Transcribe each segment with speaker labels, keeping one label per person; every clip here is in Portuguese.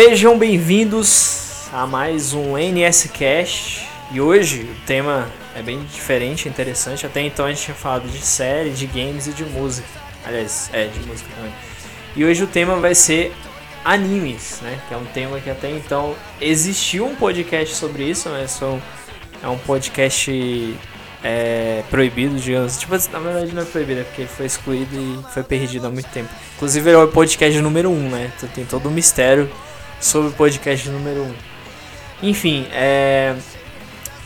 Speaker 1: Sejam bem-vindos a mais um NS Cash. E hoje o tema é bem diferente, interessante. Até então a gente tinha falado de série, de games e de música. Aliás, é, de música também. E hoje o tema vai ser animes, né? Que é um tema que até então existiu um podcast sobre isso, mas são, é um podcast é, proibido, digamos. Tipo, na verdade não é proibido, é porque foi excluído e foi perdido há muito tempo. Inclusive é o podcast número 1, um, né? Então tem todo o um mistério sobre o podcast número 1. Um. Enfim, é,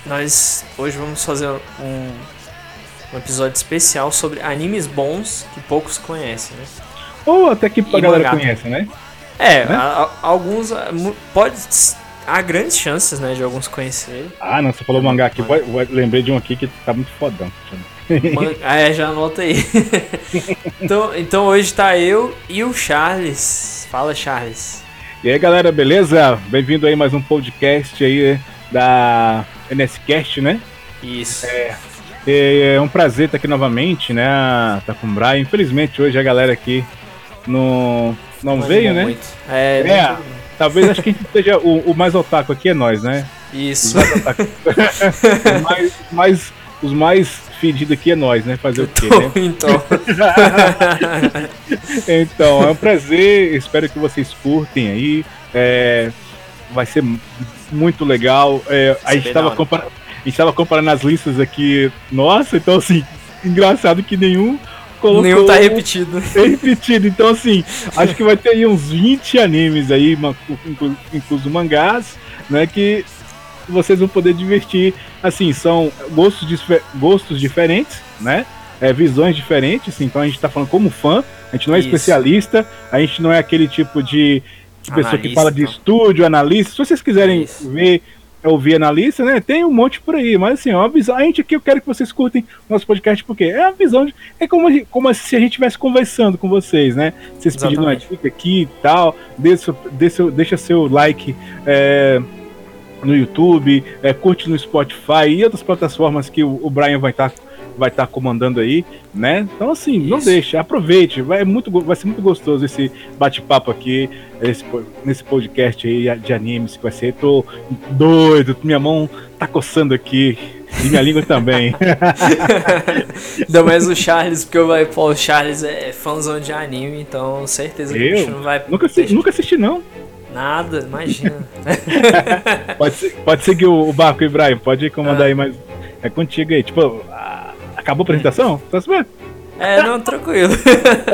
Speaker 1: nós hoje vamos fazer um, um, episódio especial sobre animes bons que poucos conhecem, né?
Speaker 2: Ou até que a galera conhece, né?
Speaker 1: É, né? A, a, alguns pode há grandes chances, né, de alguns conhecerem.
Speaker 2: Ah, não, você falou mangá aqui, vou, vou, lembrei de um aqui que tá muito fodão.
Speaker 1: ah, é, já anota aí. então, então hoje tá eu e o Charles. Fala, Charles.
Speaker 2: E aí, galera, beleza? Bem-vindo aí mais um podcast aí da NSCast, né?
Speaker 1: Isso.
Speaker 2: É, é, um prazer estar aqui novamente, né? Tá com o Brian. Infelizmente hoje a galera aqui não, não, não veio, né? Muito.
Speaker 1: É, é
Speaker 2: talvez acho que a gente seja o, o, mais otaku aqui é nós, né?
Speaker 1: Isso.
Speaker 2: Os mais, mais, os mais fedidos aqui é nós, né? Fazer o quê, né?
Speaker 1: Então.
Speaker 2: então, é um prazer. Espero que vocês curtem aí. É, vai ser muito legal. É, a, gente estava compar... comparando as listas aqui. Nossa, então assim, engraçado que nenhum
Speaker 1: colocou. Nenhum tá repetido.
Speaker 2: repetido. Então, assim, acho que vai ter aí uns 20 animes aí, incluso mangás, né? Que vocês vão poder divertir. Assim, são gostos, gostos diferentes, né? É, visões diferentes, assim, então a gente tá falando como fã, a gente não é Isso. especialista, a gente não é aquele tipo de, pessoa que fala de estúdio, analista. Se vocês quiserem Isso. ver ouvir analista, né? Tem um monte por aí, mas assim, é uma visão. A gente aqui eu quero que vocês curtem nosso podcast, porque é uma visão de. É como, como se a gente estivesse conversando com vocês, né? Vocês pedindo uma dica aqui e tal, deixa, deixa, deixa seu like. É, no YouTube, é, curte no Spotify e outras plataformas que o, o Brian vai estar tá, vai estar tá comandando aí, né? Então assim, Isso. não deixe, aproveite, vai, muito, vai ser muito gostoso esse bate-papo aqui, esse, nesse podcast aí de animes que vai ser. Tô doido, minha mão tá coçando aqui. E minha língua também.
Speaker 1: Ainda mais o Charles, porque o, pô, o Charles é fãzão de anime, então certeza que
Speaker 2: Eu? não vai. Nunca, assisti, nunca assisti, não.
Speaker 1: Nada, imagina.
Speaker 2: pode, pode seguir o barco, Ibrahim. Pode comandar ah. aí, mas é contigo aí. Tipo, acabou a apresentação? Tá sabendo?
Speaker 1: É, não, tranquilo.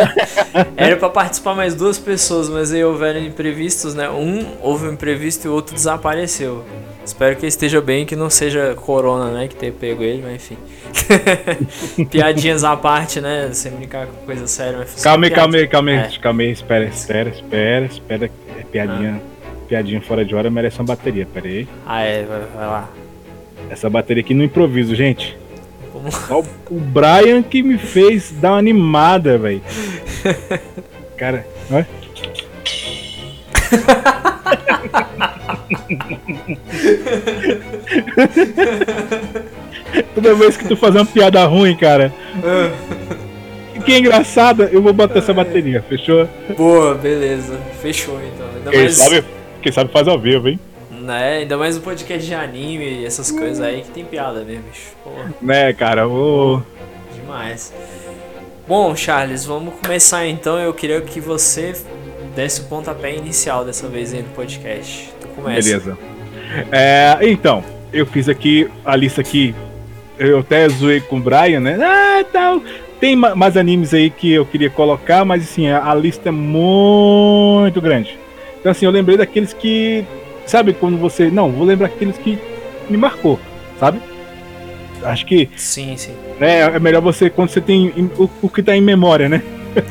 Speaker 1: Era pra participar mais duas pessoas, mas aí houveram imprevistos, né? Um houve um imprevisto e o outro desapareceu. Espero que esteja bem, que não seja corona, né? Que tenha pego ele, mas enfim. Piadinhas à parte, né? Sem brincar com coisa séria. Mas
Speaker 2: calma aí, calma aí, calma aí, é. calma aí. Espera, espera, espera, espera. É piadinha, ah. piadinha fora de hora merece uma bateria, pera aí.
Speaker 1: Ah, é, vai, vai lá.
Speaker 2: Essa bateria aqui no improviso, gente. Só o Brian que me fez dar uma animada, velho. Cara, olha. Toda vez que tu fazer uma piada ruim, cara. Que é engraçada, eu vou botar essa bateria, fechou?
Speaker 1: Boa, beleza. Fechou então.
Speaker 2: Ainda quem, mais... sabe, quem sabe faz ao vivo, hein?
Speaker 1: Né? Ainda mais um podcast de anime e essas coisas aí que tem piada mesmo, bicho. Porra.
Speaker 2: Né, cara, vou.
Speaker 1: Demais. Bom, Charles, vamos começar então. Eu queria que você desse o pontapé inicial dessa vez aí no podcast. Tu começa.
Speaker 2: Beleza. É, então, eu fiz aqui a lista aqui. Eu até zoei com o Brian, né? Ah, tal. Tem mais animes aí que eu queria colocar, mas assim, a, a lista é muito grande. Então assim, eu lembrei daqueles que Sabe quando você. Não, vou lembrar aqueles que me marcou, sabe? Acho que.
Speaker 1: Sim, sim.
Speaker 2: Né, é melhor você quando você tem o, o que tá em memória, né?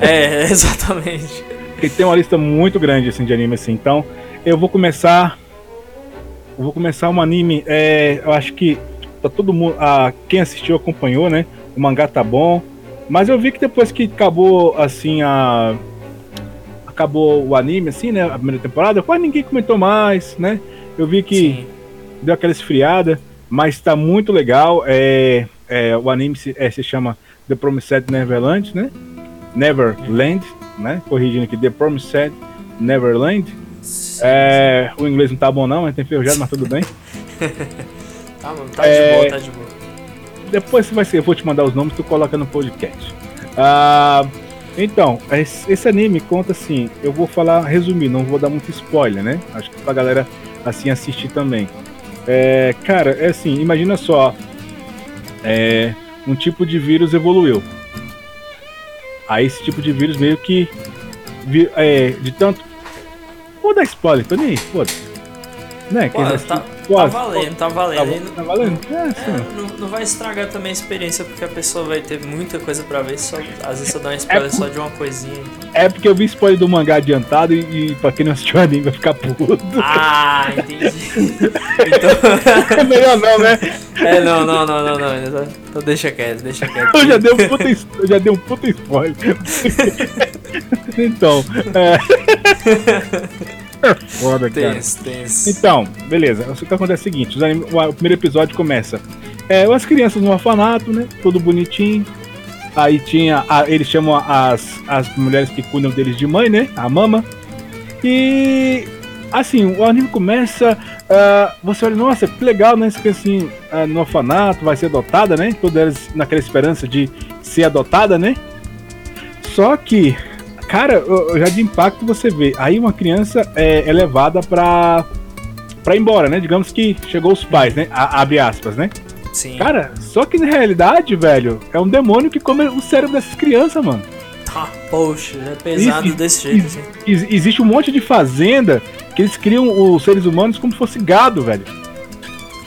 Speaker 1: É, exatamente.
Speaker 2: Porque tem uma lista muito grande assim, de anime assim. Então, eu vou começar. Eu vou começar um anime. É, eu acho que tá todo mundo. A, quem assistiu acompanhou, né? O mangá tá bom. Mas eu vi que depois que acabou assim a acabou o anime, assim, né? A primeira temporada, quase ninguém comentou mais, né? Eu vi que Sim. deu aquela esfriada, mas tá muito legal. É, é, o anime se, é, se chama The Promised Neverland, né? Neverland, né? Corrigindo aqui, The Promised Neverland. É, o inglês não tá bom não, mas tem enferrujado, mas tudo bem.
Speaker 1: tá, mano, tá é... de boa, tá de boa.
Speaker 2: Depois vai ser, eu vou te mandar os nomes, tu coloca no podcast. Ah, então, esse, anime conta assim, eu vou falar, resumir, não vou dar muito spoiler, né? Acho que pra galera assim assistir também. É, cara, é assim, imagina só, é, um tipo de vírus evoluiu. Aí esse tipo de vírus meio que é, de tanto. Vou dar spoiler, tô nem aí, foda-se.
Speaker 1: Né? Pô, tá, tá valendo, tá valendo.
Speaker 2: Tá, tá valendo?
Speaker 1: É, é, não, não, vai estragar também a experiência, porque a pessoa vai ter muita coisa pra ver, só, às vezes eu dou uma spoiler é só de uma coisinha. Então.
Speaker 2: É porque eu vi spoiler do mangá adiantado e, e pra quem não assistiu anime vai ficar puto.
Speaker 1: Ah, entendi. então...
Speaker 2: é melhor não, né?
Speaker 1: É, não, não, não, não, não. Então, então deixa quieto, deixa quieto.
Speaker 2: eu já dei um puta, eu já dei um puta spoiler. então, é... É foda, cara. Tenso, tenso. Então, beleza. O que acontece é o seguinte: o primeiro episódio começa. É, as crianças no orfanato, né? Tudo bonitinho. Aí tinha. A, eles chamam as, as mulheres que cuidam deles de mãe, né? A mama. E. Assim, o anime começa. Uh, você olha, nossa, que legal, né? Que assim, uh, no orfanato vai ser adotada, né? Todas elas naquela esperança de ser adotada, né? Só que Cara, já de impacto você vê. Aí uma criança é, é levada pra, pra ir embora, né? Digamos que chegou os pais, né? A, abre aspas, né?
Speaker 1: Sim.
Speaker 2: Cara, só que na realidade, velho, é um demônio que come o cérebro dessas crianças, mano.
Speaker 1: Ah, poxa, é pesado desse jeito, assim.
Speaker 2: Existe um monte de fazenda que eles criam os seres humanos como se fosse gado, velho.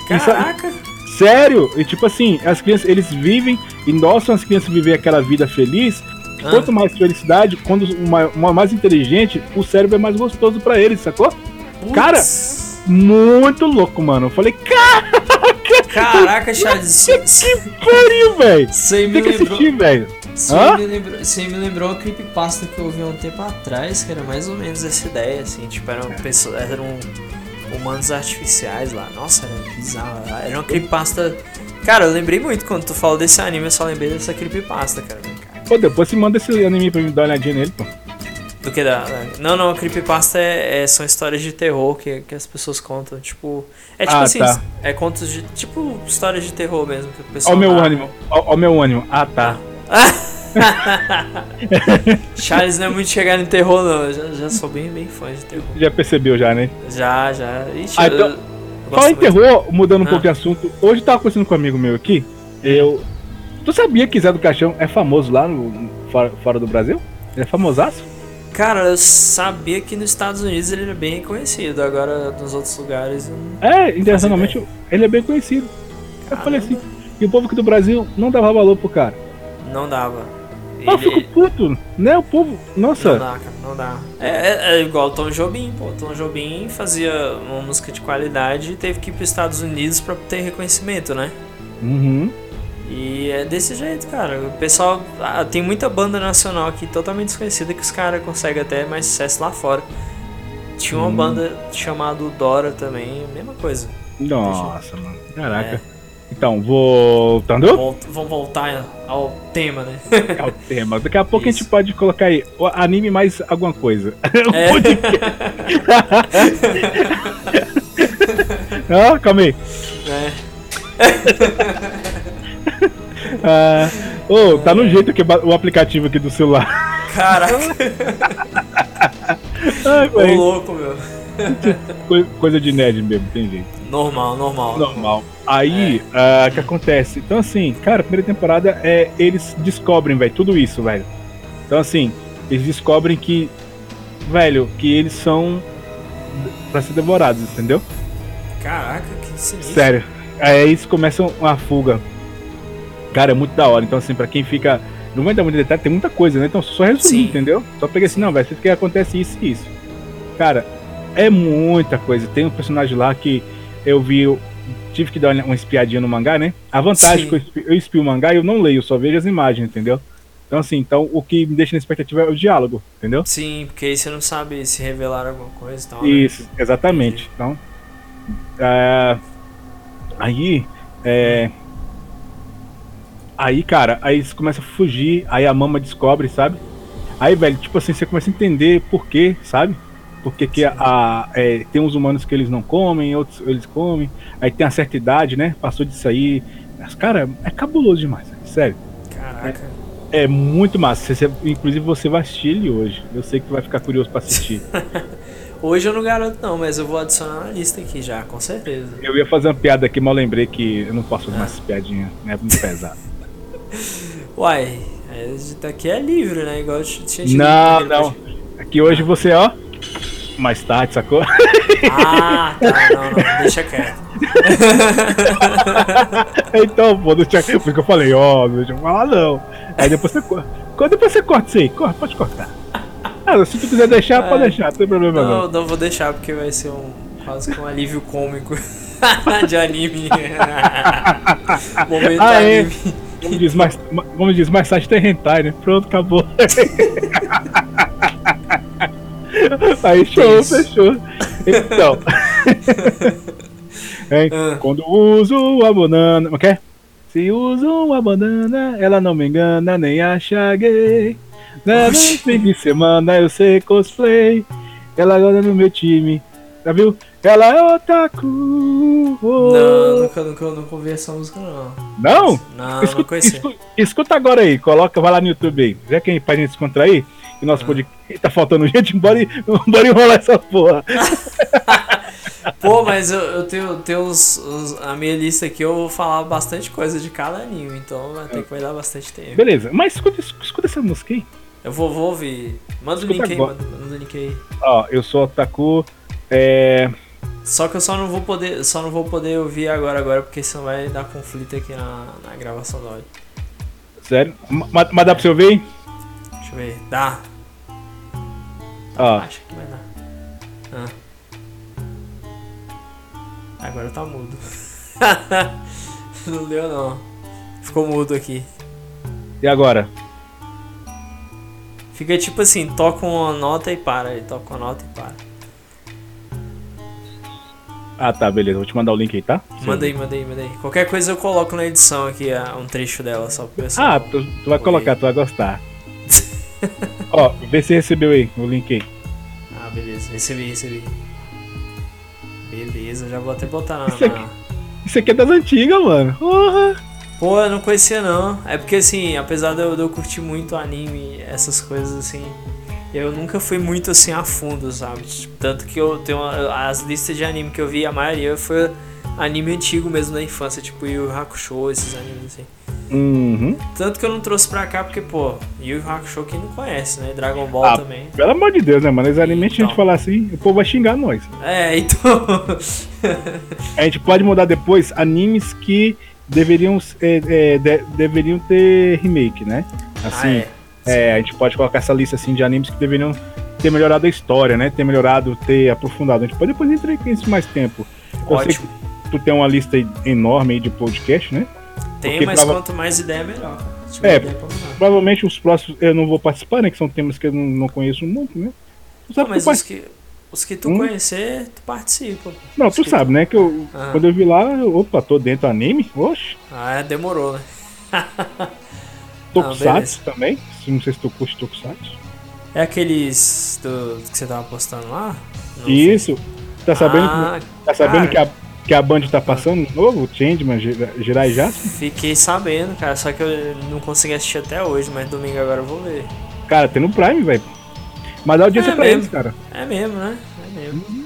Speaker 1: Caraca!
Speaker 2: Sério? E tipo assim, as crianças, eles vivem, endossam as crianças viver aquela vida feliz ah. Quanto mais felicidade, quando uma, uma, mais inteligente, o cérebro é mais gostoso para ele, sacou? Cara, muito louco, mano. Eu falei, caraca!
Speaker 1: Caraca, Charles.
Speaker 2: Que pariu, velho!
Speaker 1: Você me lembrou.
Speaker 2: Assistir, velho.
Speaker 1: Você me, lembrou, você me lembrou uma creepypasta que eu ouvi um tempo atrás, que era mais ou menos essa ideia, assim, tipo, eram pessoas. Eram humanos artificiais lá. Nossa, era bizarro. Era uma creepypasta. Cara, eu lembrei muito quando tu falou desse anime, eu só lembrei dessa creepypasta, cara.
Speaker 2: Pô, depois você manda esse anime pra mim dar uma olhadinha nele, pô.
Speaker 1: Do que da. Não, não, Creepypasta é, é, são histórias de terror que, que as pessoas contam. Tipo. É tipo ah, assim, tá. é contos de. Tipo, histórias de terror mesmo. Que o pessoal
Speaker 2: ó, o meu ânimo. Ó, o meu ânimo. Ah, tá.
Speaker 1: Charles não é muito chegar no terror, não. Já, já sou bem, bem fã de terror.
Speaker 2: Já percebeu, já, né?
Speaker 1: Já, já. Ixi,
Speaker 2: ah, então, Fala em terror, mudando um ah. pouco de assunto. Hoje tava conversando com um amigo meu aqui. Eu Tu sabia que Zé do Caixão é famoso lá no, fora, fora do Brasil? Ele é famosaço?
Speaker 1: Cara, eu sabia que nos Estados Unidos ele é bem conhecido, agora nos outros lugares.
Speaker 2: É, internacionalmente ele é bem conhecido. Caramba. Eu falei assim, e o povo aqui do Brasil não dava valor pro cara.
Speaker 1: Não dava.
Speaker 2: Eu fico puto, né? O povo. Nossa.
Speaker 1: Não dá, cara, não dá. É, é, é igual o Tom Jobim, pô. O Tom Jobim fazia uma música de qualidade e teve que ir pros Estados Unidos pra ter reconhecimento, né?
Speaker 2: Uhum.
Speaker 1: E é desse jeito, cara. O pessoal. Ah, tem muita banda nacional aqui totalmente desconhecida que os caras conseguem até mais sucesso lá fora. Tinha uma hum. banda chamada Dora também, mesma coisa.
Speaker 2: Nossa, mano. Caraca. É. Então, voltando?
Speaker 1: Volt, vamos voltar ao tema, né?
Speaker 2: ao tema. Daqui a pouco Isso. a gente pode colocar aí anime mais alguma coisa. É. ah, calma aí. É. Ah, oh, tá no jeito que o aplicativo aqui do celular.
Speaker 1: Caraca. Ai, Ô, louco, meu.
Speaker 2: Coisa de nerd mesmo, tem jeito.
Speaker 1: Normal, normal.
Speaker 2: Normal. Aí, o é. uh, que acontece? Então, assim, cara, a primeira temporada é. Eles descobrem, velho, tudo isso, velho. Então, assim, eles descobrem que. Velho, que eles são. pra ser devorados, entendeu?
Speaker 1: Caraca, que sinistro.
Speaker 2: Sério. Aí eles começam a fuga Cara, é muito da hora. Então, assim, pra quem fica. Não vai dar muito detalhe, tem muita coisa, né? Então, só resumir, entendeu? Só peguei assim, não, velho, que acontece isso e isso. Cara, é muita coisa. Tem um personagem lá que eu vi, eu tive que dar uma espiadinha no mangá, né? A vantagem Sim. que eu espio o mangá, eu não leio, eu só vejo as imagens, entendeu? Então, assim, então o que me deixa na expectativa é o diálogo, entendeu?
Speaker 1: Sim, porque aí você não sabe se revelar alguma coisa e tal. Né?
Speaker 2: Isso, né? exatamente. Então, é, aí, é, Aí, cara, aí eles começam a fugir, aí a mama descobre, sabe? Aí, velho, tipo assim, você começa a entender por quê, sabe? porque que a, a- é, tem uns humanos que eles não comem, outros eles comem, aí tem a certa idade, né? Passou disso aí. Mas, cara, é cabuloso demais, sério.
Speaker 1: Caraca.
Speaker 2: É muito massa. Você- inclusive você vai assistir ele hoje. Eu sei que tu vai ficar curioso pra assistir.
Speaker 1: Hoje eu não garanto não, mas eu vou adicionar na lista aqui já, com certeza.
Speaker 2: eu ia fazer uma piada aqui, mas eu lembrei que eu não posso fazer mais piadinha, né? Muito pesado.
Speaker 1: Uai, é- aqui é livre, né? Igual tinha
Speaker 2: Não, não. Aqui hoje você, ó. Mais tarde, sacou?
Speaker 1: Ah, tá, não, não, deixa quieto.
Speaker 2: então, pô, deixa... por isso que eu falei, ó, não deixa eu falar não. Aí depois você corta. Depois você corta isso aí, corta, pode cortar. Ah, se tu quiser deixar, pode
Speaker 1: É.
Speaker 2: deixar, não tem problema não.
Speaker 1: Não, não vou deixar porque vai ser um quase que um alívio cômico de anime. Momento
Speaker 2: Ah, é. Como diz, mais, como diz, mais tarde tem hentai, né? Pronto, acabou. Aí show, fechou. Então.
Speaker 1: Ah.
Speaker 2: Quando uso a banana. Como é que é? Se uso a banana, ela não me engana, nem acha gay. Na fim de semana eu sei cosplay. Ela agora no meu time. Já viu? Ela é otaku.
Speaker 1: Não, nunca, nunca, nunca ouvi essa música não.
Speaker 2: Não?
Speaker 1: Não, não
Speaker 2: Escuta,
Speaker 1: conhecia.
Speaker 2: escu- escuta agora aí, coloca, vai lá no YouTube aí. Já que pra gente descontrair, que nosso
Speaker 1: Ah.
Speaker 2: podcast tá faltando gente, bora, bora enrolar essa porra.
Speaker 1: Pô, mas eu, eu tenho, tenho a minha lista aqui, eu vou falar bastante coisa de cada anime, então vai ter que vai dar bastante tempo.
Speaker 2: Beleza, mas escuta, escuta essa música aí.
Speaker 1: Eu vou, vou ouvir. Manda o
Speaker 2: Escuta
Speaker 1: link aí, manda o link aí.
Speaker 2: Ó, eu sou otaku, é...
Speaker 1: Só que eu só não vou poder, só não vou poder ouvir agora agora, porque senão vai dar conflito aqui na, na gravação da áudio.
Speaker 2: Sério? Ma- Mas, mas dá pra você ouvir?
Speaker 1: Deixa eu ver. Dá.
Speaker 2: Ó,
Speaker 1: Acho que vai dar. Ah. Agora tá mudo. não deu não. Ficou mudo aqui.
Speaker 2: e agora?
Speaker 1: Fica tipo assim, toca uma nota e para, e toca uma nota e para.
Speaker 2: Ah, tá, beleza, vou te mandar o link aí, tá?
Speaker 1: Manda aí, manda aí, manda aí. Qualquer coisa eu coloco na edição aqui, um trecho dela, só pro pessoal.
Speaker 2: Ah, tu, tu vai colocar, tu vai gostar. Ó, vê se recebeu aí o link aí.
Speaker 1: Ah, beleza. Recebi, recebi. Beleza, já vou até botar na.
Speaker 2: Isso aqui- Isso aqui é das antigas, mano. Porra.
Speaker 1: Pô, eu não conhecia não. É porque assim, apesar de eu, de eu curtir muito anime, essas coisas assim, eu nunca fui muito assim a fundo, sabe? Tanto que eu tenho uma- as listas de anime que eu vi, a maioria foi anime antigo mesmo da infância, tipo Yu Hakusho, esses animes assim.
Speaker 2: Uhum.
Speaker 1: Tanto que eu não trouxe pra cá porque, pô, Yu Hakusho quem não conhece, né? Dragon Ball
Speaker 2: Ah,
Speaker 1: também.
Speaker 2: Pelo amor de Deus, né, mano? Exatamente a gente
Speaker 1: Então.
Speaker 2: falar assim, o povo vai xingar nós.
Speaker 1: É, então.
Speaker 2: A gente pode mudar depois animes que deveriam, é, é, de- deveriam ter remake, né? Assim,
Speaker 1: ah, é.
Speaker 2: É, a gente pode colocar essa lista assim de animes que deveriam ter melhorado a história, né? Ter melhorado, ter aprofundado. A gente pode depois entrar com isso mais tempo. Eu
Speaker 1: Ótimo.
Speaker 2: tu tem uma lista enorme aí de podcast, né?
Speaker 1: Tem,
Speaker 2: porque
Speaker 1: mas
Speaker 2: prova-
Speaker 1: quanto mais ideia, melhor. cara. Se tiver
Speaker 2: É,
Speaker 1: ideia mandar.
Speaker 2: Provavelmente os próximos eu não vou participar, né? Que são temas que eu não, não conheço muito, né? Tu sabe
Speaker 1: mas
Speaker 2: que
Speaker 1: os que, os que tu
Speaker 2: Hum?
Speaker 1: conhecer, tu participa.
Speaker 2: Não,
Speaker 1: os
Speaker 2: tu sabe, né? Que eu,
Speaker 1: Ah.
Speaker 2: quando eu vi lá, eu, opa, tô dentro do anime. Oxe,
Speaker 1: Ah, é, demorou, né?
Speaker 2: Tokusatsu também. Não sei se tu curte Tokusatsu.
Speaker 1: É aqueles do, que você tava postando lá? No
Speaker 2: Isso. Tá sabendo,
Speaker 1: Ah,
Speaker 2: que, tá sabendo que, a, que a Band tá passando de novo? O Changeman, Jirai Jasper?
Speaker 1: Fiquei sabendo, cara, só que eu não consegui assistir até hoje, mas domingo agora eu vou ver.
Speaker 2: Cara, tem no Prime, velho. Mas dá audiência
Speaker 1: É
Speaker 2: pra
Speaker 1: mesmo.
Speaker 2: eles, cara.
Speaker 1: É mesmo, né? É mesmo.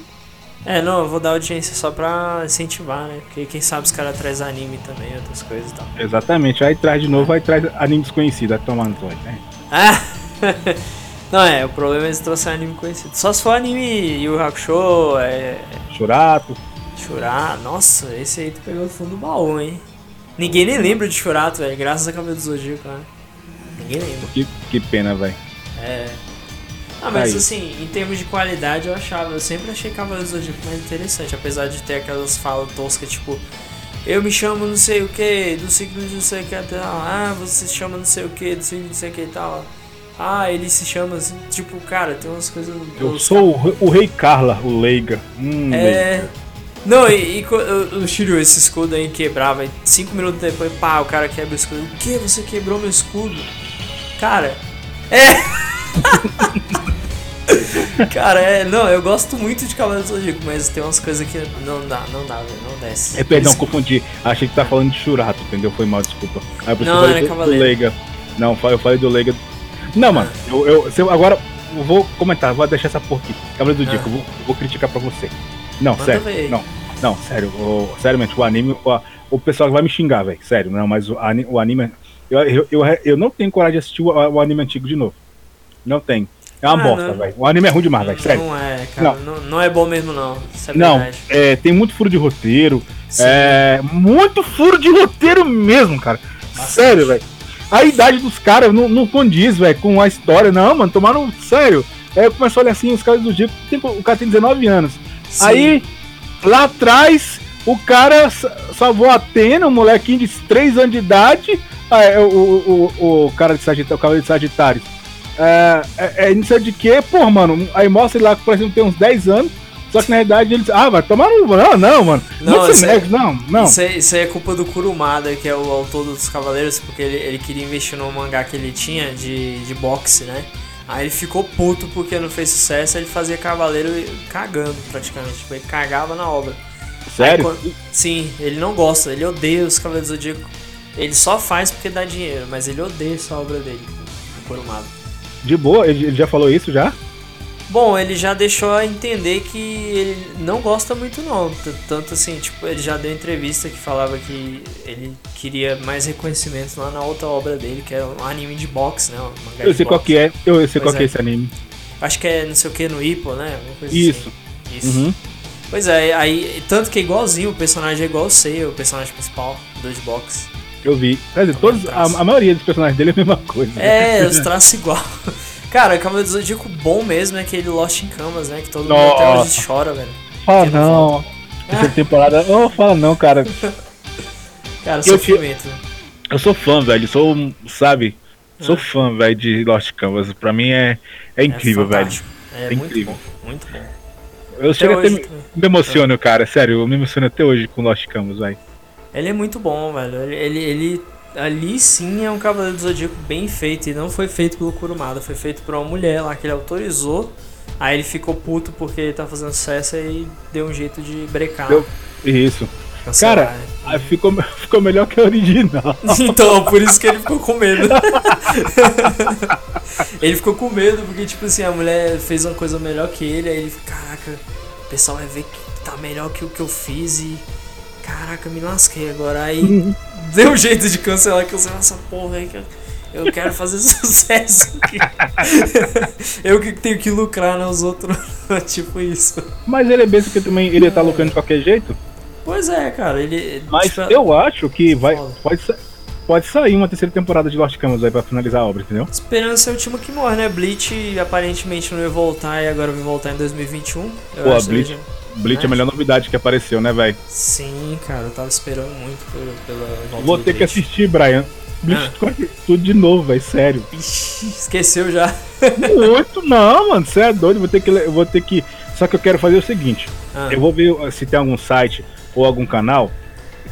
Speaker 1: É, não, eu vou dar audiência só pra incentivar, né? Porque quem sabe os caras trazem anime também, outras coisas e tal.
Speaker 2: Exatamente. Aí traz de novo, aí traz anime desconhecido. Vai tomar no né?
Speaker 1: Ah! Não, é, o problema é eles trouxerem anime conhecido. Só se for anime Yu Hakusho, é.
Speaker 2: Churato.
Speaker 1: Chorar. Nossa, esse aí tu pegou do fundo do baú, hein? Ninguém nem lembra de Churato, velho. Graças a Cabelo do Zodíaco, né? Ninguém lembra.
Speaker 2: Que, que pena, velho.
Speaker 1: É. Ah, mas
Speaker 2: Aí.
Speaker 1: assim, em termos de qualidade eu achava, eu sempre achei Cavaleiros do Zodíaco mais interessante, apesar de ter aquelas falas toscas, tipo, eu me chamo não sei o que, do signo de não sei o que tal, ah, você se chama não sei o que, do signo de não sei o que e tal. Ah, ele se chama assim, tipo, cara, tem umas coisas.
Speaker 2: Eu sou o, re- o Rei Carla, o Leiga. Hum, Leiga.
Speaker 1: É. Não, e, e o Shiryu, esse escudo aí quebrava, e cinco minutos depois, pá, o cara quebra o escudo. O que? Você quebrou meu escudo? Cara, é. Cara, é, não, eu gosto muito de Cavaleiro do Zodíaco, mas tem umas coisas que não dá, não dá, velho, não desce.
Speaker 2: É, perdão, confundi. Achei que tá falando de Churato, entendeu? Foi mal, desculpa. Aí, isso
Speaker 1: Não,
Speaker 2: eu
Speaker 1: era
Speaker 2: do, do
Speaker 1: Cavaleiro.
Speaker 2: Leiga. Não, eu falei do Leiga. Não, mano, eu, eu, se eu- agora eu vou comentar, vou deixar essa porra aqui. Cavaleiro do
Speaker 1: Ah.
Speaker 2: Zodíaco, eu vou, eu vou criticar pra você. Não,
Speaker 1: Manda
Speaker 2: sério.
Speaker 1: ver.
Speaker 2: Não, não, sério. O, seriamente, o anime. O, o pessoal vai me xingar, velho. Sério, não, mas o, o anime. Eu, eu, eu, eu não tenho coragem de assistir o, o anime antigo de novo. Não tem. É uma
Speaker 1: Ah,
Speaker 2: bosta,
Speaker 1: não.
Speaker 2: velho. O anime é ruim demais, velho. Sério.
Speaker 1: Não é, cara, não. Não, é bom mesmo não, isso é
Speaker 2: Não, é, tem muito furo de roteiro.
Speaker 1: Sim.
Speaker 2: É, muito furo de roteiro mesmo, cara. Sério, velho. A idade dos caras não, não condiz, velho, com a história. Não, mano, tomaram. Sério. É, começou a olhar assim, os caras do dia. Tem, o cara tem 19 anos.
Speaker 1: Sim.
Speaker 2: Aí, lá atrás, o cara sa- salvou a Atena, um molequinho de 3 anos de idade. Ah, é, o, o, o, o cara de Sagitário, o cavaleiro de Sagitário. É, é, é de quê? Pô, mano, aí mostra ele lá que parece que tem uns 10 anos. Só que na realidade eles. Ah, vai tomar no. Não, não, mano.
Speaker 1: Não,
Speaker 2: Não,
Speaker 1: isso é-
Speaker 2: não, não.
Speaker 1: Isso, aí, isso é culpa do Kurumada, que é o autor dos Cavaleiros, porque ele, ele queria investir no mangá que ele tinha de, de boxe, né? Aí ele ficou puto porque não fez sucesso, ele fazia Cavaleiro cagando praticamente. Tipo, ele cagava na obra.
Speaker 2: Sério?
Speaker 1: Aí, quando- sim, ele não gosta, ele odeia os Cavaleiros do Zodíaco. Ele só faz porque dá dinheiro, mas ele odeia essa obra dele, o Kurumada.
Speaker 2: De boa, ele, já falou isso já?
Speaker 1: Bom, ele já deixou a entender que ele não gosta muito não. Tanto assim, tipo, ele já deu entrevista que falava que ele queria mais reconhecimento lá na outra obra dele, que era um anime de boxe, né?
Speaker 2: Eu sei qual
Speaker 1: boxe.
Speaker 2: que é, eu, sei
Speaker 1: Pois
Speaker 2: qual que é
Speaker 1: é.
Speaker 2: esse anime.
Speaker 1: Acho que é não sei o que no Ippo, né? Coisa
Speaker 2: Isso.
Speaker 1: assim. Isso.
Speaker 2: Uhum.
Speaker 1: Pois é, aí, tanto que é igualzinho, o personagem é igual o Sei, o personagem principal do de boxe.
Speaker 2: Eu vi. Quer dizer, todos, a, a maioria dos personagens dele é a mesma coisa.
Speaker 1: É, os traços igual. Cara, o Cavaleiro do Zodíaco bom mesmo é aquele Lost in Canvas, né? Que todo mundo até hoje
Speaker 2: Nossa.
Speaker 1: chora, velho.
Speaker 2: Fala
Speaker 1: não
Speaker 2: não. Terceira temporada. Oh, fala não, cara.
Speaker 1: Cara,
Speaker 2: Eu
Speaker 1: sofrimento. né?
Speaker 2: Eu sou fã, velho. Sou, sabe? Sou
Speaker 1: Ah.
Speaker 2: fã, velho, de Lost Canvas. Pra mim é, é incrível, velho.
Speaker 1: fantástico. É,
Speaker 2: É
Speaker 1: muito
Speaker 2: incrível.
Speaker 1: bom, muito bom.
Speaker 2: Eu chego até me,
Speaker 1: também.
Speaker 2: me emociono, cara. Sério, eu me emociono até hoje com Lost Canvas, velho.
Speaker 1: Ele é muito bom, velho. Ele, ele, ele- ali sim é um Cavaleiro do Zodíaco bem feito. E não foi feito pelo Kurumada, foi feito por uma mulher lá que ele autorizou. Aí ele ficou puto porque ele tá fazendo sucesso e deu um jeito de brecar.
Speaker 2: Deu- Isso.
Speaker 1: cancelar,
Speaker 2: Cara? Aí ficou, ficou melhor que a original.
Speaker 1: Então, por isso que ele ficou com medo. ele ficou com medo porque, tipo assim, a mulher fez uma coisa melhor que ele, aí ele caraca, o pessoal vai ver que tá melhor que o que eu fiz e. Caraca, me lasquei agora. Aí deu um jeito de cancelar, cancelar essa porra aí que eu, eu quero fazer sucesso aqui. eu que tenho que lucrar, né? Os outros. tipo isso.
Speaker 2: Mas ele é besta que também ele tá lucrando de qualquer jeito.
Speaker 1: Pois é, cara, ele.
Speaker 2: Mas
Speaker 1: tipo,
Speaker 2: eu acho que vai,
Speaker 1: Foda.
Speaker 2: pode, sa- pode sair uma terceira temporada de Lost Canvas aí pra finalizar a obra, entendeu?
Speaker 1: Esperança é o último que morre, né? Bleach aparentemente não ia voltar e agora vai voltar em 2021. Eu
Speaker 2: Pô,
Speaker 1: acho
Speaker 2: Bleach-
Speaker 1: que já-
Speaker 2: Bleach é a melhor novidade que apareceu, né, velho?
Speaker 1: Sim, cara, eu tava esperando muito por- pela
Speaker 2: Vou ter que
Speaker 1: Bleach.
Speaker 2: assistir, Brian. Bleach
Speaker 1: Ah.
Speaker 2: tudo de novo, velho, sério.
Speaker 1: Ixi, esqueceu já.
Speaker 2: Muito não, mano, você é doido, vou ter que eu vou ter que só que eu quero fazer o seguinte,
Speaker 1: Ah,
Speaker 2: eu vou ver uh, se tem algum site ou algum canal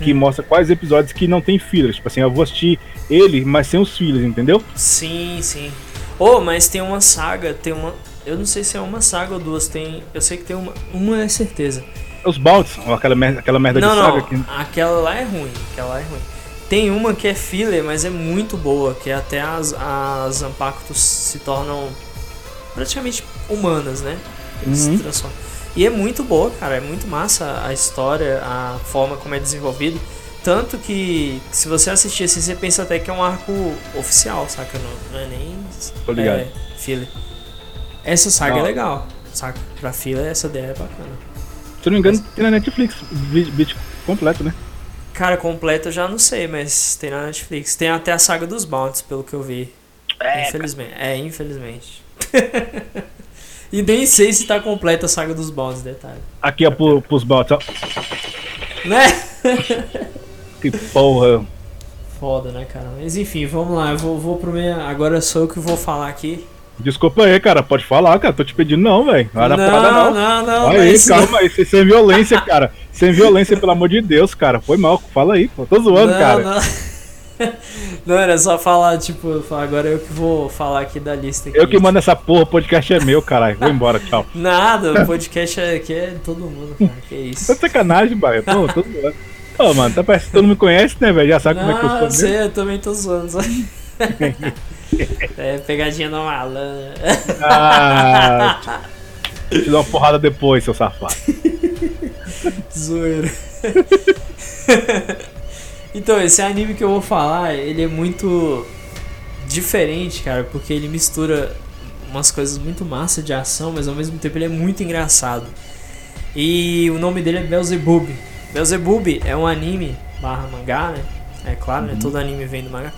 Speaker 2: que
Speaker 1: Hum.
Speaker 2: mostra quais episódios que não tem fillers, tipo assim, eu vou assistir ele, mas sem os fillers, entendeu?
Speaker 1: Sim, sim. Oh, mas tem uma saga, tem uma. Eu não sei se é uma saga ou duas, tem. Eu sei que tem uma. Uma é certeza.
Speaker 2: Os ou aquela merda, aquela merda
Speaker 1: não,
Speaker 2: de
Speaker 1: não,
Speaker 2: saga que
Speaker 1: aquela lá é ruim. Aquela lá é ruim. Tem uma que é filler, mas é muito boa, que até as, as Ampactos se tornam praticamente humanas, né? Eles
Speaker 2: Uhum.
Speaker 1: se transformam. E é muito boa, cara, é muito massa a história, a forma como é desenvolvido. Tanto que se você assistir assim, você pensa até que é um arco oficial, saca? Não, não é nem.
Speaker 2: Tô ligado.
Speaker 1: É, filler. Essa saga
Speaker 2: Não.
Speaker 1: é legal, saca? Pra filler, essa ideia é bacana.
Speaker 2: se eu não me engano, tem na Netflix, vídeo completo, né?
Speaker 1: Cara, completo eu já não sei, mas tem na Netflix. Tem até a saga dos Bounties, pelo que eu vi. infelizmente. É, infelizmente. e nem sei se tá completa a saga dos Bounties, detalhe.
Speaker 2: Aqui é pro, pros Bounts, ó.
Speaker 1: Né?
Speaker 2: Que porra.
Speaker 1: Foda, né, cara? Mas enfim, vamos lá. Eu vou, vou pro meu. Agora sou eu que vou falar aqui.
Speaker 2: Desculpa aí, cara, pode falar, cara, tô te pedindo não, velho. Não não.
Speaker 1: não, não.
Speaker 2: aí, calma aí, sem, violência, cara. Sem violência, pelo amor de Deus, cara. Foi mal, fala aí, pô. Tô zoando,
Speaker 1: não,
Speaker 2: cara.
Speaker 1: não. Não, era só falar, tipo, agora eu que vou falar aqui da lista. Aqui,
Speaker 2: eu que mando essa porra, o podcast é meu, caralho. Vou embora, tchau.
Speaker 1: Nada, o podcast aqui é todo mundo, cara. Que isso.
Speaker 2: Tá sacanagem, Baia. Pô, todo mundo. Pô, mano, tá parecendo que todo mundo me conhece, né, velho? Já sabe
Speaker 1: Não,
Speaker 2: como é que eu sou.
Speaker 1: Eu sei, eu também tô zoando. É, pegadinha no malandro.
Speaker 2: Ah, te dou uma porrada depois, seu safado.
Speaker 1: Zoeira. então, esse anime que eu vou falar, ele é muito diferente, cara, porque ele mistura umas coisas muito massa de ação, mas ao mesmo tempo ele é muito engraçado. E o nome dele é Beelzebub. Beelzebub é um anime barra mangá, né? É claro, né? Todo anime vem do mangá.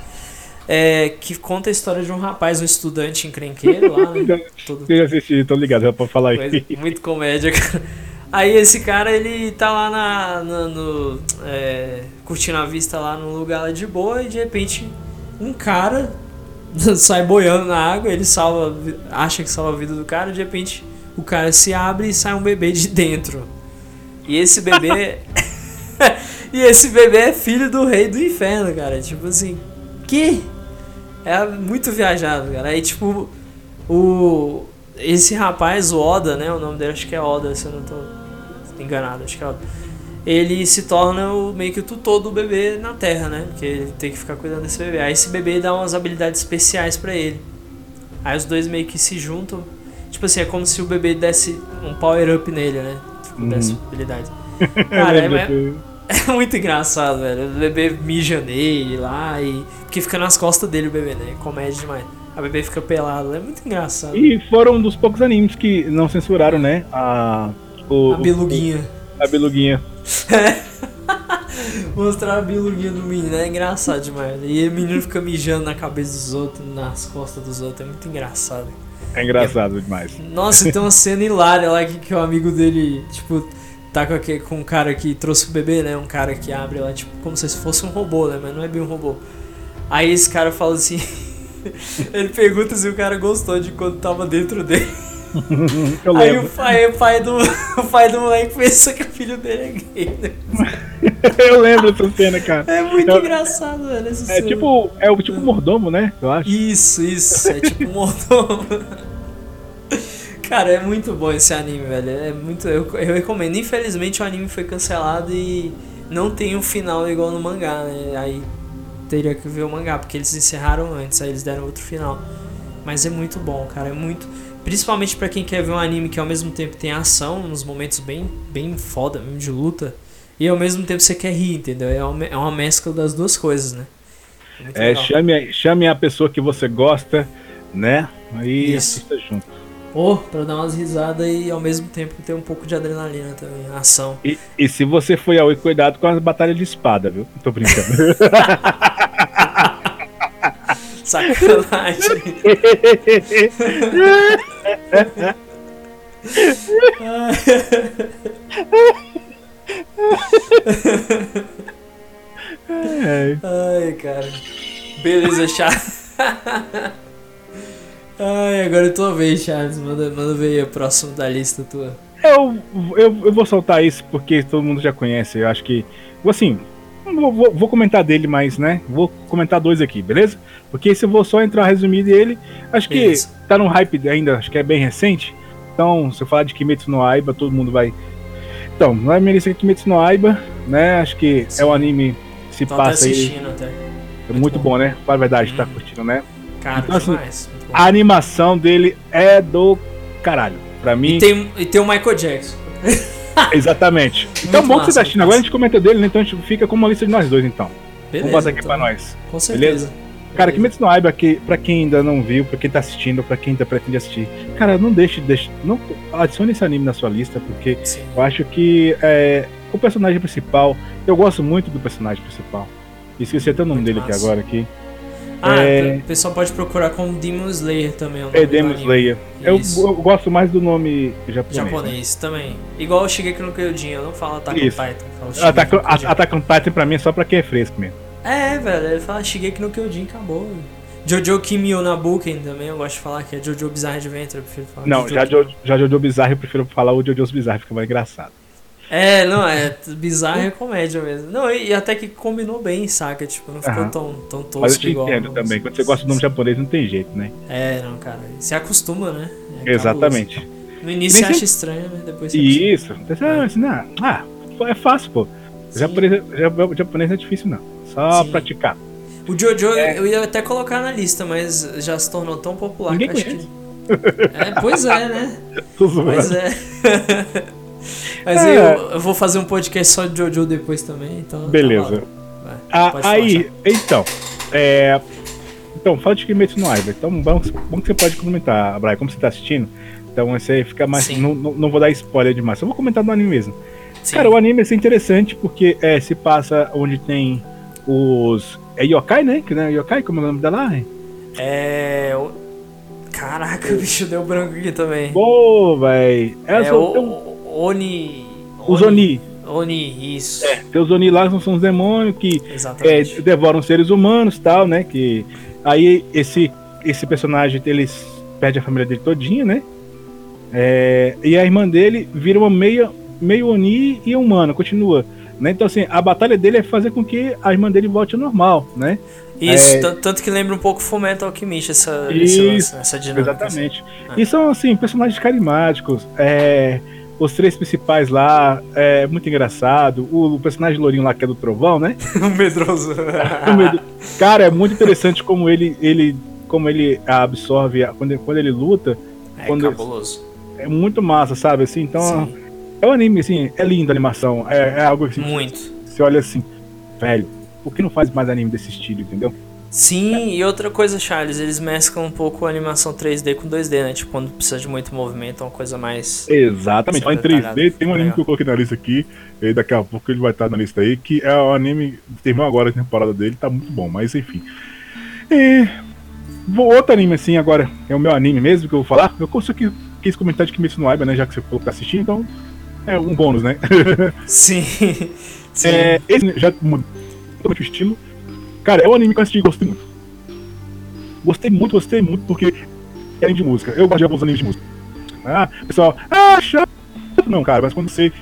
Speaker 1: É, que conta a história de um rapaz, um estudante encrenqueiro lá, né?
Speaker 2: Todo... Eu já assisti, tô ligado, já pode falar aí.
Speaker 1: Muito comédia, cara. Aí esse cara, ele tá lá na, na no, é, curtindo a vista lá num lugar lá de boa e de repente um cara sai boiando na água, ele salva, acha que salva a vida do cara, de repente o cara se abre e sai um bebê de dentro. E esse bebê E esse bebê é filho do rei do inferno, cara. Tipo assim, que? É muito viajado, cara. Aí tipo o esse rapaz, o Oda, né? O nome dele acho que é Oda, se eu não tô enganado, acho que é Oda. Ele se torna o, meio que o tutor do bebê na Terra, né? Porque ele tem que ficar cuidando desse bebê. Aí esse bebê dá umas habilidades especiais para ele. Aí os dois meio que se juntam. Tipo assim, é como se o bebê desse um power up nele, né? Tipo, uhum. desse habilidade. Cara, é, é, é, muito engraçado, velho. O bebê mija nele lá e. Porque fica nas costas dele o bebê, né? Comédia demais. A bebê fica pelado, é muito engraçado.
Speaker 2: E foram um dos poucos animes que não censuraram, né? A.
Speaker 1: O, a beluguinha.
Speaker 2: O, a beluguinha.
Speaker 1: Mostrar a biluguinha do menino é engraçado demais. E o menino fica mijando na cabeça dos outros, nas costas dos outros. É muito engraçado.
Speaker 2: É engraçado demais.
Speaker 1: Nossa, tem uma cena hilária lá que, que o amigo dele, tipo, tá com, aquele, com um cara que trouxe o bebê, né? Um cara que abre lá, tipo, como se fosse um robô, né? Mas não é bem um robô. Aí esse cara fala assim. ele pergunta se o cara gostou de quando tava dentro dele. Eu Aí o pai, o pai, do, o pai do moleque pensa que o filho dele é gay. Né?
Speaker 2: eu lembro dessa cena, cara.
Speaker 1: É muito é, engraçado, velho.
Speaker 2: É cena. tipo, é o tipo mordomo, né? Eu acho.
Speaker 1: Isso, isso. É tipo mordomo. Cara, é muito bom esse anime, velho. É muito. Eu, eu recomendo. Infelizmente o anime foi cancelado e não tem um final igual no mangá, né? Aí teria que ver o mangá, porque eles encerraram antes, aí eles deram outro final. Mas é muito bom, cara. É muito. Principalmente para quem quer ver um anime que ao mesmo tempo tem ação, nos momentos bem, bem foda, mesmo de luta, e ao mesmo tempo você quer rir, entendeu? É uma, é uma mescla das duas coisas, né?
Speaker 2: É, chame, chame a pessoa que você gosta, né? Aí assista junto.
Speaker 1: Oh, pra dar umas risadas e ao mesmo tempo ter um pouco de adrenalina também, ação.
Speaker 2: E, e se você for ao cuidado com as batalhas de espada, viu? Tô brincando.
Speaker 1: Sacanagem. Ai, cara. Beleza, Charles. Ai, agora é tua vez, Charles. Manda, manda ver o próximo da lista tua.
Speaker 2: Eu, eu, eu vou soltar isso porque todo mundo já conhece. Eu acho que. Assim, Vou, vou, vou, comentar dele, mas, né? Vou comentar dois aqui, beleza? Porque se eu vou só entrar resumido dele, acho que beleza. tá no hype ainda, acho que é bem recente. Então, se eu falar de Kimetsu no Aiba, todo mundo vai. Então, na minha lista é Kimetsu no Aiba, né? Acho que Sim. é um anime que se Tô passa aí. Até. É muito, muito bom. bom. né? Para a verdade, hum. tá curtindo, né?
Speaker 1: Cara, então, assim,
Speaker 2: a animação dele é do caralho. Pra mim.
Speaker 1: E tem, e tem o Michael Jackson.
Speaker 2: Exatamente. Então, bom que você tá assistindo. Agora a gente comenta dele, né? Então a gente fica com uma lista de nós dois, então. Beleza, Vamos botar aqui então, pra nós.
Speaker 1: Com certeza. Beleza?
Speaker 2: Cara, Kimetsu no Aiba, que, pra quem ainda não viu, pra quem tá assistindo, pra quem ainda pretende assistir, cara, não deixe, deixe não adicione esse anime na sua lista, porque Sim. eu acho que é, o personagem principal, eu gosto muito do personagem principal. Esqueci até o nome muito dele massa. aqui agora aqui.
Speaker 1: Ah, é... o pessoal pode procurar como Demon Slayer também.
Speaker 2: é, Demon Slayer. Eu, eu, gosto mais do nome japonês.
Speaker 1: Japonês né? também. Igual o Shigeki no Kyojin, eu não falo Attack on Titan.
Speaker 2: Attack, Attack on Titan pra mim é só pra quem é fresco mesmo.
Speaker 1: É, velho, ele fala Shigeki no Kyojin, acabou. Jojo Kimi Nabuken também, eu gosto de falar que é Jojo Bizarre Adventure, eu prefiro falar.
Speaker 2: Não, Jojo já, jo, já Jojo Bizarre eu prefiro falar o Jojo's Bizarre, fica mais engraçado.
Speaker 1: É, não, é bizarro é comédia mesmo. Não, e, e até que combinou bem, saca? Tipo, não ficou tão, tão tosco
Speaker 2: Mas eu te
Speaker 1: igual.
Speaker 2: entendo
Speaker 1: não.
Speaker 2: também. Quando você gosta do nome japonês, não tem jeito, né?
Speaker 1: É, não, cara. Se acostuma, né? É
Speaker 2: Exatamente.
Speaker 1: cabuloso. No início você acha
Speaker 2: sei-
Speaker 1: estranho, né? Depois você.
Speaker 2: Isso. Você vai ensinar. Ah, é fácil, pô.
Speaker 1: Sim.
Speaker 2: Japonês, ja- japonês não é difícil, não. Só
Speaker 1: Sim.
Speaker 2: praticar.
Speaker 1: O Jojo
Speaker 2: É.
Speaker 1: eu ia até colocar na lista, mas já se tornou tão popular
Speaker 2: Ninguém
Speaker 1: que acho que. É, pois é, né? Pois é. mas
Speaker 2: É.
Speaker 1: Eu, eu vou fazer um podcast só de Jojo depois também, então. tá
Speaker 2: Beleza.
Speaker 1: lá. Vai,
Speaker 2: Ah, aí, então. É. Então, fala de Kimetsu no Aiba. Então, bom, bom que você pode comentar, Brian, como você tá assistindo. Então, você fica mais. Não, não, não vou dar spoiler demais, só vou comentar do anime mesmo.
Speaker 1: Sim.
Speaker 2: Cara, o anime é interessante porque é, se passa onde tem os. É Yokai, né? Que não é Yokai, como é o nome da lá?
Speaker 1: É. Caraca, o bicho deu branco aqui também.
Speaker 2: Pô, véi.
Speaker 1: É
Speaker 2: tem-
Speaker 1: o- Oni.
Speaker 2: Os Oni.
Speaker 1: Oni, isso.
Speaker 2: Tem os Oni lá, são os demônios que é, devoram seres humanos tal, né? Que aí esse esse personagem eles perde a família dele todinha, né? É, e a irmã dele vira uma meia meio oni e humana, continua. Né? Então assim, a batalha dele é fazer com que a irmã dele volte ao normal, né?
Speaker 1: Isso,
Speaker 2: é-
Speaker 1: tan- tanto que lembra um pouco Fullmetal Alchemist, essa,
Speaker 2: Isso,
Speaker 1: lance, essa dinâmica.
Speaker 2: Exatamente.
Speaker 1: Ah.
Speaker 2: E são assim, personagens carismáticos. É, os três principais lá, é muito engraçado. O, o personagem lourinho lá que é do Trovão, né?
Speaker 1: o medroso.
Speaker 2: O Cara, é muito interessante como ele, ele, como ele absorve a- quando, ele- quando ele luta.
Speaker 1: é
Speaker 2: Quando-
Speaker 1: cabuloso.
Speaker 2: É muito massa, sabe? Assim, então
Speaker 1: Sim,
Speaker 2: é um anime assim, é lindo a animação. É, é algo assim.
Speaker 1: muito.
Speaker 2: Você olha assim, velho. Por que não faz mais anime desse estilo, entendeu?
Speaker 1: Sim, e outra coisa, Charles, eles mesclam um pouco a animação 3D com 2D, né? Tipo, quando precisa de muito movimento, é uma coisa mais.
Speaker 2: Exatamente. Lá em
Speaker 1: Detalhado.
Speaker 2: 3D tem um anime
Speaker 1: Legal.
Speaker 2: que eu coloquei na lista aqui. E daqui a pouco ele vai estar na lista aí. Que é o anime. Terminou agora a temporada dele, tá muito bom, mas enfim. E. vou- Outro anime assim agora, é o meu anime mesmo que eu vou falar. Eu só que quis comentar de Kimetsu no Aiba, né? Já que você falou que tá assistindo, então. É um bônus, né?
Speaker 1: Sim. Sim.
Speaker 2: É, esse já mudou o estilo. Cara, é um anime que eu assisti e gostei muito. Gostei muito, gostei muito, porque é anime de música. Eu gosto de alguns animes de música. Ah, pessoal, ah, chato. Não, cara, mas quando você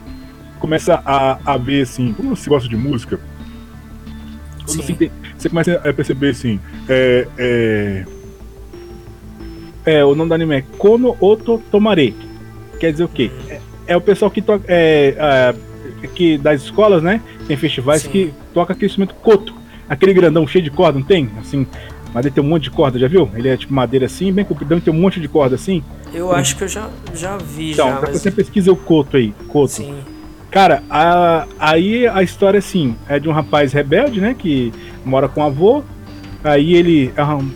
Speaker 2: começa a, a ver assim, como você gosta de música, você, você começa a perceber assim, é, é, é, o nome do anime é Kono Oto Tomare. Quer dizer o quê? É, é o pessoal que toca. É, é, que das escolas, né? Tem festivais
Speaker 1: Sim.
Speaker 2: que toca aquele instrumento koto. Aquele grandão cheio de corda, não tem? Assim, mas ele tem um monte de corda, já viu? Ele é tipo madeira assim, bem compridão, tem um monte de corda assim.
Speaker 1: Eu acho que eu já, já vi,
Speaker 2: Então,
Speaker 1: já, mas.
Speaker 2: você pesquisa o koto aí, koto.
Speaker 1: Sim.
Speaker 2: Cara, a- aí a história assim é de um rapaz rebelde, né? Que mora com o avô. Aí ele. um-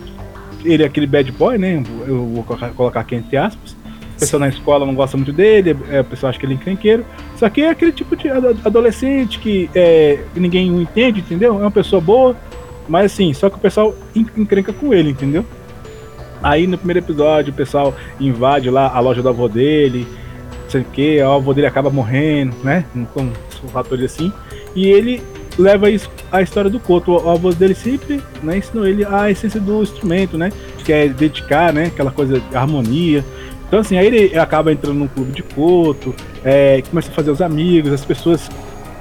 Speaker 2: ele é aquele bad boy, né? Eu vou colocar aqui entre aspas. O pessoal na escola não gosta muito dele, é, o pessoal acha que ele é encrenqueiro. Só que é aquele tipo de ado- adolescente que é, ninguém o entende, entendeu? É uma pessoa boa, mas assim, só que o pessoal en- encrenca com ele, entendeu? Aí no primeiro episódio o pessoal invade lá a loja do avô dele, não sei o que, o avô dele acaba morrendo, né? Com fatores assim. E ele leva isso a história do Koto. O avô dele sempre né, ensinou ele a essência do instrumento, né? Que é dedicar, né? Aquela coisa de harmonia. Então assim, aí ele acaba entrando num clube de Koto, é, começa a fazer os amigos, as pessoas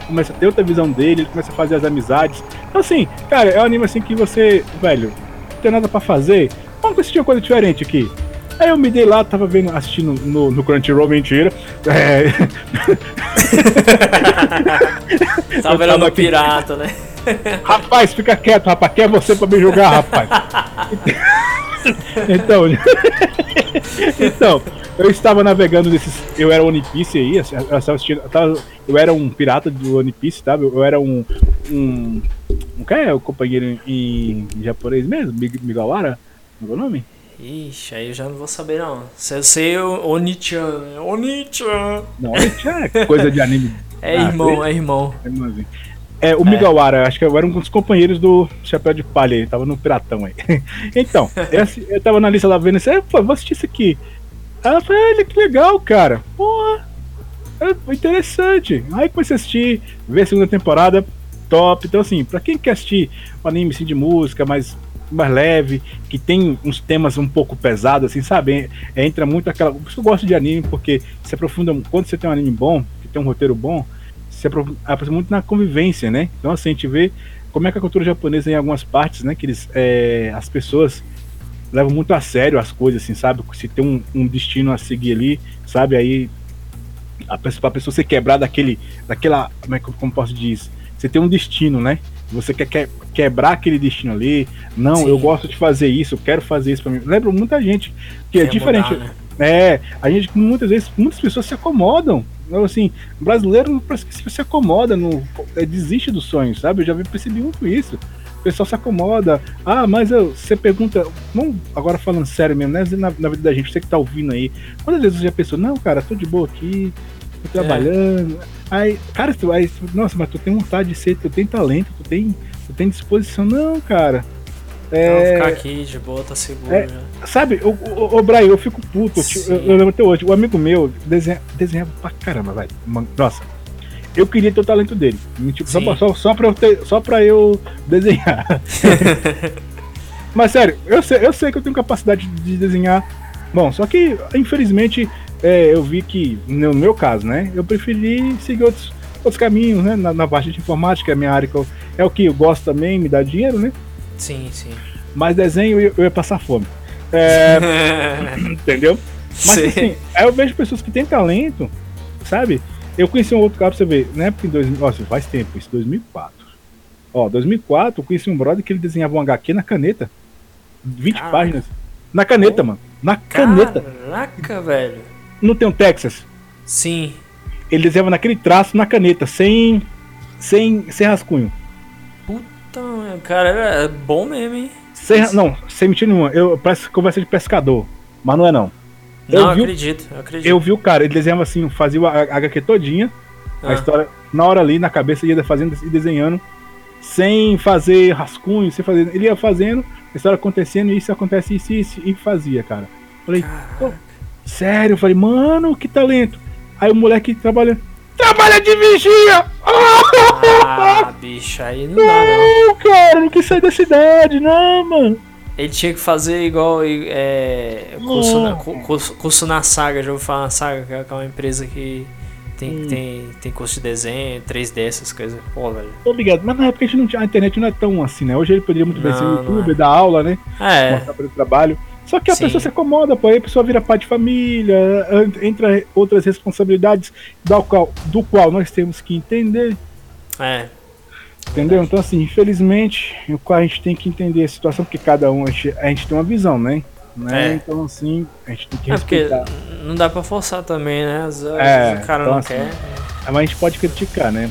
Speaker 2: começam a ter outra visão dele, ele começa a fazer as amizades. Então assim, cara, é um anime assim que você, velho, não tem nada pra fazer, vamos assistir uma coisa diferente aqui. Aí eu me dei lá, tava vendo, assistindo no, no Crunchyroll, mentira. É,
Speaker 1: um
Speaker 2: aqui.
Speaker 1: pirata, né?
Speaker 2: Rapaz, fica quieto, rapaz, quer você pra me julgar, rapaz. então, então, eu estava navegando nesses. Eu era One Piece aí, eu estava assistindo. Eu, tava- eu era um pirata do One Piece, tá? Eu era um. um um que é o companheiro em, em japonês mesmo? Mig- Migawara? Não é o nome?
Speaker 1: Ixi, aí eu já não vou saber não. Se eu sei o Oni-chan, né? Oni-chan.
Speaker 2: Não, é coisa de anime.
Speaker 1: É
Speaker 2: Ah,
Speaker 1: irmão, é irmão.
Speaker 2: É, irmãozinho. É, o Migawara, acho que eu era um dos companheiros do Chapéu de Palha, ele tava no Piratão aí. então, eu, assi- eu tava na lista lá vendo isso, aí, pô, vou assistir isso aqui. Aí eu falei, olha que legal, cara. Porra, é interessante. Aí comecei a assistir, ver a segunda temporada, top. Então, assim, pra quem quer assistir um anime assim, de música mais, mais leve, que tem uns temas um pouco pesados, assim, sabe? É, entra muito aquela. Por isso que eu gosto de anime, porque se aprofunda. Quando você tem um anime bom, que tem um roteiro bom, se aproxima muito na convivência, né? Então, assim, a gente vê como é que a cultura japonesa, em algumas partes, né, que eles, é, as pessoas levam muito a sério as coisas, assim, sabe? Se tem um, um destino a seguir ali, sabe? Aí a pessoa, a pessoa ser quebrar daquele, daquela, como é que como posso dizer? Você tem um destino, né? Você quer, quer quebrar aquele destino ali. Não, Sim. eu gosto de fazer isso, eu quero fazer isso para mim. Lembro muita gente que é quer é diferente. Mudar, né? É, a gente muitas vezes, muitas pessoas se acomodam. Assim, brasileiro parece que se acomoda, no, é, desiste dos sonhos, sabe? Eu já percebi muito isso. O pessoal se acomoda. Ah, mas eu, você pergunta. Vamos agora falando sério mesmo, né? Na, na vida da gente, você que tá ouvindo aí. Quantas vezes você já pensou, não, cara, tô de boa aqui, tô trabalhando. É. Aí, cara, tu, aí, nossa, mas tu tem vontade de ser, tu tem talento, tu tem, tu tem disposição. Não, cara.
Speaker 1: É, não, ficar aqui de boa, tá seguro. É,
Speaker 2: sabe, o, o, o Brian, eu fico puto. Eu, eu, lembro até hoje. O amigo meu desenha, desenhava pra caramba, vai. Nossa, eu queria ter o talento dele. Tipo, só, só, só, pra eu ter, só pra eu desenhar. Mas sério, eu sei, eu sei que eu tenho capacidade de desenhar. Bom, só que, infelizmente, é, eu vi que, no meu caso, né, eu preferi seguir outros, outros caminhos, né, na, na parte de informática, é a minha área que eu, é o que eu gosto também, me dá dinheiro, né?
Speaker 1: Sim, sim.
Speaker 2: Mas desenho eu, eu ia passar fome. É, entendeu? Mas sim. assim, eu vejo pessoas que têm talento, sabe? Eu conheci um outro cara pra você ver, na época em 2000, nossa, faz tempo, isso 2004. Ó, 2004 eu conheci um brother que ele desenhava um HQ na caneta. 20 Caraca. páginas. Na caneta, mano. Na caneta.
Speaker 1: Caraca, velho.
Speaker 2: Não tem um Texas?
Speaker 1: Sim.
Speaker 2: Ele desenhava naquele traço na caneta, sem sem sem rascunho.
Speaker 1: Cara, é bom mesmo, hein?
Speaker 2: Sem, não, sem mentira nenhuma. Eu parece conversa de pescador, mas não é não.
Speaker 1: Eu não, vi, acredito, eu acredito.
Speaker 2: Eu vi o cara, ele desenhava assim, fazia a HQ todinha, ah. a história, na hora ali, na cabeça, ia fazendo e desenhando, sem fazer rascunho, sem fazer. Ele ia fazendo, a história acontecendo, isso acontece, isso, isso, e fazia, cara. Falei, sério, eu falei, mano, que talento. Aí o moleque trabalha. Trabalha de vigia!
Speaker 1: Ah, bicho, aí não, não dá, não.
Speaker 2: Não, cara, não quis sair da cidade, não, mano.
Speaker 1: Ele tinha que fazer igual é, curso, na, curso, curso, na Saga, já ouviu falar na Saga, que é uma empresa que tem, hum. tem, tem curso de desenho, 3D, essas coisas. Pô, velho.
Speaker 2: Obrigado. Mas na época a, gente não tinha, a internet não é tão assim, né? Hoje ele poderia muito bem ser YouTube, é. dar aula, né?
Speaker 1: É.
Speaker 2: Mostrar para o trabalho. Só que a Sim. pessoa se acomoda, pô, aí a pessoa vira pai de família, entra outras responsabilidades do qual, do qual nós temos que entender.
Speaker 1: É.
Speaker 2: Entendeu? Então, assim, infelizmente, o qual a gente tem que entender a situação, porque cada um, a gente, a gente tem uma visão, né? né? É. Então, assim, a gente tem que respeitar. É
Speaker 1: porque não dá pra forçar também, né? Às vezes é, o cara então, não assim, quer.
Speaker 2: Mas a gente pode criticar, né?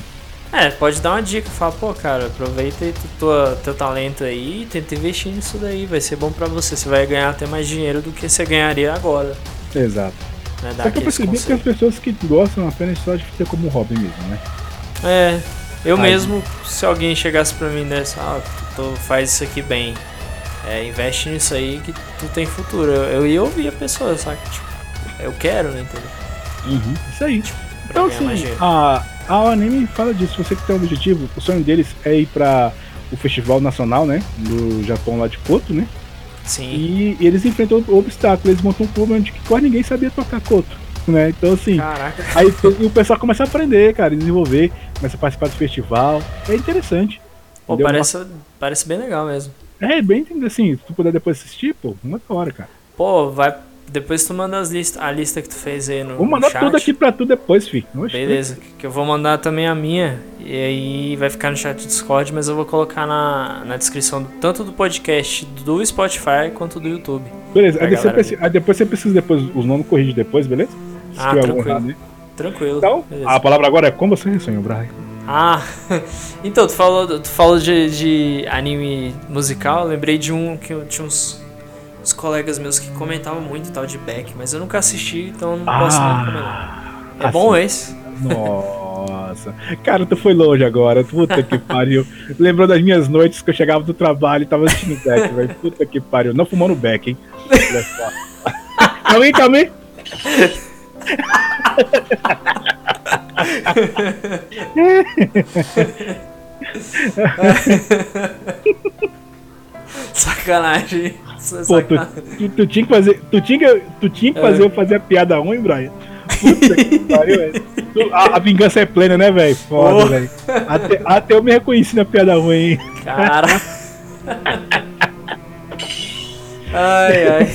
Speaker 1: É, pode dar uma dica, fala, pô, cara, aproveita tua, teu talento aí e tenta investir nisso daí, vai ser bom pra você, você vai ganhar até mais dinheiro do que você ganharia agora.
Speaker 2: Exato. Né, só que eu percebi que as pessoas que gostam apenas só de ter como hobby mesmo, né?
Speaker 1: É, eu Aí. mesmo, se alguém chegasse pra mim e desse, ah, tu, tu, faz isso aqui bem, é, investe nisso aí que tu tem futuro. Eu, eu ia ouvir a pessoa, sabe? Tipo, eu quero, né, entendeu?
Speaker 2: Uhum, isso aí. Tipo, então, assim, a, a anime fala disso. Você que tem um objetivo, o sonho deles é ir pra o Festival Nacional, né? Do Japão lá de Koto, né?
Speaker 1: Sim.
Speaker 2: E, e eles enfrentam o obstáculo. Eles montam um clube onde quase ninguém sabia tocar Koto né? Então assim,
Speaker 1: Caraca.
Speaker 2: aí o pessoal começa a aprender, cara, desenvolver, começa a participar do festival. É interessante.
Speaker 1: Pô, parece, parece bem legal mesmo.
Speaker 2: É, bem assim, se tu puder depois assistir, pô, uma hora, cara.
Speaker 1: Pô, vai. Depois tu manda as list, a lista que tu fez aí no.
Speaker 2: Vou mandar
Speaker 1: chat.
Speaker 2: tudo aqui pra tu depois, fi.
Speaker 1: Beleza, que eu vou mandar também a minha. E aí vai ficar no chat do Discord, mas eu vou colocar na, na descrição tanto do podcast do Spotify quanto do YouTube.
Speaker 2: Beleza, aí, você precisa, aí depois você precisa depois os nomes corrigir depois, beleza?
Speaker 1: Se ah, tranquilo. Tranquilo.
Speaker 2: Então, beleza. a palavra agora é como você sonha, Brian.
Speaker 1: Ah, então, tu falou, tu falou de, de anime musical, eu lembrei de um que eu tinha uns, uns colegas meus que comentavam muito tal de Beck, mas eu nunca assisti, então não posso ah, nem comentar. É assim, bom esse?
Speaker 2: Nossa, cara, tu foi longe agora, puta que pariu. Lembrou das minhas noites que eu chegava do trabalho e tava assistindo Beck, velho. Puta que pariu. Não fumando Beck, hein? Calma aí, calma aí.
Speaker 1: sacanagem.
Speaker 2: Pô, tu, tu, tu, tinha que fazer, tu tinha, tu tinha que fazer é. eu fazer a piada ruim, Brian. Puta que pariu, velho. A, a vingança é plena, né, velho? Foda,
Speaker 1: Oh.
Speaker 2: velho. Até, até eu me reconheci na piada ruim.
Speaker 1: Cara. ai, ai.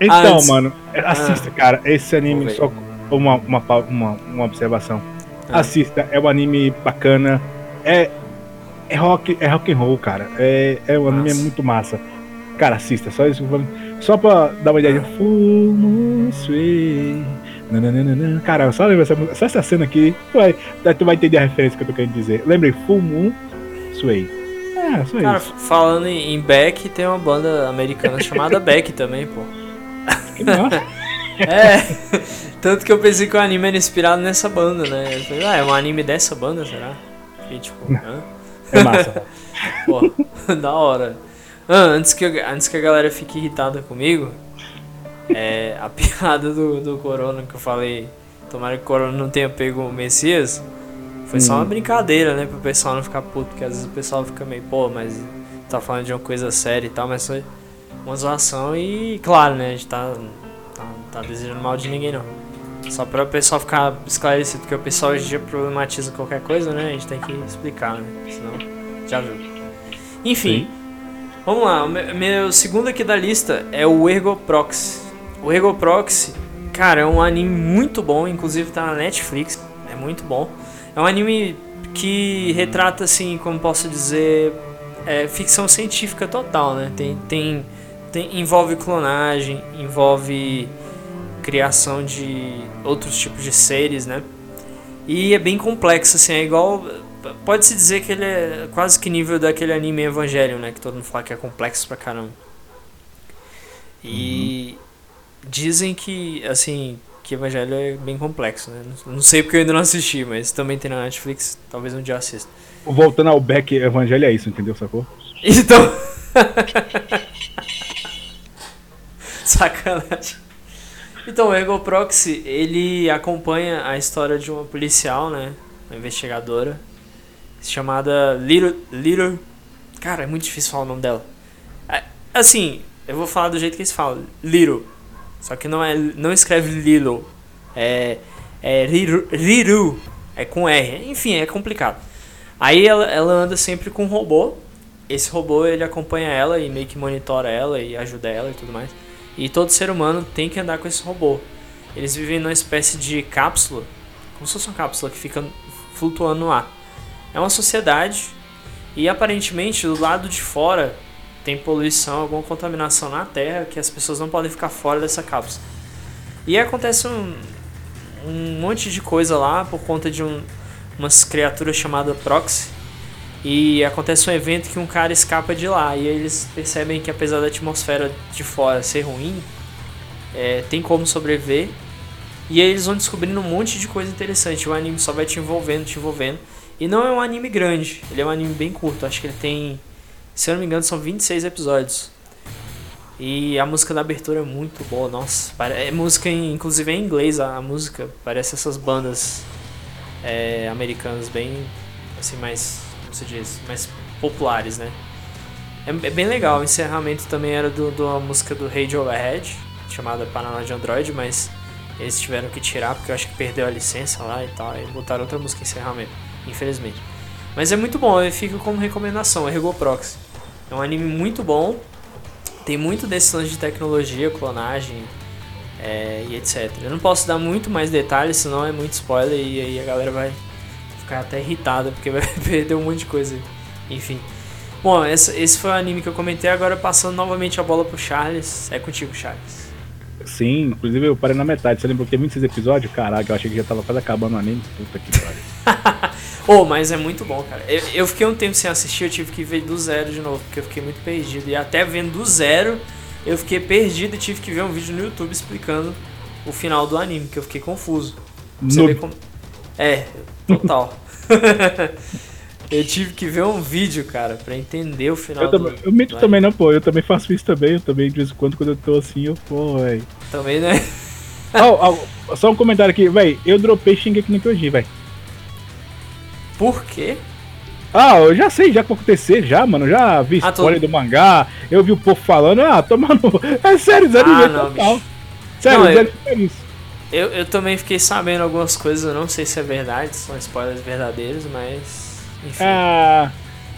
Speaker 2: Então,
Speaker 1: Antes-
Speaker 2: mano, assista, cara. Esse anime, só uma, uma, uma, uma observação.
Speaker 1: Ah.
Speaker 2: Assista, é um anime bacana. É, é, rock, é rock and roll, cara. É, é um anime
Speaker 1: Massa.
Speaker 2: muito massa. Cara, assista, só isso. Só pra dar uma ideia. Nananana. Cara, só lembra essa, só essa cena aqui. Tu vai, tu vai entender a referência que eu tô querendo dizer. Lembrei, Full Moon Sway. É, só
Speaker 1: Cara,
Speaker 2: isso.
Speaker 1: falando em Beck, tem uma banda americana chamada Beck também, pô.
Speaker 2: Que massa.
Speaker 1: É, tanto que eu pensei que o anime era inspirado nessa banda, né? Falei, ah, é um anime dessa banda, será? Fiquei tipo, hã?
Speaker 2: É massa.
Speaker 1: Pô, da hora. Ah, antes, que, eu- antes que a galera fique irritada comigo, é, a piada do, do Corona que eu falei, tomara que o Corona não tenha pego o Messias, foi só uma
Speaker 2: Hum.
Speaker 1: brincadeira, né? Pro pessoal não ficar puto, porque às vezes o pessoal fica meio, pô, mas tá falando de uma coisa séria e tal, mas foi uma zoação e, claro, né? A gente tá, tá, tá desejando mal de ninguém, não. Só pra o pessoal ficar esclarecido, porque o pessoal hoje em dia problematiza qualquer coisa, né? A gente tem que explicar, né? Senão, já viu. Enfim, vamos lá. O meu, segundo aqui da lista é o Ergo Proxy. O Ergo Proxy, cara, é um anime muito bom, inclusive tá na Netflix, é muito bom. É um anime que retrata, assim, como posso dizer, é, ficção científica total, né? Tem, tem, tem, envolve clonagem, envolve criação de outros tipos de seres, né? E é bem complexo, assim, é igual. Pode-se dizer que ele é quase que nível daquele anime Evangelion, né? Que todo mundo fala que é complexo pra caramba. E dizem que, assim, que Evangelho é bem complexo, né? Não sei porque eu ainda não assisti, mas também tem na Netflix, talvez um dia assista.
Speaker 2: Voltando ao Beck Evangelho, é isso, entendeu? Sacou?
Speaker 1: Então. Sacanagem. Então, o Ego Proxy, ele acompanha a história de uma policial, né? Uma investigadora. Chamada Little. Little. Cara, é muito difícil falar o nome dela. É, Assim, eu vou falar do jeito que eles falam. Little. Só que não, é, não escreve Lilo. É. É Riru. É com R. Enfim, é complicado. Aí ela, ela anda sempre com um robô. Esse robô ele acompanha ela e meio que monitora ela e ajuda ela e tudo mais. E todo ser humano tem que andar com esse robô. Eles vivem numa espécie de cápsula, como se fosse uma cápsula que fica flutuando no ar. É uma sociedade e aparentemente do lado de fora tem poluição, alguma contaminação na Terra que as pessoas não podem ficar fora dessa cápsula. E acontece um, um monte de coisa lá por conta de um, umas criaturas chamadas Proxy. E acontece um evento que um cara escapa de lá. E eles percebem que apesar da atmosfera de fora ser ruim, é, tem como sobreviver. E aí eles vão descobrindo um monte de coisa interessante. O anime só vai te envolvendo, te envolvendo. E não é um anime grande, ele é um anime bem curto. Acho que ele tem, se eu não me engano, são 26 episódios. E a música da abertura é muito boa, nossa. É música, em, inclusive é em inglês a, a música. Parece essas bandas é, americanas bem, assim, mais, como se diz, mais populares, né? É, é bem legal. O encerramento também era do, do uma música do Rage Overhead, chamada Paranoia de Android, mas eles tiveram que tirar porque eu acho que perdeu a licença lá e tal. E botaram outra música em encerramento, infelizmente. Mas é muito bom, eu fico como recomendação, é Ergo Proxy. É um anime muito bom, tem muito lances de tecnologia, clonagem é, e etc. Eu não posso dar muito mais detalhes, senão é muito spoiler e aí a galera vai ficar até irritada porque vai perder um monte de coisa. Enfim. Bom, esse foi o anime que eu comentei, agora passando novamente a bola pro Charles. É contigo, Charles.
Speaker 2: Sim, inclusive eu parei na metade. Você lembrou que tem 26 episódios? Caraca, eu achei que já tava quase acabando o anime. Puta que pariu.
Speaker 1: Oh, mas é muito bom, cara. Eu, eu fiquei um tempo sem assistir, eu tive que ver do zero de novo, porque eu fiquei muito perdido. E até vendo do zero, eu fiquei perdido e tive que ver um vídeo no YouTube explicando o final do anime, que eu fiquei confuso. Você
Speaker 2: No-
Speaker 1: vê como... É, total. eu tive que ver um vídeo, cara, pra entender o final
Speaker 2: Eu,
Speaker 1: do,
Speaker 2: também, eu minto
Speaker 1: do
Speaker 2: também não, pô. Eu também faço isso também. Eu também, de vez em quando, quando eu tô assim, eu, pô, velho.
Speaker 1: Também, né?
Speaker 2: Ó, ó, só um comentário aqui, velho. Eu dropei Shingeki no Kyojin, velho.
Speaker 1: Por quê?
Speaker 2: Ah, eu já sei já o que vai acontecer, já, mano. Já vi
Speaker 1: Ah,
Speaker 2: spoiler
Speaker 1: tô-
Speaker 2: do mangá. Eu vi o povo falando, ah, tomando. É sério, desanimei
Speaker 1: Ah, não,
Speaker 2: total.
Speaker 1: bicho.
Speaker 2: Sério,
Speaker 1: Não, eu-
Speaker 2: desanimei isso.
Speaker 1: Eu, eu também fiquei sabendo algumas coisas, eu não sei se é verdade, são spoilers verdadeiros, mas. Enfim.
Speaker 2: Ah.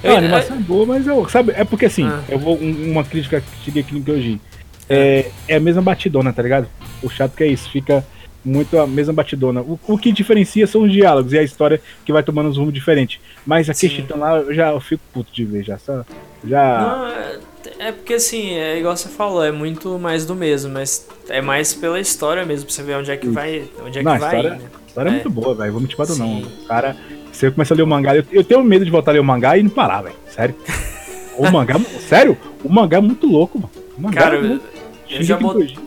Speaker 1: Eu-
Speaker 2: a animação é boa, mas eu. Sabe, é porque assim,
Speaker 1: Ah.
Speaker 2: eu vou. um- uma crítica que cheguei aqui no Kyojin. É, é a mesma batidona, tá ligado? O chato que é isso, fica muito a mesma batidona. O, o que diferencia são os diálogos e a história que vai tomando uns rumos diferentes. Mas
Speaker 1: Sim.
Speaker 2: Titã lá, eu já eu fico puto de ver, já. Só, já.
Speaker 1: Não, é, é porque assim, é igual você falou, é muito mais do mesmo, mas é mais pela história mesmo, pra você ver onde é que vai. Onde é que
Speaker 2: a
Speaker 1: vai
Speaker 2: história-
Speaker 1: né?
Speaker 2: A história é,
Speaker 1: É.
Speaker 2: muito boa, velho. Vou mentir pra não. O cara, você começa a ler o mangá. Eu, eu tenho medo de voltar a ler o mangá e não parar, velho. Sério. O mangá. sério? O mangá é muito louco, mano. O mangá
Speaker 1: Cara,
Speaker 2: é
Speaker 1: eu,
Speaker 2: muito...
Speaker 1: eu já
Speaker 2: Shingeki
Speaker 1: bot-
Speaker 2: Kyojin.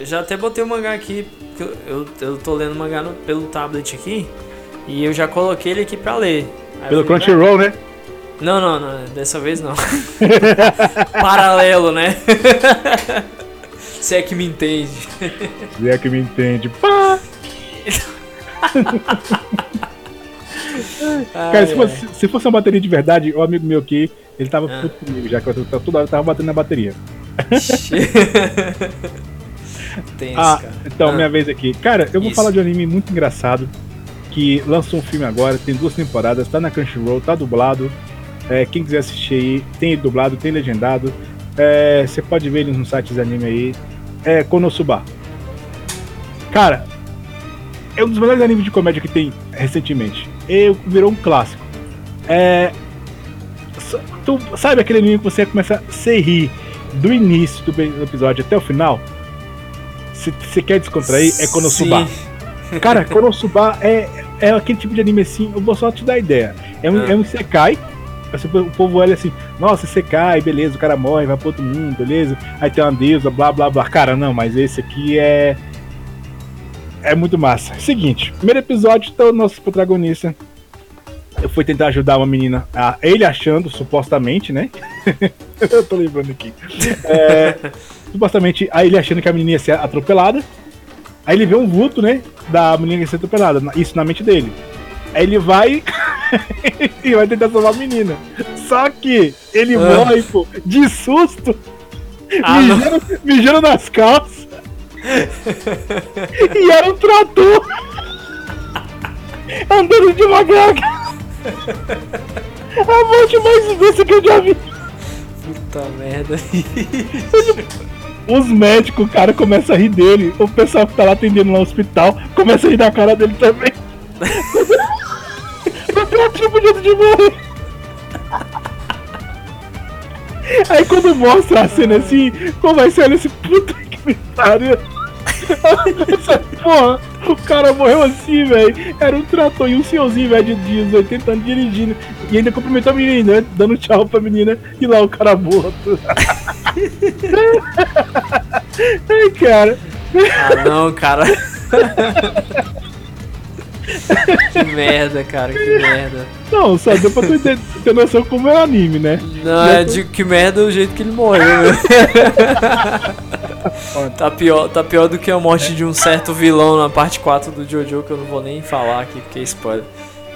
Speaker 1: eu já até botei o mangá aqui, porque eu, eu, eu tô lendo o mangá no- pelo tablet aqui, e eu já coloquei ele aqui pra ler. Aí eu
Speaker 2: Pelo
Speaker 1: falei,
Speaker 2: Crunchyroll, né?
Speaker 1: Não, não, não, dessa vez não. Paralelo, né? Se é que me entende.
Speaker 2: Zé é que me entende. Pá! Cara,
Speaker 1: Ai,
Speaker 2: se fosse, se fosse uma bateria de verdade, o amigo meu aqui, ele tava
Speaker 1: Ah.
Speaker 2: puto comigo já, que eu tava- toda hora tava batendo na bateria.
Speaker 1: Tenso,
Speaker 2: Ah,
Speaker 1: cara.
Speaker 2: então,
Speaker 1: Ah.
Speaker 2: minha vez aqui. Cara, eu vou
Speaker 1: Isso.
Speaker 2: falar de um anime muito engraçado, que lançou um filme agora, tem duas temporadas, tá na Crunchyroll, tá dublado. É, quem quiser assistir aí, tem dublado, tem legendado. É, Você pode ver ele nos sites de anime aí. É Konosuba. Cara, é um dos melhores animes de comédia que tem recentemente. E virou um clássico. É. Tu sabe aquele anime que você começa a se rir do início do episódio até o final? Se você quer descontrair, é Konosuba.
Speaker 1: Sim.
Speaker 2: Cara, Konosuba é, é aquele tipo de anime assim, eu vou só te dar ideia. É um,
Speaker 1: Ah.
Speaker 2: é um Isekai. Assim, O povo olha assim, nossa, Isekai, beleza, o cara morre, vai pro outro mundo, beleza. Aí tem uma deusa, blá blá blá. Cara, não, mas esse aqui é. É muito massa. Seguinte, primeiro episódio, então, nosso protagonista. Fui tentar ajudar uma menina, a, ele achando, supostamente, né? eu tô lembrando aqui. É, supostamente, aí ele achando que a menina ia ser atropelada. Aí ele vê um vulto, né? Da menina que ia ser atropelada. Isso na mente dele. Aí ele vai e vai tentar salvar a menina. Só que ele
Speaker 1: Ah.
Speaker 2: morre, pô, de susto,
Speaker 1: Ah,
Speaker 2: mijando, mijando nas calças. e era um trator andando devagar. A morte mais imensa que eu já vi.
Speaker 1: Puta merda.
Speaker 2: Os médicos, cara, começa a rir dele. O pessoal que tá lá atendendo no hospital começa a rir da cara dele também. O cara tipo jeito de morrer. Aí quando mostra a cena assim, como vai ser esse puta que me pariu. Essa Porra, o cara morreu assim, velho. Era um trator e um senhorzinho, velho, de, de uns 80 anos dirigindo. E ainda cumprimentou a menina, né? Dando tchau pra menina. E lá o cara morto. Ai, cara.
Speaker 1: Ah, não, cara. que merda, cara, que merda.
Speaker 2: Não, só deu pra tu ter, ter noção como é o anime, né?
Speaker 1: Não, é de que merda o jeito que ele morreu, né? tá, pior, tá pior do que a morte de um certo vilão na parte 4 do Jojo, que eu não vou nem falar aqui porque é spoiler.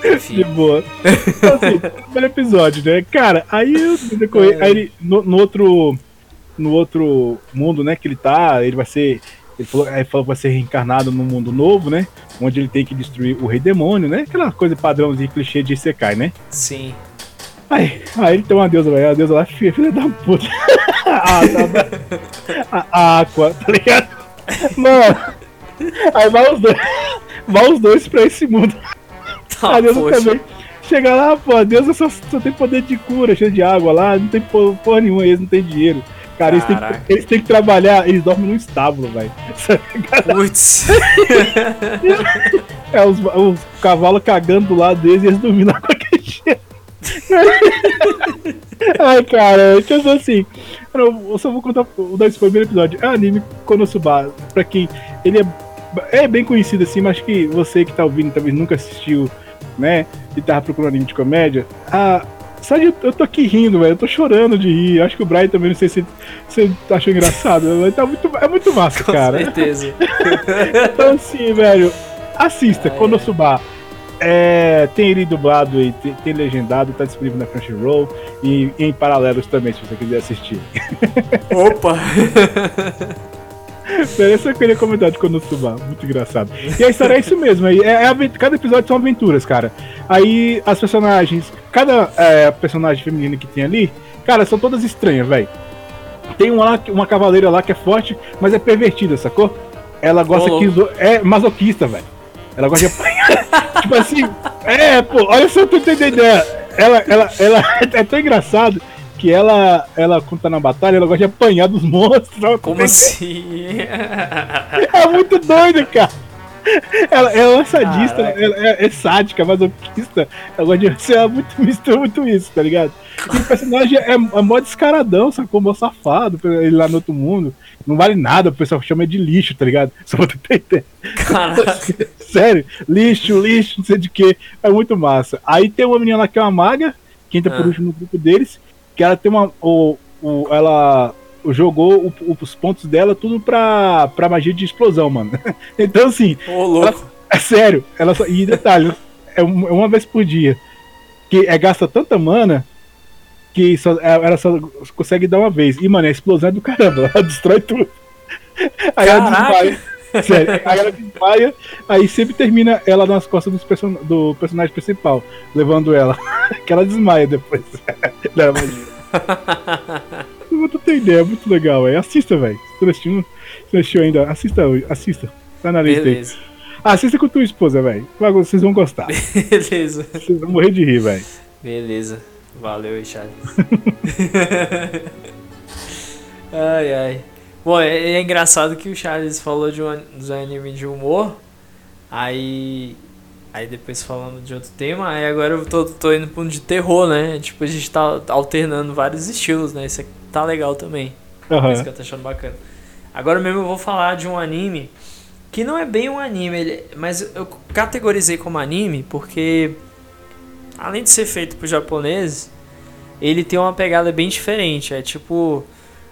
Speaker 2: De
Speaker 1: Enfim.
Speaker 2: boa. Então, assim, primeiro episódio, né? Cara, aí eu no decorrer- aí ele, no, no outro. No outro mundo, né, que ele tá, ele vai ser. Ele falou, aí falou que vai ser reencarnado num mundo novo, né? Onde ele tem que destruir o rei demônio, né? Aquela coisa padrãozinha, clichê de Isekai, né?
Speaker 1: Sim.
Speaker 2: Aí, aí ele tem uma deusa, velho. A deusa lá, filha, filha da puta. ah, tá, a, a Aqua, tá ligado? Mano. Aí vai os dois. Vai os dois pra esse mundo.
Speaker 1: Tá,
Speaker 2: a deusa
Speaker 1: poxa.
Speaker 2: também. Chega lá, pô, a deusa só, só tem poder de cura, cheio de água lá, não tem porra, porra nenhuma, eles não tem dinheiro. Cara, eles têm, que, eles têm que trabalhar, eles dormem num estábulo, velho.
Speaker 1: Putz.
Speaker 2: É, os, os cavalos cagando do lado deles e eles dormindo aquele cheiro. Ai, cara, então assim, eu só vou contar o esse primeiro episódio. É um anime Konosuba, pra quem ele é, é bem conhecido assim, mas acho que você que tá ouvindo talvez nunca assistiu, né, e tava procurando anime de comédia, ah, só de eu tô aqui rindo, velho, eu tô chorando de rir. Acho que o Brian também, não sei se você achou engraçado, mas tá muito, é muito massa,
Speaker 1: Com
Speaker 2: cara.
Speaker 1: certeza.
Speaker 2: Então, assim, velho, assista,
Speaker 1: Ah, é.
Speaker 2: Konosuba. É, tem ele dublado e tem, tem legendado, tá disponível na Crunchyroll e em paralelos também, se você quiser assistir.
Speaker 1: Opa!
Speaker 2: Eu queria comentar de Konosuba, muito engraçado. E a história é isso mesmo, é, é, cada episódio são aventuras, cara. Aí as personagens, cada é, personagem feminina que tem ali, cara, são todas estranhas, velho. Tem uma, lá, uma cavaleira lá que é forte, mas é pervertida, sacou? Ela gosta oh, que. É masoquista, velho. Ela gosta de apanhar. tipo assim, é, pô, olha só, eu tô entendendo. Ela, ela, ela é tão engraçado que ela, ela, quando tá na batalha, ela gosta de apanhar dos monstros.
Speaker 1: Como assim?
Speaker 2: É muito doido, cara. Ela, ela é sadista, ela é, é, sádica, masoquista. Ela gosta de ser muito, mistura muito isso, tá ligado? E o personagem é, é mó descaradão, sacou? Mó safado, ele lá no outro mundo. Não vale nada, o pessoal chama de lixo, tá ligado? Só pra tu entender.
Speaker 1: Caraca.
Speaker 2: Sério, lixo, lixo, não sei de que. É muito massa. Aí tem uma menina lá que é uma maga, que entra ah. por último no grupo deles que ela tem uma. O, o, ela jogou o, os pontos dela tudo pra, pra magia de explosão, mano. então, assim.
Speaker 1: Ô, louco.
Speaker 2: Ela, é sério. Ela só, e detalhe, é, é uma vez por dia. Que é, gasta tanta mana que só, é, ela só consegue dar uma vez. E, mano, a explosão é do caramba. Ela destrói tudo. Aí Caraca. ela desmaia. Sério, aí ela desmaia, aí sempre termina ela nas costas do, person do personagem principal, levando ela. que ela desmaia depois. da magia. tu tem ideia, é muito legal, velho. Assista, velho. Se não assistiu, se não assistiu ainda, assista hoje. Assista. Tá na lista aí. Assista com tua esposa, velho. Vocês vão gostar.
Speaker 1: Beleza.
Speaker 2: Vocês vão morrer de rir, velho.
Speaker 1: Beleza. Valeu, Charles. ai, ai. Bom, é, é, engraçado que o Charles falou de um, dos animes de humor. Aí Aí depois falando de outro tema, aí agora eu tô, tô indo pro um de terror, né? Tipo, a gente tá alternando vários estilos, né? Isso aqui tá legal também. Uhum. Isso que eu tô achando bacana. Agora mesmo eu vou falar de um anime que não é bem um anime, ele, mas eu categorizei como anime porque além de ser feito por japoneses, ele tem uma pegada bem diferente. É tipo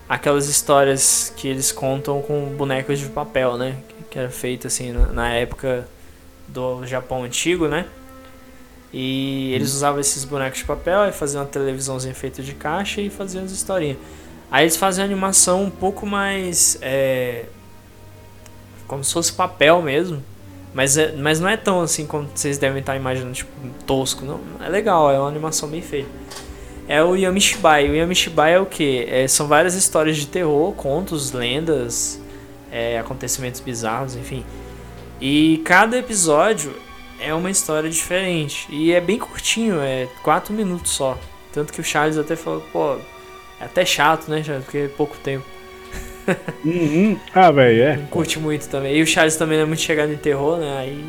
Speaker 1: aquelas histórias que eles contam com bonecos de papel, né? Que era feito assim na, época do Japão antigo, né? E eles hum. usavam esses bonecos de papel e faziam uma televisãozinha feita de caixa e faziam as historinhas. Aí eles faziam animação um pouco mais. É, como se fosse papel mesmo. Mas, é, mas não é tão assim como vocês devem estar imaginando, tipo, tosco. Não, é legal, é uma animação bem feita. É o Yamishibai. O Yamishibai é o que? É, são várias histórias de terror, contos, lendas, é, acontecimentos bizarros, enfim. E cada episódio é uma história diferente. E é bem curtinho, é 4 minutos só. Tanto que o Charles até falou, pô, é até chato, né, Charles? Porque é pouco tempo.
Speaker 2: Uhum. Ah, velho, é.
Speaker 1: Não curte muito também. E o Charles também não é muito chegado em terror, né? Aí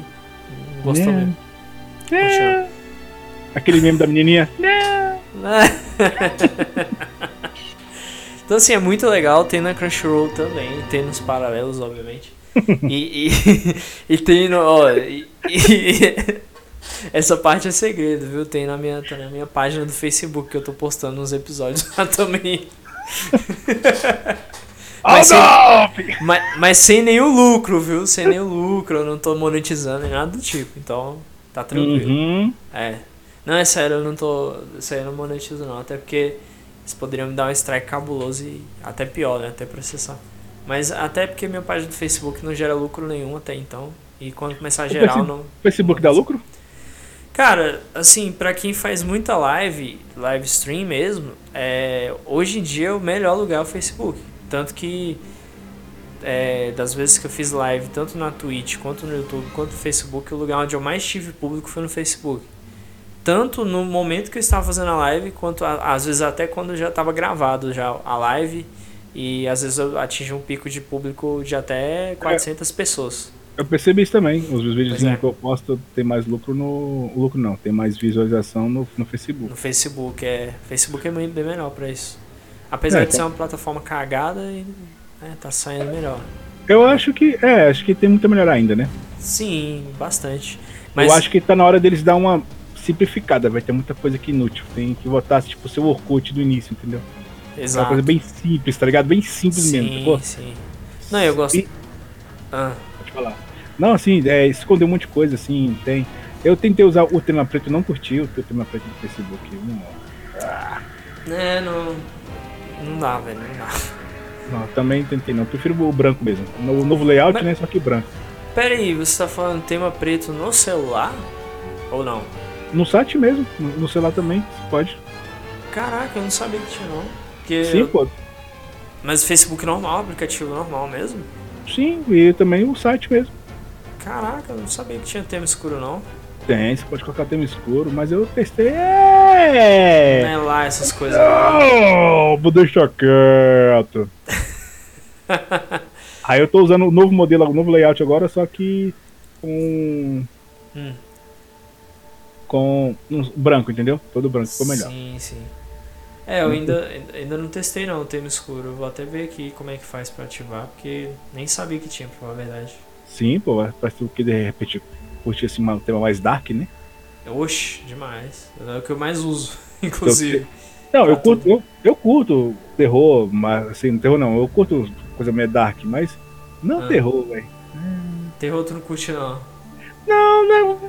Speaker 1: não gostou é. mesmo.
Speaker 2: É. Aquele meme da menininha.
Speaker 1: então assim, é muito legal. Tem na Crunchyroll também. Tem nos paralelos, obviamente e, e, e, tem no. Ó, e, essa parte é segredo, viu? Tem na minha, tá na minha página do Facebook que eu tô postando uns episódios lá também. mas, sem, mas, mas, sem nenhum lucro, viu? Sem nenhum lucro, eu não tô monetizando nem nada do tipo, então tá tranquilo. Uhum. É. Não, é sério, eu não tô. Isso aí eu não monetizo não, até porque eles poderiam me dar um strike cabuloso e até pior, né? Até processar. Mas até porque minha página do Facebook não gera lucro nenhum até então. E quando começar a gerar,
Speaker 2: o
Speaker 1: não.
Speaker 2: Facebook dá lucro?
Speaker 1: Cara, assim, para quem faz muita live, live stream mesmo, é, hoje em dia o melhor lugar é o Facebook. Tanto que é, das vezes que eu fiz live, tanto na Twitch, quanto no YouTube, quanto no Facebook, o lugar onde eu mais tive público foi no Facebook. Tanto no momento que eu estava fazendo a live, quanto a, às vezes até quando já estava gravado já a live e às vezes eu atingi um pico de público de até 400 é, pessoas.
Speaker 2: Eu percebi isso também. Os vídeos é. que eu posto tem mais lucro no. Lucro não, tem mais visualização no, no Facebook.
Speaker 1: No Facebook, é. Facebook é bem melhor pra isso. Apesar é, de tá. ser uma plataforma cagada, e, é, tá saindo melhor.
Speaker 2: Eu acho que. É, acho que tem muito a melhorar ainda, né?
Speaker 1: Sim, bastante. Mas...
Speaker 2: Eu acho que tá na hora deles dar uma simplificada, vai ter muita coisa que inútil. Tem que botar tipo o seu Orkut do início, entendeu?
Speaker 1: Exato. Uma
Speaker 2: coisa bem simples, tá ligado? Bem simples
Speaker 1: sim,
Speaker 2: mesmo. Pô.
Speaker 1: Sim. Não, eu gosto. E...
Speaker 2: Ah. Pode falar. Não, assim, é, esconder um monte de coisa, assim, tem. Eu tentei usar o tema preto, não curti o tema preto no Facebook. Não.
Speaker 1: Ah. É, não. Não dá, velho, não dá.
Speaker 2: Não, também tentei não. Prefiro o branco mesmo. O novo layout, Mas... né? Só que branco.
Speaker 1: Pera aí, você tá falando tema preto no celular? Ou não?
Speaker 2: No site mesmo, no celular também, pode.
Speaker 1: Caraca, eu não sabia que tinha não. Porque
Speaker 2: Sim,
Speaker 1: eu...
Speaker 2: pô.
Speaker 1: Mas Facebook normal, aplicativo normal mesmo?
Speaker 2: Sim, e também o site mesmo.
Speaker 1: Caraca, eu não sabia que tinha tema escuro não.
Speaker 2: Tem, você pode colocar tema escuro, mas eu testei. É...
Speaker 1: Não é lá essas coisas.
Speaker 2: Oh, vou deixar quieto. Aí eu tô usando o novo modelo, o novo layout agora, só que com. Hum. Com um branco, entendeu? Todo branco ficou melhor.
Speaker 1: Sim, sim. É, eu ainda, ainda não testei não o tema escuro. Vou até ver aqui como é que faz pra ativar, porque nem sabia que tinha, pra falar a verdade.
Speaker 2: Sim, pô, parece que de repente curtir assim, um tema mais dark, né?
Speaker 1: Oxe, demais. É o que eu mais uso, inclusive.
Speaker 2: Não, eu curto, eu, eu curto terror, mas assim, terror não, eu curto coisa meio dark, mas não ah. terror, velho.
Speaker 1: Terror tu não curte não.
Speaker 2: Não, não.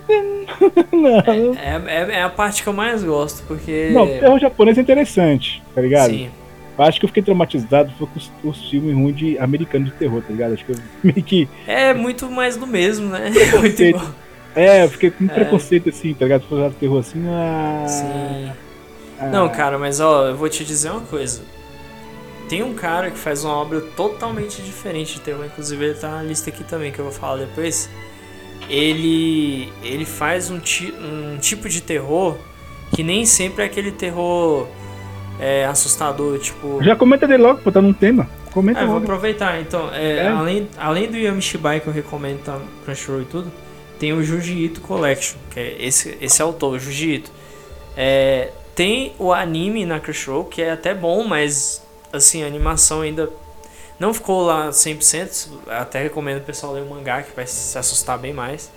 Speaker 1: não. É, é, é, a parte que eu mais gosto, porque.
Speaker 2: Não, terror japonês é interessante, tá ligado? Sim. Eu acho que eu fiquei traumatizado com os, filmes ruins de americano de terror, tá ligado? Acho que eu meio que.
Speaker 1: É muito mais do mesmo, né? É muito igual.
Speaker 2: É, eu fiquei com é. preconceito assim, tá ligado? Se terror assim, ah.
Speaker 1: Sim. Ah. Não, cara, mas ó, eu vou te dizer uma coisa. Tem um cara que faz uma obra totalmente diferente de terror, inclusive ele tá na lista aqui também que eu vou falar depois. Ele ele faz um, ti, um tipo de terror que nem sempre é aquele terror é, assustador, tipo.
Speaker 2: Já comenta dele logo, pô, tá num tema. Comenta
Speaker 1: é, logo. vou aproveitar. Então, é, é. Além, além do Yamishibai que eu recomendo tá Crunchyroll e tudo, tem o Junji Ito Collection, que é esse, esse autor, o Junji Ito. É, tem o anime na Crunchyroll, que é até bom, mas assim, a animação ainda não ficou lá 100%. Até recomendo o pessoal ler o mangá, que vai se assustar bem mais.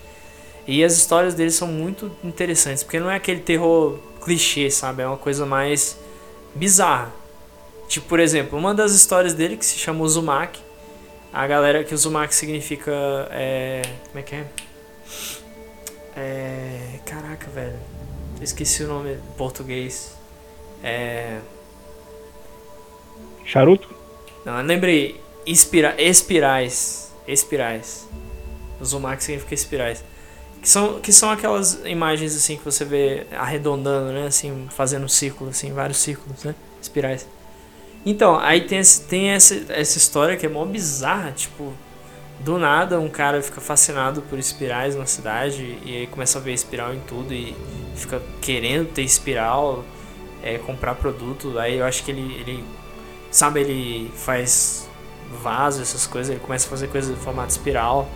Speaker 1: E as histórias dele são muito interessantes, porque não é aquele terror clichê, sabe? É uma coisa mais bizarra. Tipo, por exemplo, uma das histórias dele que se chama Uzumaki. A galera que Uzumaki significa. É, como é que é? É. Caraca, velho. Esqueci o nome em português. É.
Speaker 2: Charuto?
Speaker 1: Não, lembrei. Espira, espirais. Espirais. Uzumaki significa espirais. Que são, que são aquelas imagens assim que você vê arredondando, né? Assim, fazendo um círculo, assim, vários círculos, né? Espirais. Então, aí tem, esse, tem essa, essa história que é mó bizarra, tipo, do nada um cara fica fascinado por espirais na cidade e aí começa a ver espiral em tudo e fica querendo ter espiral, é, comprar produto. Aí eu acho que ele, ele, sabe, ele faz vaso, essas coisas, ele começa a fazer coisas em formato espiral.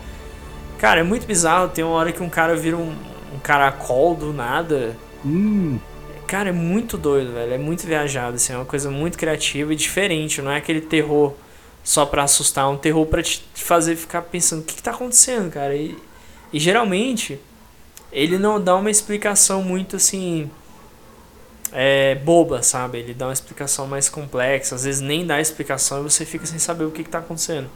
Speaker 1: Cara, é muito bizarro. Tem uma hora que um cara vira um, um caracol do nada.
Speaker 2: Hum.
Speaker 1: Cara, é muito doido, velho. É muito viajado, assim. É uma coisa muito criativa e diferente. Não é aquele terror só pra assustar. É um terror pra te fazer ficar pensando: o que, que tá acontecendo, cara? E, e geralmente, ele não dá uma explicação muito assim. É, boba, sabe? Ele dá uma explicação mais complexa. Às vezes nem dá explicação e você fica sem saber o que, que tá acontecendo.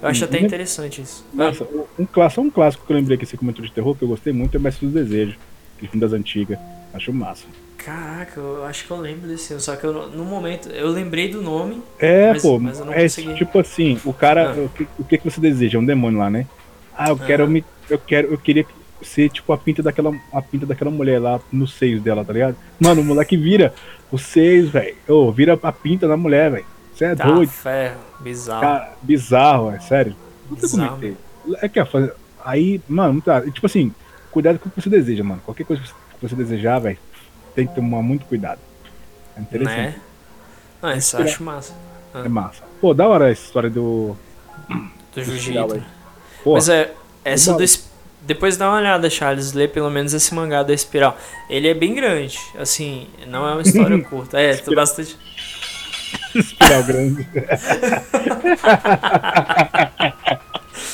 Speaker 1: Eu acho até interessante isso.
Speaker 2: Nossa, um clássico, um clássico que eu lembrei que você comentou de terror, que eu gostei muito, é Mestre do Desejo, aquele filme das antigas. Acho massa.
Speaker 1: Caraca, eu acho que eu lembro desse só que eu, no momento eu lembrei do nome.
Speaker 2: É, mas, pô, mas é consegui... tipo assim, o cara, ah. o, que, o que você deseja? Um demônio lá, né? Ah, eu quero me. Eu quero. Eu queria ser tipo a pinta daquela. A pinta daquela mulher lá nos seios dela, tá ligado? Mano, o moleque vira os seios, velho. Oh, vira a pinta da mulher, velho. Você é tá doido.
Speaker 1: Ferro, bizarro.
Speaker 2: Cara, bizarro, é sério. Não sei como é É que aí, mano, tá, tipo assim, cuidado com o que você deseja, mano. Qualquer coisa que você desejar, velho, tem que tomar muito cuidado. É interessante. Né?
Speaker 1: Ah, isso eu acho massa.
Speaker 2: Ah. É massa. Pô, da hora essa história do.
Speaker 1: Do jiu-jitsu. Mas é, essa do. Depois dá uma olhada, Charles, lê pelo menos esse mangá da Espiral. Ele é bem grande, assim, não é uma história curta. É, tô bastante.
Speaker 2: Espiral grande.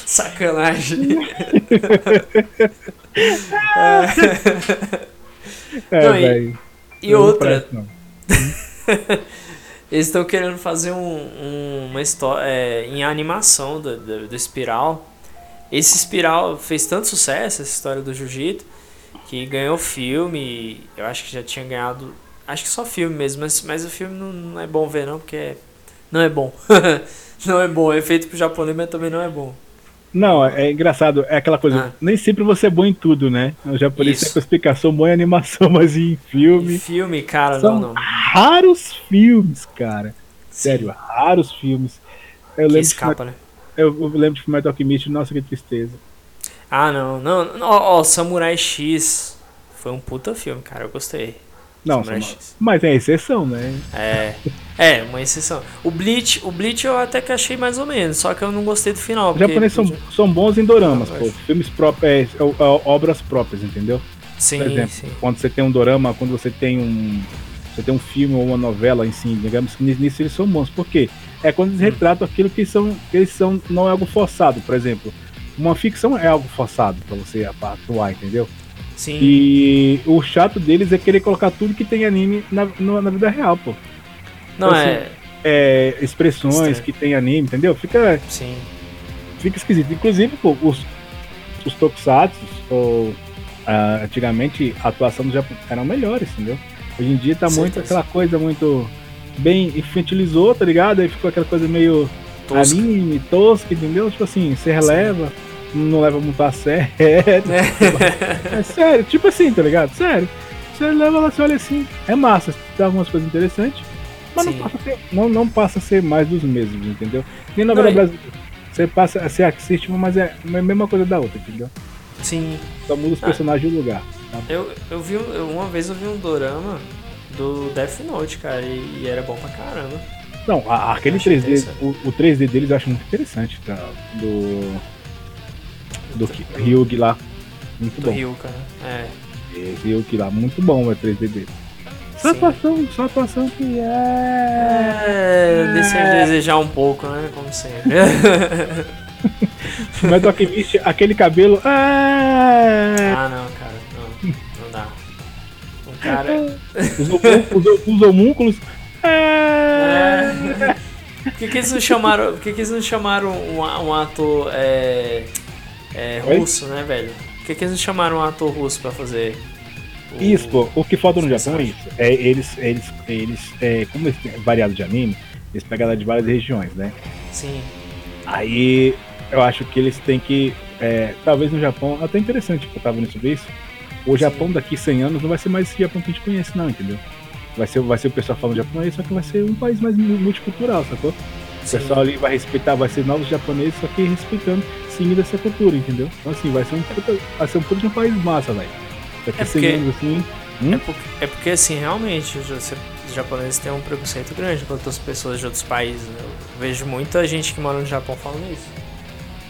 Speaker 1: Sacanagem.
Speaker 2: é, não, e,
Speaker 1: e outra. Eles estão querendo fazer um, um, uma história é, em animação do, do, do, Espiral. Esse Espiral fez tanto sucesso, essa história do Jiu-Jitsu, que ganhou filme. Eu acho que já tinha ganhado Acho que só filme mesmo, mas, mas o filme não, não é bom ver não, porque Não é bom. não é bom. É feito pro japonês, mas também não é bom.
Speaker 2: Não, é engraçado, é aquela coisa,
Speaker 1: Ah.
Speaker 2: nem sempre você é bom em tudo, né? O japonês
Speaker 1: Isso.
Speaker 2: sempre explicar, sou bom em animação, mas em filme.
Speaker 1: Filme, cara,
Speaker 2: São
Speaker 1: não, não.
Speaker 2: raros filmes, cara. Sério, raros filmes. Eu
Speaker 1: Que
Speaker 2: lembro,
Speaker 1: escapa, né?
Speaker 2: Eu, lembro de Fullmetal Alchemist, nossa, que tristeza.
Speaker 1: Ah, não. Não, não ó, ó, Samurai X foi um puta filme, cara. Eu gostei.
Speaker 2: Não,
Speaker 1: X.
Speaker 2: mas é exceção, né?
Speaker 1: É. É, uma exceção. O Bleach, o Bleach eu até que achei mais ou menos, só que eu não gostei do final.
Speaker 2: Os japoneses são,
Speaker 1: podia-
Speaker 2: são bons em doramas,
Speaker 1: Não,
Speaker 2: pô. Filmes próprios, é, é, é, obras próprias, entendeu?
Speaker 1: Sim,
Speaker 2: Por exemplo,
Speaker 1: sim.
Speaker 2: quando você tem um dorama, quando você tem um. Você tem um filme ou uma novela em si, digamos que nisso eles são bons. Por quê? É quando eles retratam aquilo que são. que eles são. não é algo forçado, por exemplo. Uma ficção é algo forçado pra você atuar, entendeu?
Speaker 1: Sim.
Speaker 2: E o chato deles é querer colocar tudo que tem anime na, no- na vida real, pô.
Speaker 1: Não,
Speaker 2: assim,
Speaker 1: é.
Speaker 2: É, expressões
Speaker 1: Estranho.
Speaker 2: que tem anime, entendeu? Fica,
Speaker 1: Sim.
Speaker 2: fica esquisito. Inclusive, pô, os, os tokusatsu, ou, ah, antigamente a atuação dos japoneses eram melhores, entendeu? Hoje em dia tá
Speaker 1: Com
Speaker 2: muito
Speaker 1: certeza.
Speaker 2: aquela coisa muito bem infantilizou, tá ligado? Aí ficou aquela coisa meio
Speaker 1: Tosca.
Speaker 2: anime, tosca, entendeu? Tipo assim, você releva, não leva muito a sério. É sério, tipo assim, tá ligado? Sério. Você leva lá, você olha assim, é massa, tem algumas coisas interessantes, mas não
Speaker 1: Sim.
Speaker 2: passa, a ser, não, não passa a ser mais dos mesmos, entendeu? Nem na
Speaker 1: Não,
Speaker 2: novela
Speaker 1: e-
Speaker 2: brasileira. Você passa, você assiste, mas é a mesma coisa da outra, entendeu?
Speaker 1: Sim.
Speaker 2: Só muda os
Speaker 1: Ah.
Speaker 2: personagens do lugar.
Speaker 1: Eu, eu vi. eu- uma vez eu vi um dorama do Death Note, cara, e, e era bom pra caramba.
Speaker 2: Não, a- aquele
Speaker 1: Achei
Speaker 2: 3D,
Speaker 1: interessante.
Speaker 2: o, o 3D deles eu acho muito interessante, tá? Do. Do Ryugi lá. Muito
Speaker 1: Do
Speaker 2: bom.
Speaker 1: Ryu, cara. É.
Speaker 2: Esse Ryugi lá, muito bom o 3D dele. Só atuação, só atuação que é.
Speaker 1: É, deixa eu desejar um pouco, né? Como sempre.
Speaker 2: Mas o Alchemist, aquele cabelo. É...
Speaker 1: ah, não, cara. Cara.
Speaker 2: Os, os, os homúnculos. É...
Speaker 1: Por que, que eles não chamaram. Por que, que eles não chamaram um, um ator é, é, russo, né, velho? Por que, que eles não chamaram um ator russo pra fazer. o-
Speaker 2: Isso, pô, o que falta no Japão é isso. É, eles, eles, eles é, como eles têm variado de anime, eles pegaram de várias regiões, né?
Speaker 1: Sim.
Speaker 2: Aí eu acho que eles têm que. é, talvez no Japão, até interessante que eu tava vendo sobre isso. O Japão daqui 100 anos não vai ser mais esse Japão que a gente conhece, não, entendeu? Vai ser, vai ser o pessoal falando japonês, só que vai ser um país mais mu- multicultural, sacou? O pessoal ali vai respeitar, vai ser novos japoneses, só que respeitando, seguindo essa cultura, entendeu? Então assim, vai ser um puta, vai ser um puta um país massa, velho. Daqui
Speaker 1: É
Speaker 2: 100
Speaker 1: porque-
Speaker 2: anos assim.
Speaker 1: É porque, é porque, assim, realmente, os ja- os japoneses têm um preconceito grande contra as pessoas de outros países, né? Eu vejo muita gente que mora no Japão falando isso.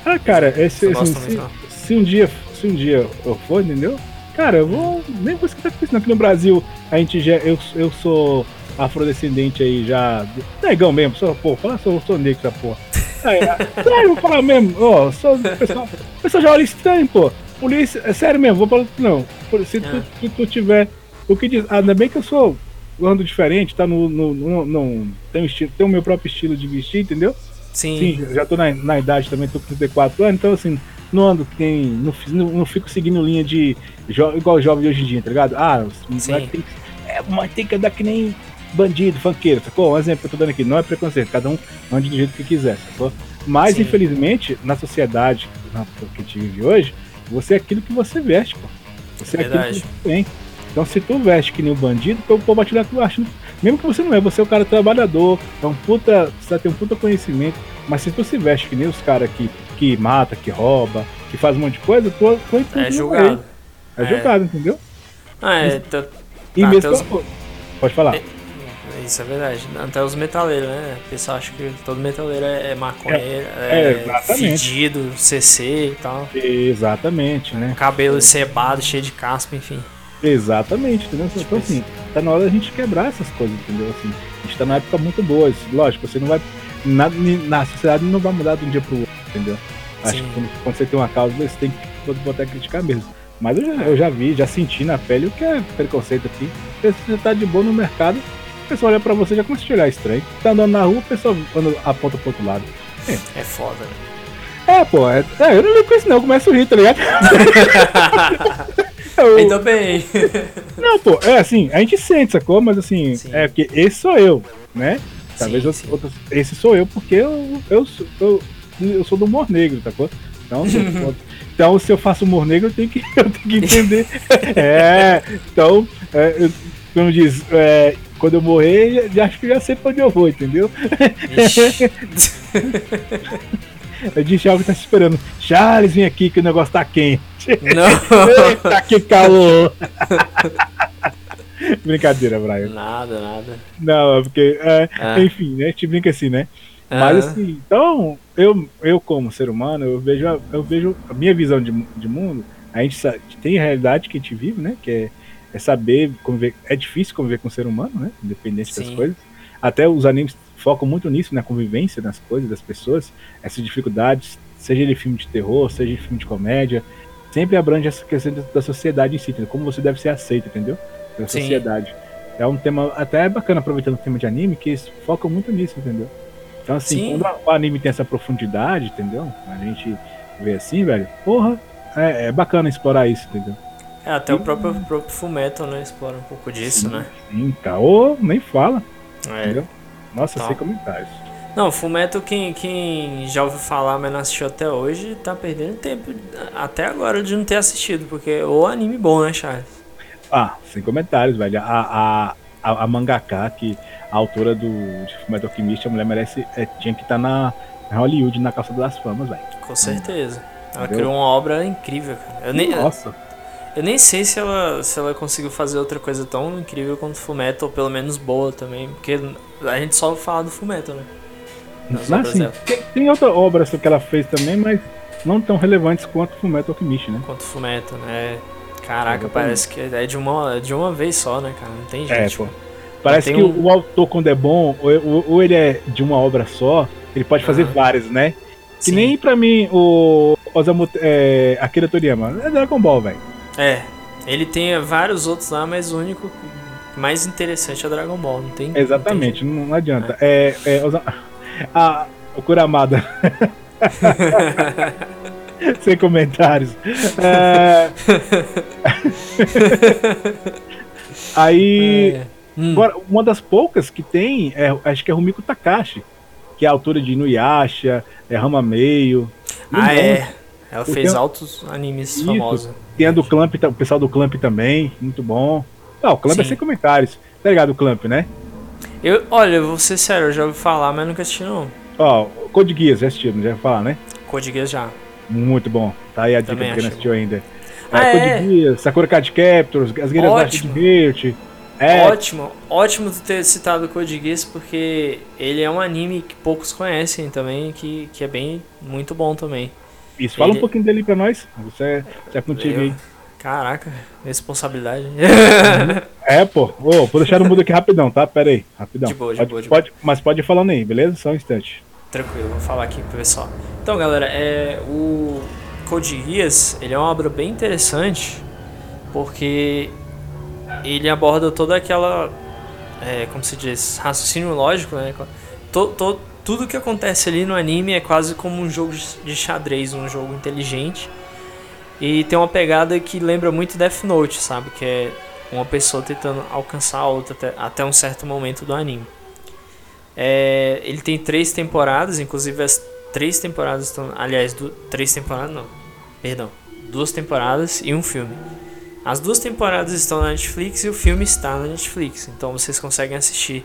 Speaker 2: Ah, cara, esse, se, se um dia, se um dia eu for, entendeu? Cara, eu vou. Nem vou escutar com isso. Aqui no Brasil, a gente já. Eu, eu sou afrodescendente aí já. Negão mesmo, sou, pô, falar sou, sou negro essa porra. Aí, ah, sério, vou falar mesmo, ó, sou. Pessoal, pessoal já olha estranho, pô. Polícia, é sério mesmo, vou falar. Não, por- se tu,
Speaker 1: É.
Speaker 2: se tu tiver. O que diz. ah, Ainda bem que eu sou. Ando diferente, tá no. no, no, no tem, um estilo, tem o meu próprio estilo de vestir, entendeu?
Speaker 1: Sim,
Speaker 2: Sim, já tô na, na idade também, tô com 34 anos, então assim, não ando, tem, não, não, não fico seguindo linha de jo, igual jovem de hoje em dia, tá ligado? Ah, os moleque tem, que- é, mas tem que andar que nem bandido, funkeiro, sacou? Um exemplo que eu tô dando aqui, não é preconceito, cada um ande do jeito que quiser, sacou? Mas,
Speaker 1: Sim.
Speaker 2: infelizmente, na sociedade na- que a gente vive hoje, você é aquilo que você veste, pô. Você é, aquilo
Speaker 1: Verdade.
Speaker 2: que você tem. Então, se tu veste que nem um bandido, o povo vai tu achando. Mesmo que você não é, você é um cara trabalhador, é um puta. Você tem um puta conhecimento. Mas se tu se veste que nem os caras que, que mata, que rouba, que faz um monte de coisa, tu, tu entra
Speaker 1: é julgado.
Speaker 2: É,
Speaker 1: É.
Speaker 2: julgado, entendeu?
Speaker 1: Ah, é, tá-
Speaker 2: E
Speaker 1: Ah,
Speaker 2: mesmo. que- Pode falar.
Speaker 1: É. isso é verdade. Até os metaleiros, né? O pessoal acha que todo metaleiro é, é maconheiro,
Speaker 2: É,
Speaker 1: é,
Speaker 2: exatamente.
Speaker 1: fedido, CC e tal.
Speaker 2: Exatamente, né?
Speaker 1: Cabelo cebado, cheio de caspa, enfim.
Speaker 2: Exatamente, entendeu?
Speaker 1: Tipo
Speaker 2: Então, assim, tá na hora da gente quebrar essas coisas, entendeu? Assim, a gente tá numa época muito boa. assim, Lógico, você não vai. Na, na sociedade não vai mudar de um dia pro outro, entendeu? Acho
Speaker 1: Sim.
Speaker 2: que quando, quando você tem uma causa, você tem que botar criticar mesmo. Mas eu já, eu já vi, já senti na pele o que é preconceito aqui. Se você tá de boa no mercado, o pessoal olha pra você já começa a te olhar estranho. Tá andando na rua, o pessoal anda, aponta pro outro lado.
Speaker 1: É foda, né?
Speaker 2: É, pô, é, é, eu não ligo com isso não, eu começo a rir, tá ligado? Eu-
Speaker 1: Ainda bem.
Speaker 2: Não, pô, é assim, a gente sente, sacou? Mas assim,
Speaker 1: Sim.
Speaker 2: é que esse sou eu, né? Talvez
Speaker 1: Sim, sim.
Speaker 2: outras- esse sou eu, porque eu, eu, sou- eu, eu sou do humor negro, tá bom? Então, se eu- então, se eu faço humor negro, eu tenho que, eu tenho que entender. é, então, é, eu, como diz, é, quando eu morrer, já acho que já sei pra onde eu vou, entendeu? Eu disse algo que tá se esperando. Charles, vem aqui que o negócio tá quente.
Speaker 1: Não.
Speaker 2: Eita, que calor! Brincadeira, Brian.
Speaker 1: Nada, nada.
Speaker 2: Não, é porque, é,
Speaker 1: Ah.
Speaker 2: enfim, né? A gente brinca assim, né? Mas
Speaker 1: Ah,
Speaker 2: assim, então, eu, eu como ser humano, eu vejo, a- eu vejo a minha visão de, de mundo, a gente sa- tem a realidade que a gente vive, né? Que é, é saber conviver. É difícil conviver com o ser humano, né? Independente das
Speaker 1: Sim.
Speaker 2: coisas. Até os animes focam muito nisso, na convivência das coisas, das pessoas, essas dificuldades, seja ele filme de terror, seja ele filme de comédia, sempre abrange essa questão da- da sociedade em si, entendeu? como você deve ser aceito, entendeu? Pela
Speaker 1: Sim.
Speaker 2: sociedade. É um tema até bacana aproveitando o tema de anime, que eles focam muito nisso, entendeu? Então, assim,
Speaker 1: Sim.
Speaker 2: quando o anime tem essa profundidade, entendeu? A gente vê assim, velho, porra, é, é bacana explorar isso, entendeu?
Speaker 1: É, até o próprio, próprio Fullmetal, né? Explora um pouco disso, né?
Speaker 2: Sim, tá. Ô, nem fala,
Speaker 1: É.
Speaker 2: entendeu? Nossa,
Speaker 1: Tá.
Speaker 2: sem comentários.
Speaker 1: Não, Fullmetal, quem, quem já ouviu falar, mas não assistiu até hoje, tá perdendo tempo até agora de não ter assistido, porque é o anime bom, né, Charles?
Speaker 2: Ah, sem comentários, velho. A, a, a, a mangaka, que a autora do de Fullmetal Alchemist, a mulher merece, é, tinha que estar na, na Hollywood, na calça das famas, velho.
Speaker 1: Com certeza. Ela
Speaker 2: Entendeu?
Speaker 1: criou uma obra incrível, cara. Eu nem,
Speaker 2: Nossa.
Speaker 1: eu nem sei se ela, se ela conseguiu fazer outra coisa tão incrível quanto Fullmetal, ou pelo menos boa também, porque a gente só fala do Fullmetal, né? Nas
Speaker 2: Mas,
Speaker 1: dela.
Speaker 2: tem, tem outras obras que ela fez também, mas não tão relevantes quanto Fullmetal Alchemist, né?
Speaker 1: Quanto Fullmetal, né? Caraca,
Speaker 2: Exatamente.
Speaker 1: parece que é de uma, de uma vez só, né, cara? Não tem
Speaker 2: É,
Speaker 1: jeito.
Speaker 2: pô. Parece que
Speaker 1: um-
Speaker 2: o autor, quando é bom, ou, ou- ele é de uma obra só, ele pode fazer
Speaker 1: Aham.
Speaker 2: várias, né? Que
Speaker 1: Sim.
Speaker 2: nem pra mim o Osamu, é, Akira Toriyama. É Dragon Ball, velho.
Speaker 1: É, ele tem vários outros lá, mas o único mais interessante é Dragon Ball, não tem?
Speaker 2: Exatamente, não, não adianta. É, é, Osa- a, o Kuramada. Sem comentários. É... Aí.
Speaker 1: É. Hum,
Speaker 2: Agora, uma das poucas que tem, é, acho que é Rumiko Takashi, que é a autora de Inuyasha, é Rama Meio.
Speaker 1: ah, é. Ela
Speaker 2: Eu
Speaker 1: fez
Speaker 2: tenho-
Speaker 1: altos animes famosos.
Speaker 2: Tem a do Clamp, o pessoal do Clamp também, muito bom. Não, o Clamp é
Speaker 1: Sim.
Speaker 2: sem comentários. Tá ligado o Clamp, né?
Speaker 1: Eu, olha, eu vou ser sério, eu já ouvi falar, mas nunca assisti não.
Speaker 2: Ó, Code Geass, já assistiu, não já ia falar, né?
Speaker 1: Code Geass já.
Speaker 2: Muito bom. Tá aí a dica pra quem não assistiu ainda.
Speaker 1: Ah,
Speaker 2: é, Code
Speaker 1: é?
Speaker 2: Geass, Sakura Card Captors, As Guerreiras da Arte de. É,
Speaker 1: Ótimo, ótimo tu ter citado o Code Geass, porque ele é um anime que poucos conhecem também, que, que é bem, muito bom também.
Speaker 2: isso, fala
Speaker 1: ele-
Speaker 2: um pouquinho dele pra nós. Você é, você é contigo aí.
Speaker 1: Caraca, responsabilidade.
Speaker 2: É, pô. Ô, vou deixar no mudo aqui rapidão, tá? Pera aí, rapidão.
Speaker 1: De boa, de
Speaker 2: pode,
Speaker 1: boa, de
Speaker 2: pode- mas pode ir falando aí, beleza? Só um instante.
Speaker 1: Tranquilo, vou falar aqui pro pessoal. Então, galera, é, o Code Geass, ele é uma obra bem interessante, porque ele aborda toda aquela, é, como se diz, raciocínio lógico, né? To, to- tudo que acontece ali no anime é quase como um jogo de xadrez, um jogo inteligente. E tem uma pegada que lembra muito Death Note, sabe? Que é uma pessoa tentando alcançar a outra até, até um certo momento do anime. É, ele tem três temporadas, inclusive as três temporadas estão. Aliás, du- três temporadas não. Perdão. Duas temporadas e um filme. As duas temporadas estão na Netflix e o filme está na Netflix. Então vocês conseguem assistir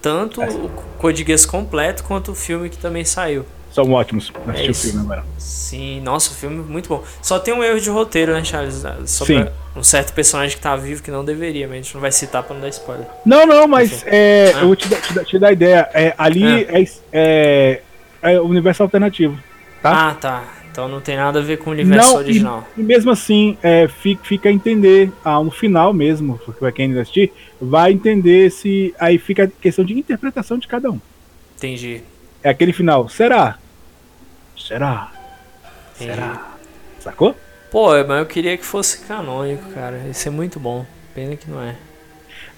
Speaker 1: tanto o Code Geass completo quanto o filme que também saiu.
Speaker 2: São ótimos. Assistir o
Speaker 1: É isso.
Speaker 2: filme agora.
Speaker 1: Sim, nossa, o filme é muito bom. Só tem um erro de roteiro, né, Charles? Sobre
Speaker 2: Sim.
Speaker 1: um certo personagem que tá vivo que não deveria, mas a gente não vai citar pra não dar spoiler.
Speaker 2: Não, não, mas é,
Speaker 1: Ah.
Speaker 2: eu vou te, dar- te, te dar a ideia. É, ali é, é, é o universo alternativo. Tá?
Speaker 1: Ah, tá. Então não tem nada a ver com o universo
Speaker 2: Não,
Speaker 1: original.
Speaker 2: E mesmo assim, é, fica, fica a entender, ah, no final mesmo, porque quem assistir, vai entender se. Aí fica a questão de interpretação de cada um.
Speaker 1: Entendi.
Speaker 2: É aquele final, será? Será? Será? Sacou?
Speaker 1: Pô, mas eu queria que fosse canônico, cara. Isso é muito bom. Pena que não é.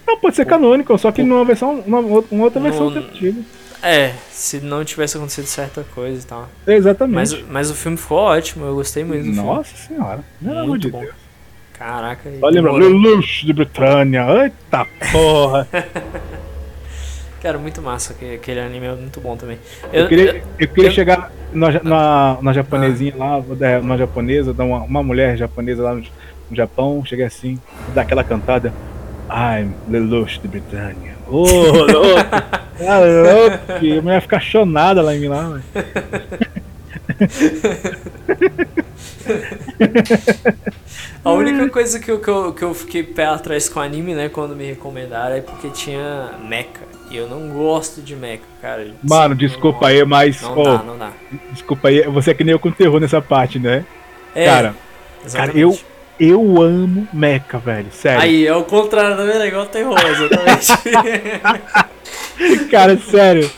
Speaker 2: Não, pode ser canônico, só que numa versão, uma, uma outra versão
Speaker 1: No-
Speaker 2: alternativa.
Speaker 1: É, se não tivesse acontecido certa coisa e tal.
Speaker 2: Exatamente.
Speaker 1: Mas, mas o filme ficou ótimo, eu gostei muito do filme.
Speaker 2: Nossa senhora, pelo amor
Speaker 1: Muito
Speaker 2: de
Speaker 1: bom.
Speaker 2: Deus.
Speaker 1: Caraca.
Speaker 2: Lembrando,
Speaker 1: demorou.
Speaker 2: Lelouch de Britânia, eita porra.
Speaker 1: Cara, muito massa, que- aquele anime é muito bom também.
Speaker 2: Eu, queria, eu queria
Speaker 1: eu-
Speaker 2: chegar na, na, na japonesinha lá, da- uma japonesa, dar uma, uma mulher japonesa lá no, no Japão, cheguei assim, dar aquela cantada. I'm the Lush de Britânia. Ô, louco! Tá louco! A mulher ia ficar chonada lá em mim lá.
Speaker 1: A única coisa que eu, que, eu, que eu fiquei pé atrás com anime, né, quando me recomendaram, é porque tinha mecha. Eu não gosto de mecha, cara.
Speaker 2: Mano, desculpa aí, mas.
Speaker 1: Não
Speaker 2: ô,
Speaker 1: dá, não dá.
Speaker 2: desculpa aí, você é que nem eu com terror nessa parte, né?
Speaker 1: É,
Speaker 2: cara, cara, eu, eu amo mecha, velho. Sério.
Speaker 1: Aí, é o contrário, tá vendo? É igual terror, exatamente.
Speaker 2: Cara, sério.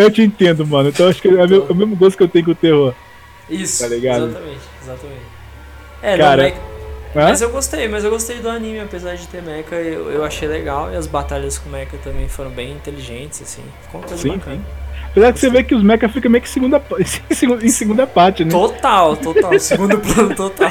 Speaker 2: Eu te entendo, mano. Então acho que é meu- é o mesmo gosto que eu tenho com o terror.
Speaker 1: Isso,
Speaker 2: Tá ligado?
Speaker 1: exatamente, exatamente. É,
Speaker 2: Cara,
Speaker 1: não, mecha,
Speaker 2: Hã?
Speaker 1: Mas eu gostei, mas eu gostei do anime, apesar de ter mecha, eu, eu achei legal. E as batalhas com mecha também foram bem inteligentes, assim. Ficou uma coisa
Speaker 2: Sim,
Speaker 1: bacana.
Speaker 2: Apesar que você vê que os mecha ficam meio que segunda, em segunda- parte, né?
Speaker 1: Total, total. Segundo plano total.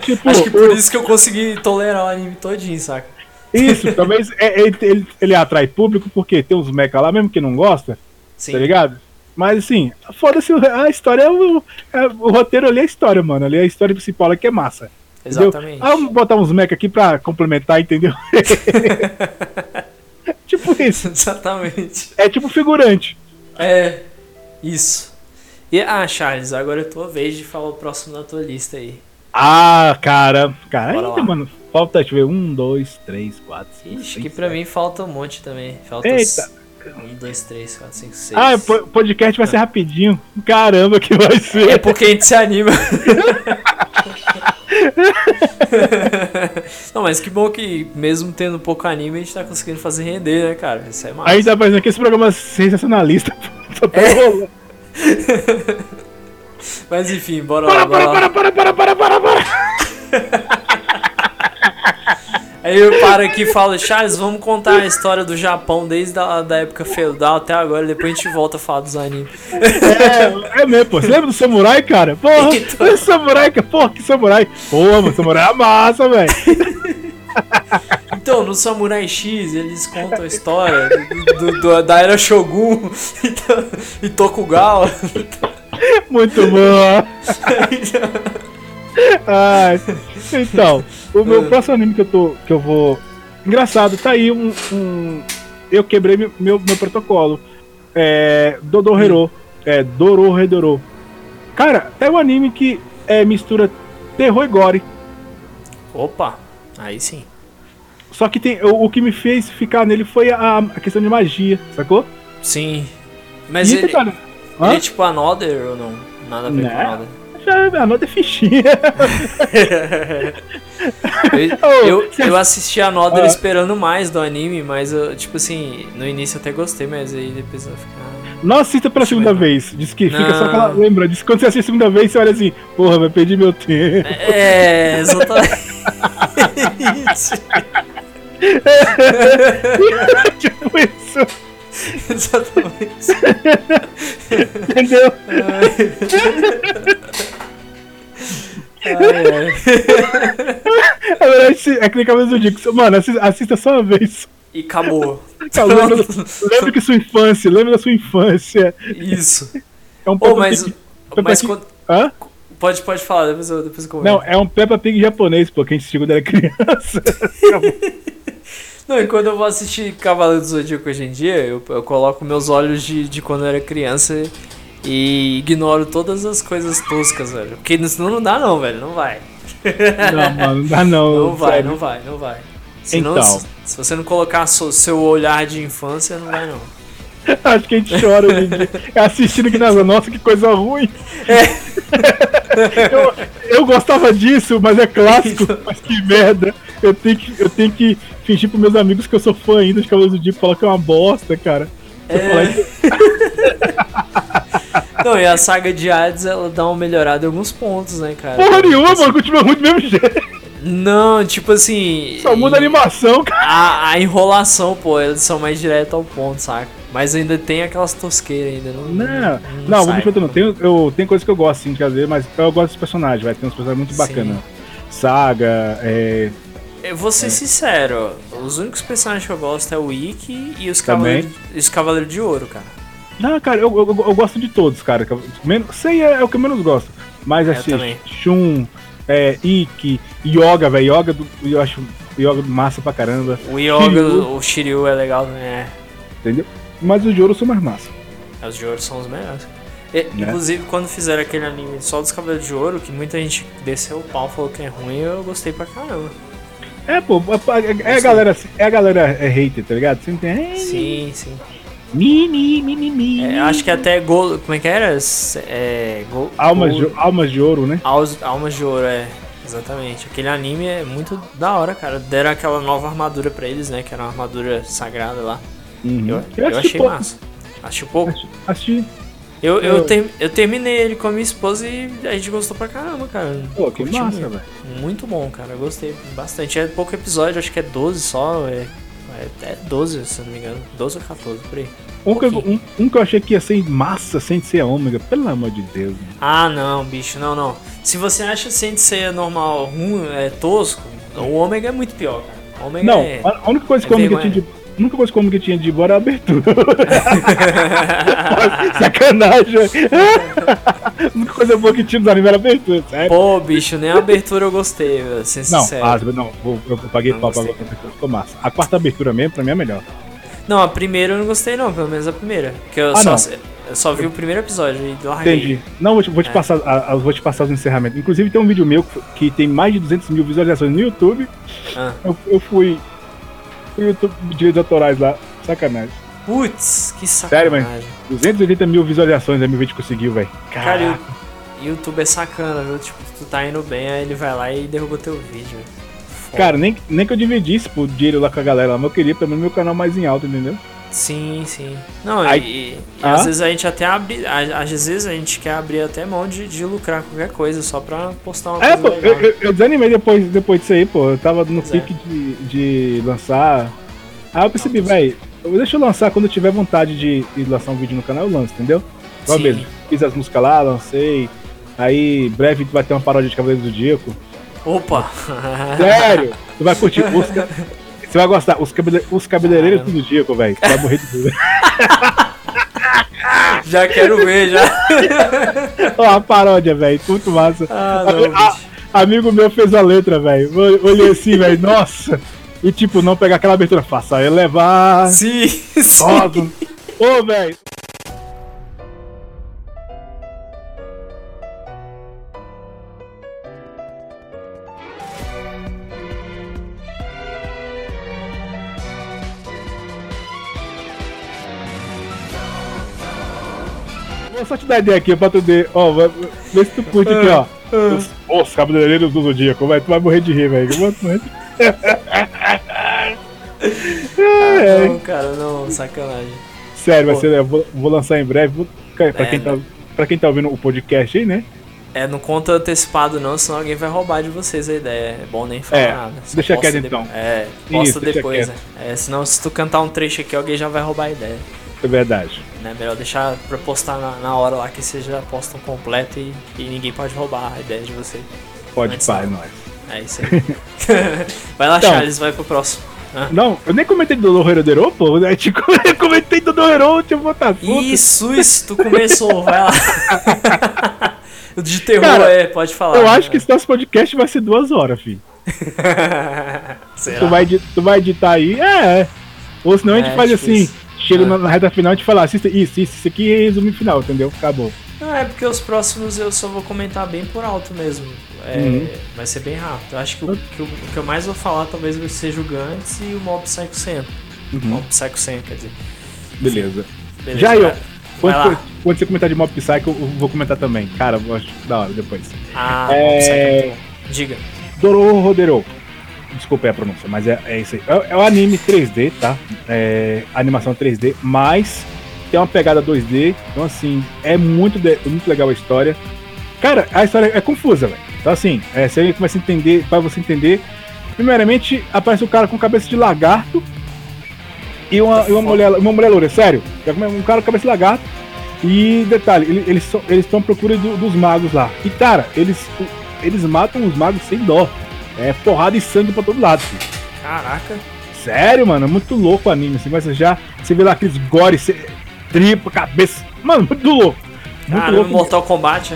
Speaker 2: Tipo,
Speaker 1: Acho que por
Speaker 2: o-
Speaker 1: isso que eu consegui tolerar o anime todinho, saca?
Speaker 2: Isso, talvez é- ele, ele, ele atrai público porque tem uns mecha lá, mesmo que não gosta,
Speaker 1: Sim.
Speaker 2: tá ligado? Mas assim, foda-se, a história é o, é o roteiro ali é a história, mano. Ali é a história principal que é massa. Entendeu?
Speaker 1: Exatamente.
Speaker 2: Ah, vamos botar uns mecha aqui pra complementar, entendeu? tipo isso.
Speaker 1: Exatamente.
Speaker 2: É tipo figurante.
Speaker 1: É, isso. E, ah, Charles, agora é tua vez de falar o próximo da tua lista aí.
Speaker 2: Ah, cara. Cara,
Speaker 1: Bora
Speaker 2: ainda,
Speaker 1: lá.
Speaker 2: mano. Falta, deixa eu ver. Um, dois, três, quatro, cinco.
Speaker 1: Ixi,
Speaker 2: seis,
Speaker 1: que pra
Speaker 2: sete.
Speaker 1: mim falta um monte também. Falta
Speaker 2: Eita.
Speaker 1: um, dois, três, quatro, cinco, seis.
Speaker 2: Ah, o po- podcast vai ser rapidinho. Caramba, que vai ser.
Speaker 1: É porque a gente se anima. Não, mas que bom que mesmo tendo pouco anime, a gente tá conseguindo fazer render, né, cara? Isso é massa.
Speaker 2: A gente tá fazendo aqui esse programa sensacionalista. Só
Speaker 1: É. Mas enfim, bora lá,
Speaker 2: Para,
Speaker 1: bora
Speaker 2: para,
Speaker 1: lá.
Speaker 2: para, para, para, para, para, para.
Speaker 1: Aí eu paro aqui e falo, Charles, vamos contar a história do Japão desde a da época feudal até agora, depois a gente volta a falar dos animes.
Speaker 2: É, é mesmo, pô. Você lembra do samurai, cara? Porra,
Speaker 1: Então.
Speaker 2: samurai, cara. Porra, que samurai. Porra, mano, samurai é massa, velho.
Speaker 1: Então, no Samurai X, eles contam a história do, do- do- da era Shogun e, Tokugawa.
Speaker 2: Muito bom. Ai, então, o meu
Speaker 1: Ah.
Speaker 2: próximo anime que eu tô. que eu vou. Engraçado, tá aí um. um- eu quebrei meu, meu, meu protocolo. É. Dodorero. É Dororedoro. Cara, é um anime que é, mistura terror e gore.
Speaker 1: Opa, aí sim.
Speaker 2: Só que tem. O, o que me fez ficar nele foi a, a questão de magia, sacou?
Speaker 1: Sim. Mas
Speaker 2: E
Speaker 1: ele, ele é tipo Another ou não? Nada a ver com
Speaker 2: Não.
Speaker 1: Another.
Speaker 2: Já, a nota é fichinha.
Speaker 1: Eu, eu, eu assisti a Another
Speaker 2: Ah.
Speaker 1: esperando mais do anime, mas eu, tipo assim, no início eu até gostei, mas aí depois vai ficar.
Speaker 2: Não assista pela
Speaker 1: eu
Speaker 2: segunda vez. Diz que fica só aquela. Lembra? Diz que quando você assiste a segunda vez, você olha assim, porra, vai perder meu tempo.
Speaker 1: É, exatamente.
Speaker 2: tipo isso,
Speaker 1: exatamente.
Speaker 2: entendeu? Agora, esse- é que nem Cavaleiros do Zodíaco. Mano, assi- assista só uma vez.
Speaker 1: E acabou.
Speaker 2: Lembra que sua infância, lembra da sua infância.
Speaker 1: Isso.
Speaker 2: É um
Speaker 1: Ô,
Speaker 2: Peppa
Speaker 1: mas,
Speaker 2: Pig.
Speaker 1: mas
Speaker 2: Pig.
Speaker 1: quando-
Speaker 2: Hã?
Speaker 1: pode, pode falar, depois eu, depois eu comento.
Speaker 2: Não, é um Peppa Pig japonês, pô, que a gente assistiu quando era criança.
Speaker 1: Não, e quando eu vou assistir Cavaleiro do Zodíaco hoje em dia, eu, eu coloco meus olhos de, de quando eu era criança e ignoro todas as coisas toscas, velho. Porque senão não dá não, velho, não vai.
Speaker 2: Não, mano, não dá não.
Speaker 1: Não vai,
Speaker 2: sério.
Speaker 1: não vai, não vai. Senão,
Speaker 2: Então.
Speaker 1: se, se você não colocar so- seu olhar de infância, não vai não.
Speaker 2: Acho que a gente chora dia. Assistindo aqui nas nossa, que coisa ruim. eu, eu gostava disso, mas é clássico. Mas que merda. Eu tenho que, eu tenho que fingir pros meus amigos que eu sou fã ainda de Cavaleiros do Dia falar que é uma bosta, cara.
Speaker 1: É. Não, e a saga de Hades, ela dá uma melhorada em alguns pontos, né, cara?
Speaker 2: Porra nenhuma, mano, continua ruim do mesmo jeito.
Speaker 1: Não, tipo assim...
Speaker 2: Só muda a animação, cara.
Speaker 1: A, a enrolação, pô, eles são mais direto ao ponto, saca? Mas ainda tem aquelas tosqueiras ainda, não.
Speaker 2: Não, não, vou
Speaker 1: sai.
Speaker 2: não. Tem, eu, tem coisas que eu gosto, sim, de fazer, mas eu gosto dos personagens, vai. Tem uns personagens muito bacanas. Saga, é.
Speaker 1: Eu vou ser sincero, os únicos personagens que eu gosto é o Ikki e os. Cavaleiros, e os Cavaleiros de Ouro, cara.
Speaker 2: Não, cara, eu, eu, eu gosto de todos, cara. Menos, sei é, é o que eu menos gosto. Mas
Speaker 1: Eu
Speaker 2: assim. Shun, é, Ikki, Yoga, velho. Yoga, do- eu acho Yoga massa pra caramba.
Speaker 1: O Yoga,
Speaker 2: Shiryu.
Speaker 1: o Shiryu é legal também, é.
Speaker 2: Entendeu? Mas os de ouro são mais massa.
Speaker 1: É, Os de ouro são os melhores. E,
Speaker 2: Né?
Speaker 1: Inclusive, quando fizeram aquele anime só dos Cavaleiros de Ouro, que muita gente desceu o pau falou que é ruim, eu gostei pra caramba.
Speaker 2: É, pô, é, é a galera, é a galera é hater, tá ligado? Você entende?
Speaker 1: Sim, sim.
Speaker 2: Mi, mi, mi, mi, mi.
Speaker 1: É, acho que até Gol. Como é que era? É, Gol,
Speaker 2: Almas,
Speaker 1: Gol-
Speaker 2: de, almas de ouro, né?
Speaker 1: Almas, Almas de Ouro, é. Exatamente. Aquele anime é muito da hora, cara. Deram aquela nova armadura pra eles, né? Que era uma armadura sagrada lá.
Speaker 2: Uhum.
Speaker 1: Eu, eu,
Speaker 2: assisti
Speaker 1: achei
Speaker 2: pouco.
Speaker 1: massa. Achei pouco.
Speaker 2: Assisti.
Speaker 1: Eu, eu,
Speaker 2: Eu-
Speaker 1: ter- eu terminei ele com a minha esposa e a gente gostou pra caramba, cara.
Speaker 2: Pô, que
Speaker 1: Curti
Speaker 2: massa,
Speaker 1: muito.
Speaker 2: velho.
Speaker 1: Muito bom, cara. Eu gostei bastante. É pouco episódio, acho que é 12 só. É, é, é 12, se eu não me engano. 12 ou 14, por aí.
Speaker 2: Um que, eu- um, um que eu achei que ia ser massa sem ser a ômega, pelo amor de Deus. mano.
Speaker 1: Ah, não, bicho, não, não. Se você acha Saint Seiya normal ruim, é tosco, o Ômega é muito pior, cara. O Ômega
Speaker 2: Não,
Speaker 1: é...
Speaker 2: a única coisa
Speaker 1: é
Speaker 2: que o ômega tinha de. A única coisa que o ômega tinha de boa era a abertura. Sacanagem. a única coisa boa que tinha nos animes era a abertura, sério.
Speaker 1: Pô, bicho, nem a abertura eu gostei, velho, ser
Speaker 2: Não, ah, não, vou- eu paguei
Speaker 1: Não
Speaker 2: pau pra abertura, ficou massa. A quarta abertura mesmo, pra mim é melhor.
Speaker 1: Não, a primeira eu não gostei não, pelo menos a primeira. Que eu,
Speaker 2: Ah,
Speaker 1: só, eu só vi o primeiro episódio e larguei.
Speaker 2: Entendi. Não, vou te, vou te
Speaker 1: É.
Speaker 2: passar, a- a- vou te passar os encerramentos. Inclusive tem um vídeo meu que, que tem mais de 200 mil visualizações no YouTube.
Speaker 1: Ah.
Speaker 2: Eu, eu fui. YouTube direitos autorais lá. Sacanagem.
Speaker 1: Putz, que
Speaker 2: Sério,
Speaker 1: sacanagem.
Speaker 2: 280 mil visualizações aí meu vídeo conseguiu, velho.
Speaker 1: Cara, o YouTube é sacana, viu? Tipo, tu tá indo bem, aí ele vai lá e derruba teu vídeo. Foda.
Speaker 2: cara nem, nem que eu dividisse pô, dinheiro lá com a galera mas eu queria pelo menos meu canal mais em alta, entendeu?
Speaker 1: Sim, sim. Não,
Speaker 2: Aí-
Speaker 1: e, e
Speaker 2: Ah?
Speaker 1: às vezes a gente até abre. Às vezes a gente quer abrir até mão de, de lucrar qualquer coisa só pra postar uma
Speaker 2: É,
Speaker 1: coisa
Speaker 2: pô, eu, eu- desanimei depois, depois disso aí, pô. Eu tava no
Speaker 1: Pois é.
Speaker 2: pique de, de lançar. Aí eu percebi, velho, deixa eu lançar quando eu tiver vontade de, de lançar um vídeo no canal, eu lanço, entendeu? Igual
Speaker 1: Sim.
Speaker 2: mesmo. Fiz as músicas lá, lancei. Aí, breve vai ter uma paródia de Cavaleiro do Zodíaco.
Speaker 1: Opa!
Speaker 2: Sério! Tu vai curtir. Os, ca- você vai gostar. Os, cabele, os cabeleireiros do Zodíaco, velho. Você vai morrer de dor.
Speaker 1: já quero ver, já.
Speaker 2: Ó, a paródia, velho. Muito massa.
Speaker 1: Ah, não,
Speaker 2: a- amigo meu fez a letra, velho. Olhei assim, velho. Nossa. E tipo, não pegar aquela abertura. Faça elevar.
Speaker 1: Sim, sim.
Speaker 2: Rosa. Ô, velho. Só te dar ideia aqui pra tu ver. Ó, vê se tu curte aqui, ó. Os, os cabeleireiros do Zodíaco, vai, tu vai morrer de rir, velho. De-
Speaker 1: Ah, não, cara, não, sacanagem.
Speaker 2: Sério, vai ser, eu vou, vou lançar em breve. Vou, cara, pra,
Speaker 1: É,
Speaker 2: quem tá, pra quem tá ouvindo o podcast aí, né?
Speaker 1: É, não conta antecipado não, senão alguém vai roubar de vocês a ideia. É bom nem falar
Speaker 2: É,
Speaker 1: nada. Só
Speaker 2: deixa quieto,
Speaker 1: depois.
Speaker 2: então.
Speaker 1: É, posta
Speaker 2: Isso,
Speaker 1: depois, né? É, senão se tu cantar um trecho aqui, alguém já vai roubar a ideia.
Speaker 2: É verdade.
Speaker 1: Né? Melhor deixar pra postar na, na hora lá que vocês já postam completo e, e ninguém pode roubar a ideia de você.
Speaker 2: Pode
Speaker 1: Antes
Speaker 2: pá, é.
Speaker 1: É isso aí. vai lá,
Speaker 2: Então.
Speaker 1: Charles, vai pro próximo. Ah.
Speaker 2: Não, eu nem comentei do Dodoro Hero, pô. Eu, te, eu comentei do eu botar foto.
Speaker 1: Isso, isso, tu começou, vai lá. o de terror
Speaker 2: Cara,
Speaker 1: é, pode falar.
Speaker 2: Eu acho que esse nosso podcast vai ser duas horas, filho.
Speaker 1: Será?
Speaker 2: Tu vai, tu vai editar aí, é. é. Ou senão a gente
Speaker 1: É,
Speaker 2: faz assim,
Speaker 1: isso.
Speaker 2: Chega
Speaker 1: É.
Speaker 2: na, reta final e gente fala, assista isso, isso, isso aqui e resumo final, entendeu? Acabou.
Speaker 1: Não, é porque os próximos eu só vou comentar bem por alto mesmo. É,
Speaker 2: Uhum.
Speaker 1: Vai ser bem rápido. Eu acho que o, que o que eu mais vou falar talvez seja o Gantz e o Mob Psycho 100. Mob Psycho 100, quer dizer.
Speaker 2: Beleza.
Speaker 1: Beleza,
Speaker 2: Já eu. Quando, quando você comentar de Mob Psycho, eu vou comentar também. Cara, eu acho da hora depois.
Speaker 1: Ah,
Speaker 2: É.
Speaker 1: Mob Psycho é. Diga.
Speaker 2: Doro Rodero. Desculpa a pronúncia, mas é, é isso aí. É, é um anime 3D, tá? É animação 3D, mas tem uma pegada 2D. Então, assim, é muito, de- muito legal a história. Cara, a história é confusa, velho. Então, assim, é, você começa a entender, para você entender. Primeiramente, aparece o cara com cabeça de lagarto e uma, e uma, mulher, uma mulher loura, sério. Come- Um cara com cabeça de lagarto. E detalhe, ele- eles eles estão à procura do- dos magos lá. E cara, eles, eles matam os magos sem dó. É porrada e sangue pra todo lado, filho.
Speaker 1: Caraca.
Speaker 2: Sério, mano, é muito louco o anime. Assim, mas já você vê lá aqueles gore, você, tripa, cabeça. Mano, muito louco. Muito
Speaker 1: Caramba,
Speaker 2: louco.
Speaker 1: Mortal Kombat.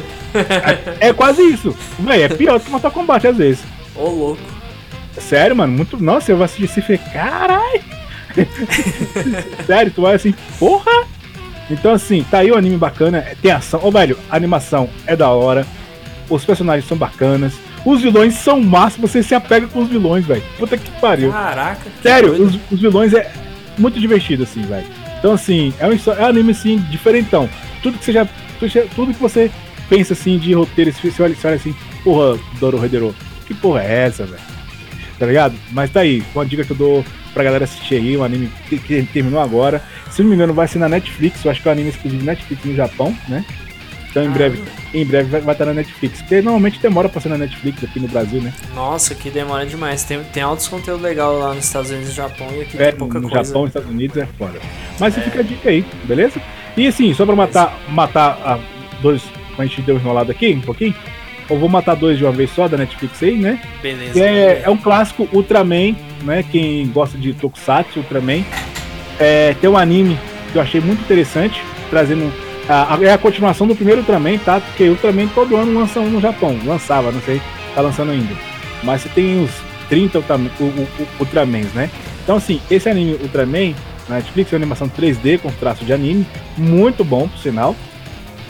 Speaker 2: É, é quase isso. Véi, é pior do que Mortal Kombat às vezes.
Speaker 1: Ô, louco.
Speaker 2: Sério, mano, muito. Nossa, eu vou assistir esse e carai! Sério, tu vai assim, porra! Então, assim, tá aí o anime bacana, tem ação. Ô, velho, a animação é da hora, os personagens são bacanas, os vilões são máximos, você se apega com os vilões, velho. Puta que pariu.
Speaker 1: Caraca.
Speaker 2: Sério, os, os vilões é muito divertido, assim, velho. Então, assim, é um, é um anime, assim, diferentão. Tudo que você já. tudo que- você pensa, assim, de roteiro, você olha, você olha assim, porra, Doro Redero, que porra é essa, velho? Tá ligado? Mas tá aí, uma dica que eu dou pra galera assistir aí, um anime que, que terminou agora. Se não me engano, vai ser na Netflix, eu acho que é um anime exclusivo Netflix no Japão, né? Então em
Speaker 1: Ah.
Speaker 2: breve, em breve vai, vai estar na Netflix. Porque normalmente demora pra ser na Netflix aqui no Brasil, né?
Speaker 1: Nossa, que demora demais. Tem, tem altos conteúdos legais lá nos Estados Unidos e no Japão e aqui
Speaker 2: É,
Speaker 1: tem pouca
Speaker 2: no
Speaker 1: coisa.
Speaker 2: Japão, Estados Unidos é foda. Mas fica a dica aí, beleza? E assim, só pra matar, matar a dois. A gente deu uma enrolada aqui um pouquinho. Eu vou matar dois de uma vez só da Netflix aí, né?
Speaker 1: Beleza.
Speaker 2: É, é um clássico Ultraman, né? Quem gosta de Tokusatsu, Ultraman. É, tem um anime que eu achei muito interessante, trazendo. A, é a continuação do primeiro Ultraman, tá? Porque Ultraman todo ano lança um no Japão. Lançava, não sei, tá lançando ainda. Mas você tem uns 30 Ultraman, o- o- o- Ultramans, né? Então, assim, esse anime Ultraman, na Netflix, é uma animação 3D com traço de anime, muito bom, por sinal.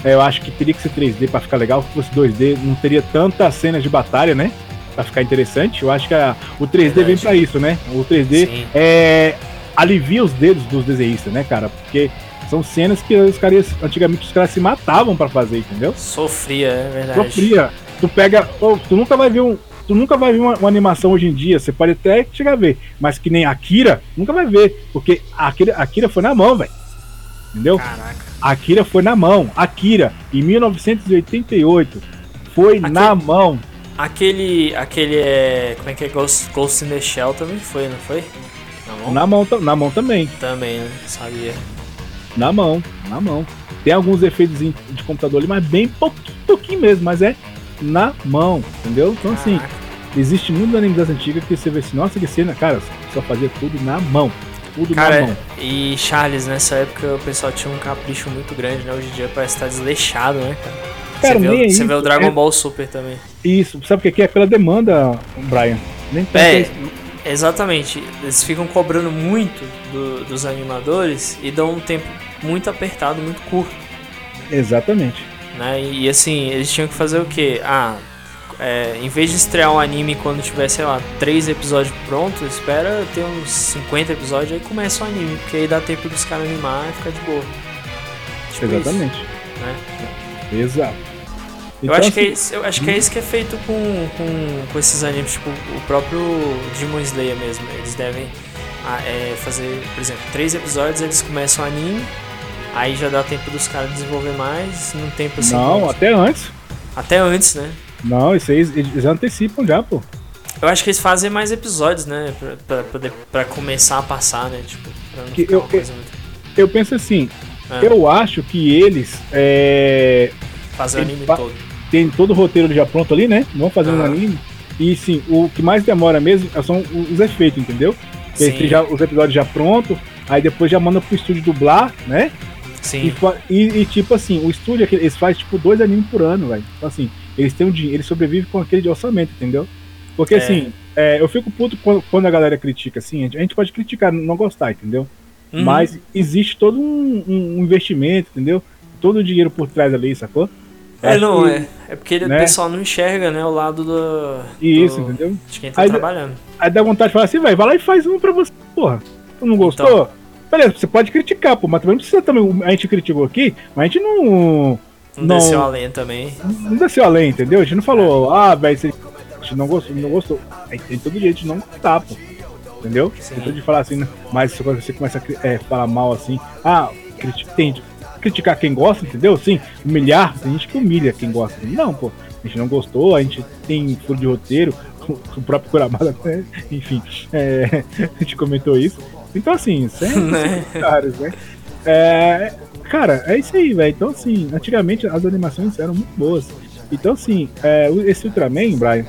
Speaker 2: É, eu acho que teria que ser 3D pra ficar legal, se fosse 2D, não teria tantas cenas de batalha, né? Pra ficar interessante. Eu acho que a- o 3D vem
Speaker 1: Verdade.
Speaker 2: pra isso, né? O 3D
Speaker 1: Sim.
Speaker 2: é, alivia os dedos dos desenhistas, né, cara? Porque são cenas que os caras, antigamente os caras se matavam pra fazer, entendeu?
Speaker 1: Sofria, é verdade.
Speaker 2: Sofria. Tu pega. ô, tu nunca vai ver um. Tu nunca vai ver uma, uma animação hoje em dia, você pode até chegar a ver, mas que nem Akira, nunca vai ver, porque a Akira, Akira foi na mão, velho. Entendeu?
Speaker 1: Caraca.
Speaker 2: Akira foi na mão. Akira, em 1988, foi
Speaker 1: Aqui-
Speaker 2: na mão.
Speaker 1: Aquele. Aquele é. Como é que é? Ghost, Ghost in the Shell também foi, não foi? Na mão?
Speaker 2: Na mão, na mão também.
Speaker 1: Também, né? Sabia.
Speaker 2: Na mão, na mão. Tem alguns efeitos de computador ali, mas bem pouquinho, pouquinho mesmo, mas é na mão, entendeu? Então assim, existe muitos animes das antigas que você vê assim, nossa, que cena, cara, só fazia tudo na mão. Tudo na
Speaker 1: Cara,
Speaker 2: mão.
Speaker 1: e Charles, nessa época o pessoal tinha um capricho muito grande, né? Hoje em dia parece estar desleixado, né, cara?
Speaker 2: Cara,
Speaker 1: você,
Speaker 2: nem
Speaker 1: vê,
Speaker 2: é
Speaker 1: o- você vê o Dragon
Speaker 2: é-
Speaker 1: Ball Super também.
Speaker 2: Isso, sabe o que que é? Pela demanda, Brian. Nem
Speaker 1: É. exatamente. Eles ficam cobrando muito do- dos animadores e dão um tempo muito apertado, muito curto.
Speaker 2: Exatamente.
Speaker 1: né? E, assim, eles tinham que fazer o quê? Ah, é, em vez de estrear um anime quando tiver, sei lá, três episódios prontos, espera ter uns 50 episódios aí começa o anime, porque aí dá tempo dos caras animar e ficar de boa. Tipo
Speaker 2: Exatamente.
Speaker 1: Isso, né?
Speaker 2: Exato.
Speaker 1: Eu,
Speaker 2: Então,
Speaker 1: acho que é isso, eu acho que é isso que é feito com, com, com esses animes, tipo o próprio Demon Slayer mesmo. Eles devem ah, é, fazer, por exemplo, três episódios, eles começam o anime, aí já dá tempo dos caras desenvolver mais, num tempo assim.
Speaker 2: Não, até antes.
Speaker 1: até antes, né?
Speaker 2: Não, isso aí eles antecipam já, pô.
Speaker 1: Eu acho que eles fazem mais episódios, né? Pra, pra, poder, pra começar a passar, né? Tipo,
Speaker 2: Que eu-
Speaker 1: uma coisa muito.
Speaker 2: Eu penso assim,
Speaker 1: É,
Speaker 2: eu acho que eles é,
Speaker 1: fazer o anime todo.
Speaker 2: Têm todo o roteiro já pronto ali, né? Vão fazendo um
Speaker 1: Aham.
Speaker 2: anime. E sim, o que mais demora mesmo são os efeitos, entendeu?
Speaker 1: Sim.
Speaker 2: já os episódios já prontos, aí depois já manda pro estúdio dublar, né? E,
Speaker 1: Sim.
Speaker 2: fa- e- e, tipo assim, o estúdio eles fazem tipo dois animes por ano, velho. Então assim, eles têm um dinheiro, eles sobrevivem com aquele de orçamento, entendeu? Porque
Speaker 1: É.
Speaker 2: assim, é, eu fico puto quando, quando a galera critica, assim, a gente, a gente pode criticar, não gostar, entendeu?
Speaker 1: Uhum.
Speaker 2: Mas existe todo um, um investimento, entendeu? Todo o dinheiro por trás ali, sacou?
Speaker 1: É, não,
Speaker 2: que-
Speaker 1: é. É porque
Speaker 2: né?
Speaker 1: o pessoal não enxerga, né? O lado do.
Speaker 2: Isso,
Speaker 1: do-
Speaker 2: entendeu?
Speaker 1: De quem tá
Speaker 2: Aí-
Speaker 1: trabalhando.
Speaker 2: Aí dá vontade de falar assim, velho, vai lá e faz um pra você, porra. Tu não gostou?
Speaker 1: Então.
Speaker 2: Beleza, você pode criticar, pô, mas também não precisa também. A gente criticou aqui, mas a gente não.
Speaker 1: Não,
Speaker 2: Não.
Speaker 1: desceu além também.
Speaker 2: Não desceu além, entendeu? A gente não falou, ah, velho, você a gente não gostou, não gostou. Aí tem todo jeito de não gostar, pô. Entendeu?
Speaker 1: Sim.
Speaker 2: Tem de falar assim, né? mas quando você começa a é, falar mal assim, ah, criti- tem criticar quem gosta, entendeu? Sim, humilhar, tem gente que humilha quem gosta. Não, pô, a gente não gostou, a gente tem furo de roteiro, o, próprio Kuramada até, enfim, é, a gente comentou isso. Então, assim, é
Speaker 1: Né?
Speaker 2: caros, né? É, cara, é isso aí, velho. Então, assim, antigamente as animações eram muito boas. Então, assim, é, esse Ultraman, Brian,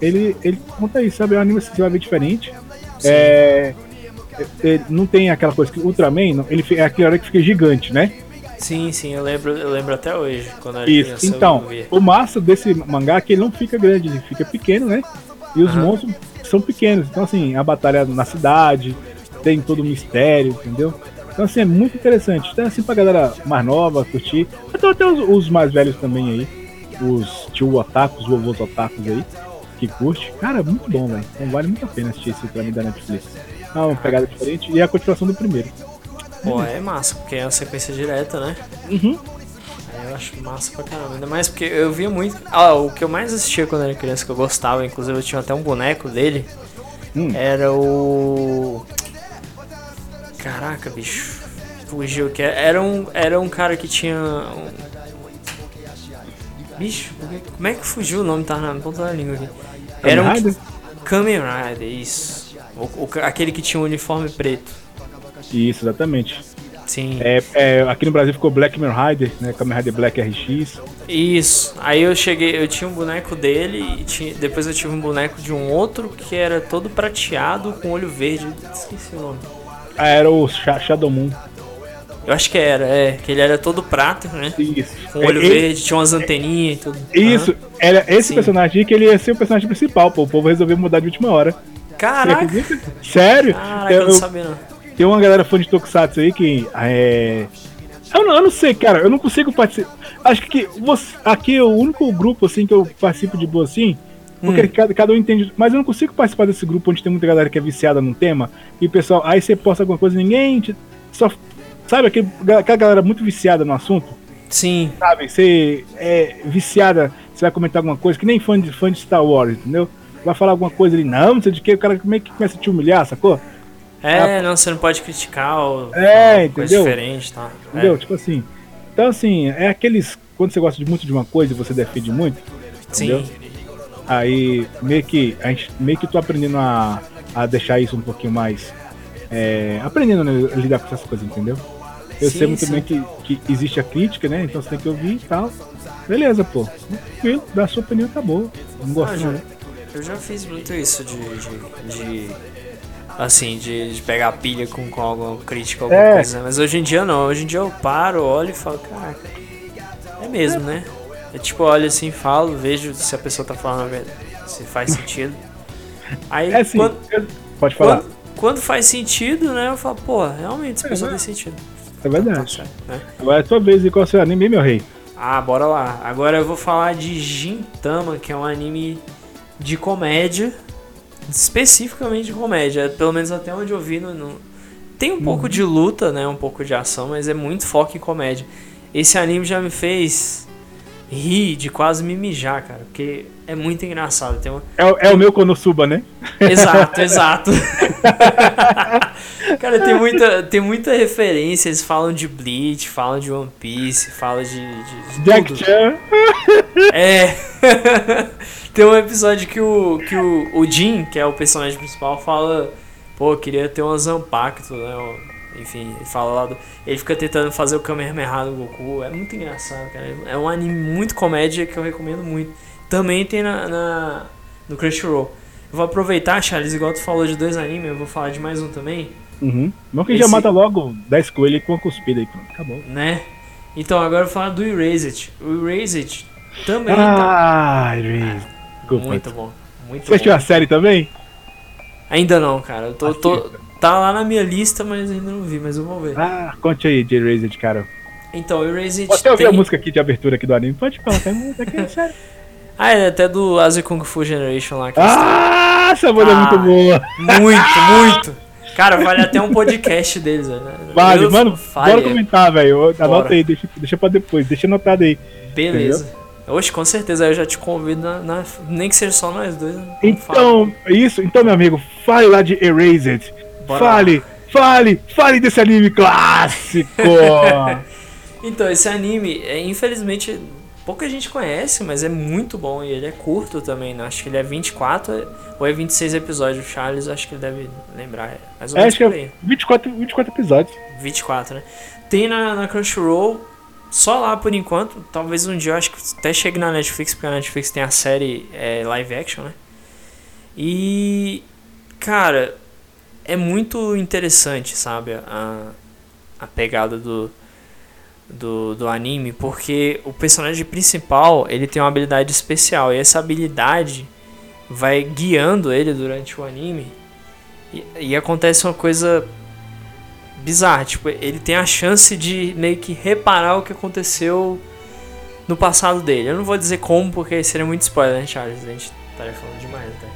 Speaker 2: ele, ele conta isso, sabe? É um anime que vai ver diferente. É, é, não tem aquela coisa que Ultraman, ele é aquela hora que fica gigante, né?
Speaker 1: Sim, sim, eu lembro, eu lembro até hoje. Quando era
Speaker 2: Isso.
Speaker 1: criança,
Speaker 2: Então, o massa desse mangá é que ele não fica grande, ele fica pequeno, né? E os
Speaker 1: Aham.
Speaker 2: monstros são pequenos. Então, assim, a batalha na cidade, tem todo o mistério, entendeu? Então, assim, é muito interessante. Então, assim, pra galera mais nova curtir. Então, até os, os mais velhos também aí. Os tio otakus, vovôs otakus aí, que curte. Cara, é muito bom, velho. Então, vale muito a pena assistir esse pra mim da Netflix. É uma pegada diferente e é a continuação do primeiro.
Speaker 1: Pô, é massa, porque é uma sequência direta, né?
Speaker 2: Uhum.
Speaker 1: Aí eu acho massa pra caramba. Ainda mais porque eu via muito. Ah, o que eu mais assistia quando era criança, que eu gostava, inclusive eu tinha até um boneco dele,
Speaker 2: Hum.
Speaker 1: era o. Caraca, bicho. Fugiu, que era um, era um cara que tinha. Um... Bicho, como é que fugiu o nome? Tá na ponta da língua aqui. Era um.
Speaker 2: Kamen Rider?
Speaker 1: Isso. O, o aquele que tinha um uniforme preto.
Speaker 2: Isso, exatamente.
Speaker 1: Sim.
Speaker 2: É, é, aqui no Brasil ficou Black Kamen Rider, né? Kamen Rider Black RX.
Speaker 1: Isso. Aí eu cheguei, eu tinha um boneco dele e tinha- depois eu tive um boneco de um outro que era todo prateado com olho verde. Esqueci o nome.
Speaker 2: Ah, era o Sha- Shadow Moon.
Speaker 1: Eu acho que era, é, que ele era todo prata, né?
Speaker 2: Isso.
Speaker 1: Com olho
Speaker 2: É, ele-
Speaker 1: verde, tinha umas anteninhas e tudo.
Speaker 2: Isso, era esse
Speaker 1: Sim.
Speaker 2: personagem que ele ia ser o personagem principal, pô. O povo resolveu mudar de última hora.
Speaker 1: Caraca!
Speaker 2: Sério?
Speaker 1: Caraca, eu
Speaker 2: Eu-
Speaker 1: não sabia não.
Speaker 2: Tem uma galera fã de Tokusatsu aí que é. Eu não, eu não sei, cara, eu não consigo participar. Acho que você, aqui é o único grupo assim que eu participo de boa assim. Porque
Speaker 1: Hum.
Speaker 2: cada, cada um entende. Mas eu não consigo participar desse grupo onde tem muita galera que é viciada num tema. E o pessoal, aí você posta alguma coisa e ninguém. te- só, sabe aquele, aquela galera muito viciada no assunto?
Speaker 1: Sim,
Speaker 2: sabe? Você é viciada, você vai comentar alguma coisa, que nem fã de, fã de Star Wars, entendeu? Vai falar alguma coisa ali, não, não sei de que, o cara meio que começa a te humilhar, sacou?
Speaker 1: É, não, você não pode criticar ou
Speaker 2: É,
Speaker 1: ou coisa
Speaker 2: entendeu?
Speaker 1: diferente, tá?
Speaker 2: Entendeu?
Speaker 1: É,
Speaker 2: Tipo assim. Então, assim, é aqueles. Quando você gosta de muito de uma coisa e você defende muito,
Speaker 1: sim,
Speaker 2: entendeu? aí meio que. A gente, meio que tô aprendendo a, a deixar isso um pouquinho mais. é, aprendendo né, a lidar com essas coisas, entendeu? Eu
Speaker 1: Sim,
Speaker 2: sei muito
Speaker 1: sim.
Speaker 2: bem que, que existe a crítica, né? Então você tem que ouvir e tal. Beleza, pô. Tranquilo, dá a sua opinião, acabou. Não gosto
Speaker 1: Ah,
Speaker 2: não,
Speaker 1: já-
Speaker 2: né?
Speaker 1: Eu já fiz muito isso de. de, de- assim, de, de pegar pilha com, com alguma crítica, alguma
Speaker 2: É.
Speaker 1: coisa. né? Mas hoje em dia não. Hoje em dia eu paro, olho e falo, caraca, é mesmo, né? É tipo, olho assim, falo, vejo se a pessoa tá falando a verdade, se faz sentido. Aí
Speaker 2: É assim,
Speaker 1: quando,
Speaker 2: eu- pode falar.
Speaker 1: quando, quando faz sentido, né? Eu falo, pô, realmente, essa
Speaker 2: É,
Speaker 1: pessoa
Speaker 2: né?
Speaker 1: tem sentido.
Speaker 2: É
Speaker 1: Tá
Speaker 2: verdade.
Speaker 1: certo, né?
Speaker 2: Agora é a tua vez e qual é o seu anime, meu rei?
Speaker 1: Ah, bora lá. Agora eu vou falar de Gintama, que é um anime de comédia. Especificamente de comédia. Pelo menos até onde eu vi. No, no- Tem um pouco de luta, né? Um pouco de ação, mas é muito foco em comédia. Esse anime já me fez rir de quase me mijar, cara. Porque é muito engraçado. Tem uma...
Speaker 2: É, o- é o meu Konosuba, né?
Speaker 1: Exato, exato. Cara, tem muita, tem muita referência. Eles falam de Bleach, falam de One Piece, falam de. de, de
Speaker 2: Jack. Chan.
Speaker 1: É. tem um episódio que o que o, o Jin, que é o personagem principal, fala, pô, queria ter uma Zampacto, né? Enfim, ele fala lá do, ele fica tentando fazer o Kamehameha do Goku. É muito engraçado, cara. É um anime muito comédia que eu recomendo muito. Também tem na, na no Crunchyroll. Eu vou aproveitar, Charles, igual tu falou de dois animes, eu vou falar de mais um também,
Speaker 2: Uhum. Bom que
Speaker 1: Esse-
Speaker 2: já mata logo 10 coelhos com a cuspida aí, pronto. Acabou.
Speaker 1: né? Então, agora eu vou falar do Erased. O Erased também tá
Speaker 2: Ah, Reese. Desculpa.
Speaker 1: muito bom. Muito
Speaker 2: Você assistiu a série também?
Speaker 1: Ainda não, cara. Eu tô, tô- tá lá na minha lista, mas ainda não vi, mas eu vou ver.
Speaker 2: Ah, conte aí de Erased, cara.
Speaker 1: Então, Erased
Speaker 2: Você ouviu
Speaker 1: tem...
Speaker 2: a música aqui de abertura aqui do anime? Pode falar, cara. Mas aqui é sério.
Speaker 1: Ah, é até do Asia Kung Fu Generation lá.
Speaker 2: Ah, essa música é
Speaker 1: Ah.
Speaker 2: muito boa.
Speaker 1: têm. Muito, muito. Cara, vale até um podcast deles, velho.
Speaker 2: Vale,
Speaker 1: Eu
Speaker 2: mano,
Speaker 1: falei,
Speaker 2: bora comentar, velho. Anota aí, deixa, deixa pra depois, deixa anotado aí.
Speaker 1: Beleza. Oxe, com certeza, eu já te convido, na, na- nem que seja só nós dois. né? Vamos falar.
Speaker 2: Então, isso, então, meu amigo, fale lá de Erased.
Speaker 1: Bora
Speaker 2: fale, fale, fale desse anime clássico.
Speaker 1: Então, esse anime, é, infelizmente, pouca gente conhece, mas é muito bom e ele é curto também, né? Acho que ele é 24 ou é 26 episódios. O Charles, acho que ele deve lembrar. É mais ou
Speaker 2: É,
Speaker 1: menos
Speaker 2: acho que é 24, 24 episódios.
Speaker 1: 24, né? Tem na, na Crunchyroll, só lá por enquanto. Talvez um dia eu acho que até chegue na Netflix, porque a Netflix tem a série é, live action, né? E. Cara, é muito interessante, sabe? A, a pegada do, do, do anime, porque o personagem principal ele tem uma habilidade especial e essa habilidade vai guiando ele durante o anime e, e acontece uma coisa bizarra, tipo, ele tem a chance de meio que reparar o que aconteceu no passado dele. Eu não vou dizer como, porque seria muito spoiler, né, Charles? A gente estaria falando demais até.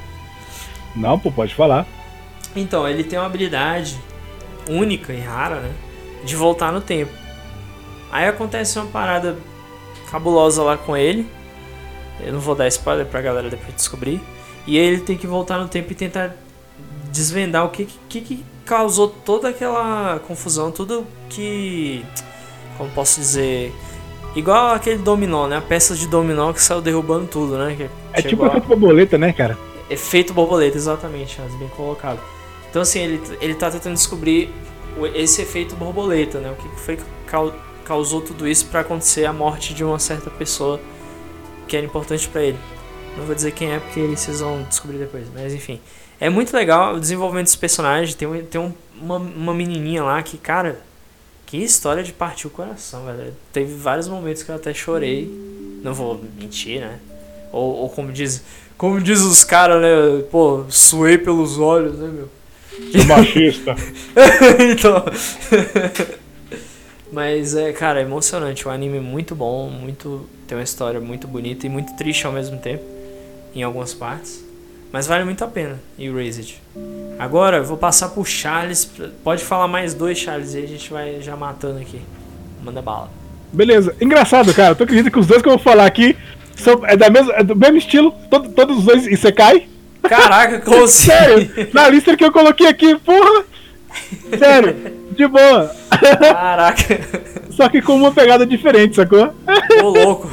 Speaker 2: Não, pô, pode falar.
Speaker 1: Então, ele tem uma habilidade única e rara, né? De voltar no tempo. Aí acontece uma parada cabulosa lá com ele. Eu não vou dar spoiler pra galera depois descobrir. E ele tem que voltar no tempo e tentar desvendar o que, que, que causou toda aquela confusão, tudo que. Como posso dizer? Igual aquele dominó, né? A peça de dominó que saiu derrubando tudo, né? Que
Speaker 2: é tipo efeito borboleta, né, cara?
Speaker 1: Efeito borboleta, exatamente, bem colocado. Então, assim, ele, ele tá tentando descobrir esse efeito borboleta, né? O que foi que causou tudo isso para acontecer a morte de uma certa pessoa que era importante para ele. Não vou dizer quem é porque vocês vão descobrir depois, mas enfim. É muito legal o desenvolvimento dos personagens. Tem, tem um, uma, uma menininha lá que, cara, que história de partir o coração, velho. Teve vários momentos que eu até chorei. Não vou mentir, né? Ou, ou como diz, como diz os caras, né? Pô, suei pelos olhos, né, meu?
Speaker 2: Sou machista.
Speaker 1: então. Mas é, cara, é emocionante. O anime é muito bom, muito tem uma história muito bonita e muito triste ao mesmo tempo em algumas partes. Mas vale muito a pena, Erased. Agora eu vou passar pro Charles. Pode falar mais dois Charles e a gente vai já matando aqui. Manda bala.
Speaker 2: Beleza. Engraçado, cara. Tu acredita que os dois que eu vou falar aqui são, é, da mesma, é do mesmo estilo? Todo, todos os dois Isekai?
Speaker 1: Caraca, como assim?
Speaker 2: Sério, na lista que eu coloquei aqui, porra! Sério, de boa.
Speaker 1: Caraca.
Speaker 2: Só que com uma pegada diferente, sacou?
Speaker 1: Ô, louco.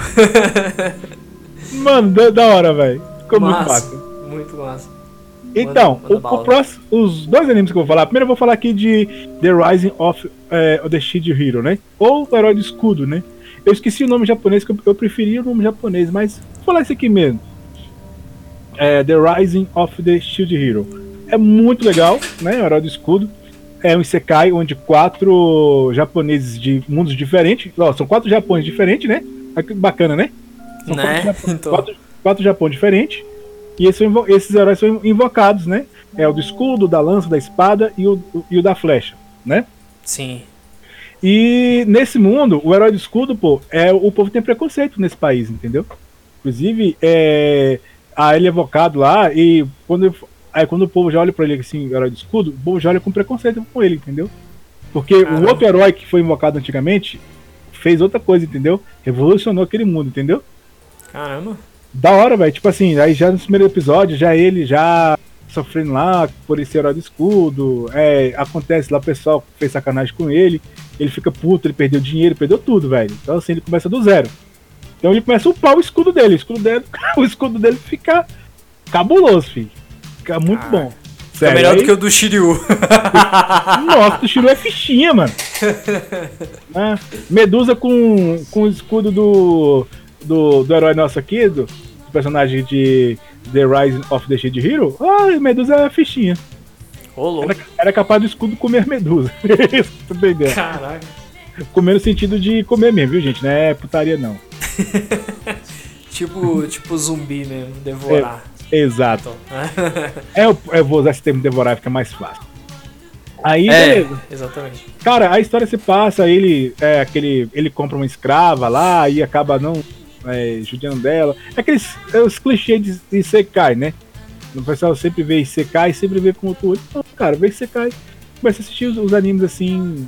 Speaker 2: Mano, da, da hora, velho. Ficou
Speaker 1: massa,
Speaker 2: muito fácil.
Speaker 1: Muito massa.
Speaker 2: Então, manda, manda o, o próximo, os dois animes que eu vou falar, primeiro eu vou falar aqui de The Rising of é, the Shield Hero, né? Ou o Herói do Escudo, né? Eu esqueci o nome japonês, que eu, eu preferia o nome japonês, mas vou falar isso aqui mesmo é, The Rising of the Shield Hero. É muito legal, né? O Herói do Escudo. É um Isekai onde quatro japoneses de mundos diferentes. Ó, são quatro Japões diferentes, né? Que bacana, né? São
Speaker 1: né?
Speaker 2: Quatro, então. quatro, quatro Japões diferentes. E esses, esses heróis são invocados, né? É o do escudo, da lança, da espada e o, e o da flecha, né?
Speaker 1: Sim.
Speaker 2: E nesse mundo, o herói do escudo, pô, é, o povo tem preconceito nesse país, entendeu? Inclusive, é, Aí ele é evocado lá e quando, aí quando o povo já olha pra ele assim, herói de escudo, o povo já olha com preconceito com ele, entendeu? Porque Caramba. o outro herói que foi invocado antigamente fez outra coisa, entendeu? Revolucionou aquele mundo, entendeu?
Speaker 1: Caramba.
Speaker 2: Da hora, velho. Tipo assim, aí já no primeiro episódio, já ele já sofrendo lá por esse herói de escudo. É, acontece lá, o pessoal fez sacanagem com ele. Ele fica puto, ele perdeu dinheiro, perdeu tudo, velho. Então assim, ele começa do zero. Então ele começa a upar o escudo dele. O escudo dele, o escudo dele fica cabuloso, filho. Fica muito ah, bom.
Speaker 1: Sério, melhor aí... do que o do Shiryu.
Speaker 2: Nossa, o Shiryu é fichinha, mano. Ah, Medusa com, com o escudo do, do, do herói nosso aqui, do, do personagem de The Rising of the Shield Hero. Ah, Medusa é fichinha.
Speaker 1: Ô,
Speaker 2: era, era, capaz do escudo comer Medusa. Isso?
Speaker 1: Caraca.
Speaker 2: Comer no sentido de comer mesmo, viu, gente? Não é putaria, não.
Speaker 1: tipo, tipo zumbi mesmo, devorar.
Speaker 2: É, exato. é, eu, eu vou usar esse termo devorar, fica mais fácil. Aí,
Speaker 1: é, beleza. Exatamente.
Speaker 2: Cara, a história se passa, ele é aquele. Ele compra uma escrava lá e acaba não é, dela. É aqueles é os clichês de, de Sekai, né? O pessoal sempre vê Sekai sempre vê com outro olho. Não, cara, vê Sekai. Começa a assistir os, os animes assim.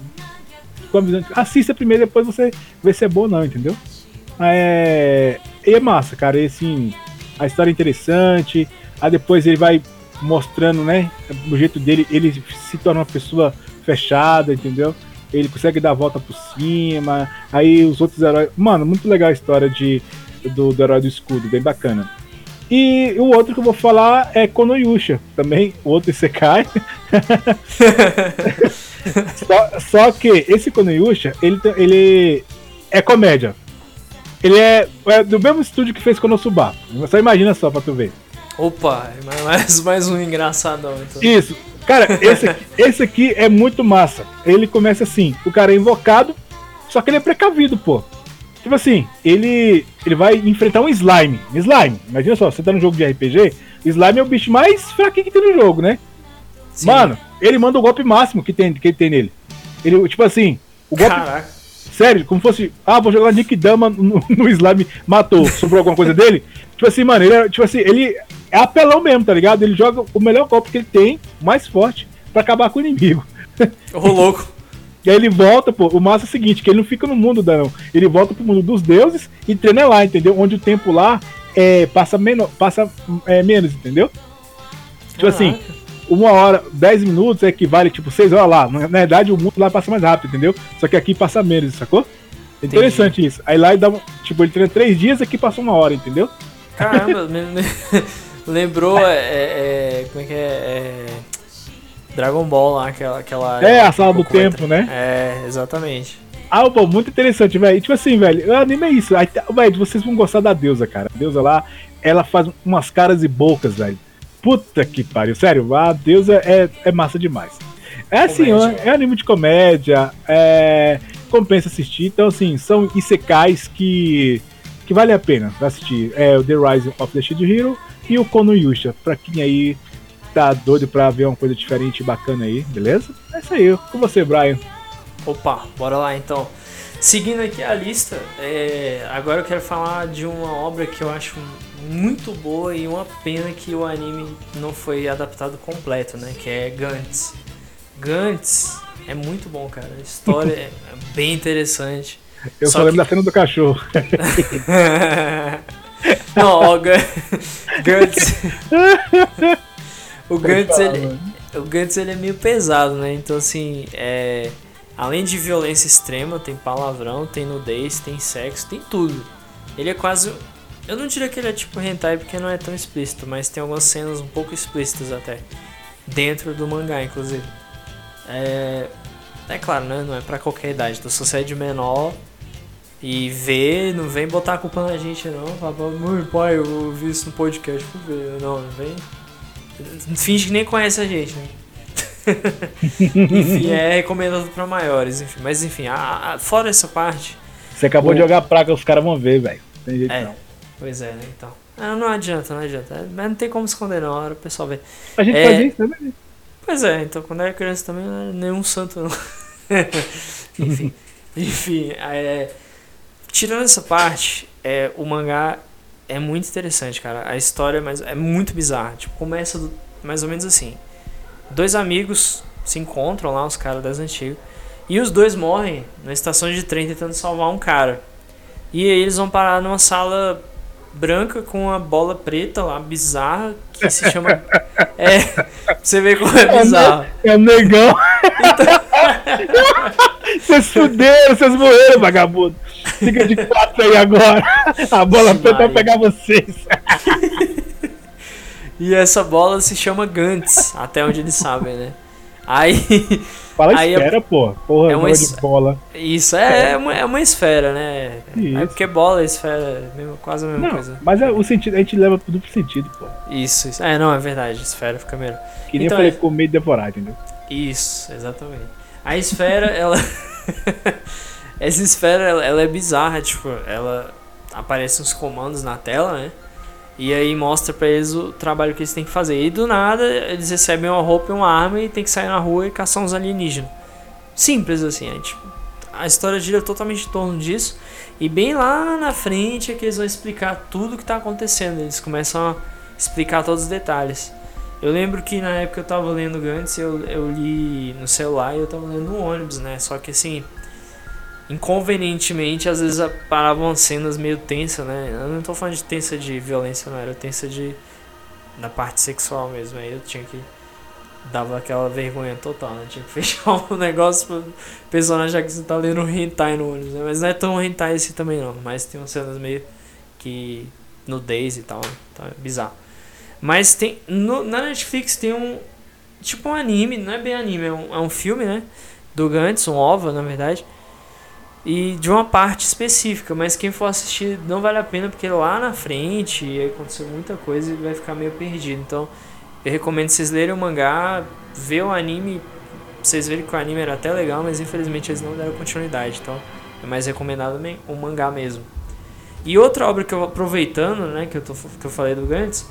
Speaker 2: Assista primeiro, depois você vê se é bom ou não, entendeu? É, e é massa, cara. E, assim, a história é interessante. Aí depois ele vai mostrando, né? Do jeito dele, ele se torna uma pessoa fechada, entendeu? Ele consegue dar a volta por cima. Aí os outros heróis. Mano, muito legal a história de, do, do herói do escudo, bem bacana. E o outro que eu vou falar é Konoyusha, também, o outro Isekai. só, só que esse Konoyusha, ele, ele é comédia. Ele é, é, do mesmo estúdio que fez Konosuba. Só imagina só pra tu ver.
Speaker 1: Opa, mais, mais um engraçadão então.
Speaker 2: Isso. Cara, esse aqui, esse aqui é muito massa. Ele começa assim: o cara é invocado, só que ele é precavido, pô. Tipo assim, ele, ele vai enfrentar um slime. Slime, imagina só, você tá no jogo de RPG, slime é o bicho mais fraquinho que tem no jogo, né? Sim. Mano, ele manda o golpe máximo que tem, que tem nele. Ele, tipo assim, o golpe. Caraca. Sério, como fosse. Ah, vou jogar Nick Dama no, no slime, matou, sobrou alguma coisa dele. Tipo assim, mano, ele é, tipo assim, ele é apelão mesmo, tá ligado? Ele joga o melhor golpe que ele tem, mais forte, para acabar com o inimigo.
Speaker 1: Ô, louco.
Speaker 2: E aí ele volta, pô, o massa é o seguinte, que ele não fica no mundo não. Ele volta pro mundo dos deuses e treina lá, entendeu? Onde o tempo lá é, passa, menor, passa é, menos, entendeu? Tipo assim, uma hora, dez minutos equivale, tipo, seis horas lá. Na verdade, o mundo lá passa mais rápido, entendeu? Só que aqui passa menos, sacou? É interessante Entendi. isso. Aí lá ele dá, tipo, ele treina três dias, aqui passa uma hora, entendeu?
Speaker 1: Caramba, lembrou, é, é, como é que é? é Dragon Ball lá, aquela. aquela
Speaker 2: é, a sala do tempo, né?
Speaker 1: É, exatamente.
Speaker 2: Ah, pô, muito interessante, velho. Tipo assim, velho, o anime é isso. Velho, vocês vão gostar da deusa, cara. A deusa lá, ela faz umas caras e bocas, velho. Puta que pariu. Sério, a deusa é, é massa demais. É assim, é, é anime de comédia, é, compensa assistir. Então, assim, são isekais que, que vale a pena assistir. É o The Rise of the Shield Hero e o Kono Yusha. Pra quem aí tá doido pra ver uma coisa diferente e bacana aí, beleza? É isso aí, com você, Brian.
Speaker 1: Opa, bora lá então. Seguindo aqui a lista, é, agora eu quero falar de uma obra que eu acho muito boa e uma pena que o anime não foi adaptado completo, né? Que é Gantz. Gantz é muito bom, cara. A história é bem interessante.
Speaker 2: Eu só, só lembro que... da cena do cachorro.
Speaker 1: não, ó, Gantz. O Gantz, ele, o Gantz ele é meio pesado, né? Então, assim, é, além de violência extrema, tem palavrão, tem nudez, tem sexo, tem tudo. Ele é quase. Eu não diria que ele é tipo hentai porque não é tão explícito, mas tem algumas cenas um pouco explícitas até. Dentro do mangá, inclusive. É, é claro, né? Não é pra qualquer idade. Então, se você é de menor e vê, não vem botar a culpa na gente, não. Fala, meu pai, eu vi isso no podcast, ver. Não, não vem Finge que nem conhece a gente, né? enfim, é recomendado para maiores, enfim. Mas enfim, a, a, fora essa parte.
Speaker 2: Você acabou o... de jogar praga, os caras vão ver, velho. Tem jeito
Speaker 1: é,
Speaker 2: não.
Speaker 1: Pois é, né? Então. Ah, não adianta, não adianta. Mas não tem como esconder na hora, o pessoal vê.
Speaker 2: A gente
Speaker 1: é...
Speaker 2: faz isso também.
Speaker 1: Pois é, então quando era criança também não era nenhum santo não. enfim. enfim, é... tirando essa parte, é, o mangá é muito interessante, cara. A história é, é muito bizarra. Tipo, começa do, mais ou menos assim. Dois amigos se encontram lá, os caras das antigas. E os dois morrem na estação de trem tentando salvar um cara. E aí eles vão parar numa sala branca com uma bola preta lá, bizarra, que se chama. é, você vê como é bizarro.
Speaker 2: É, negão. Então... vocês fuderam, vocês morreram, vagabundo. Fica de quatro aí agora. A bola preta vai pegar vocês.
Speaker 1: e essa bola se chama Gantz, até onde eles sabem, né? Aí.
Speaker 2: Fala aí esfera, é, pô. Porra, é uma es... de bola.
Speaker 1: Isso, é, é, uma, é uma esfera, né? Isso. É porque bola esfera é mesmo, quase a mesma não, coisa.
Speaker 2: Mas é, o sentido, a gente leva tudo pro sentido, pô.
Speaker 1: Isso, isso. É, não, é verdade. Esfera fica melhor.
Speaker 2: Que nem então, eu falei, comer e devorar, entendeu?
Speaker 1: Isso, exatamente. A esfera, ela. Essa esfera, ela, ela, é bizarra, tipo, ela aparece uns comandos na tela, né? E aí mostra pra eles o trabalho que eles têm que fazer. E do nada, eles recebem uma roupa e uma arma e tem que sair na rua e caçar uns alienígenas. Simples assim, é, tipo, a história gira totalmente em torno disso. E bem lá na frente é que eles vão explicar tudo o que tá acontecendo. Eles começam a explicar todos os detalhes. Eu lembro que na época eu tava lendo Gantz, eu, eu li no celular e eu tava lendo no ônibus, né? Só que assim, inconvenientemente, às vezes paravam cenas meio tensas, né? Eu não tô falando de tensa de violência, não, era tensa de. da parte sexual mesmo. Aí eu tinha que. dava aquela vergonha total, né? Tinha que fechar o negócio pro personagem que você tá lendo hentai no ônibus, né? Mas não é tão hentai esse também, não. Mas tem umas cenas meio que. nudez e tal, né? Então é bizarro. Mas tem. No, na Netflix tem um. Tipo um anime, não é bem anime, é um, é um filme, né? Do Gantz, um OVA, na verdade e de uma parte específica, mas quem for assistir não vale a pena porque lá na frente aconteceu muita coisa e vai ficar meio perdido. Então Eu recomendo vocês lerem o mangá, ver o anime. Vocês verem que o anime era até legal, mas infelizmente eles não deram continuidade. Então é mais recomendado o mangá mesmo. E outra obra que eu aproveitando, né, que eu, tô, que eu falei do Gantz,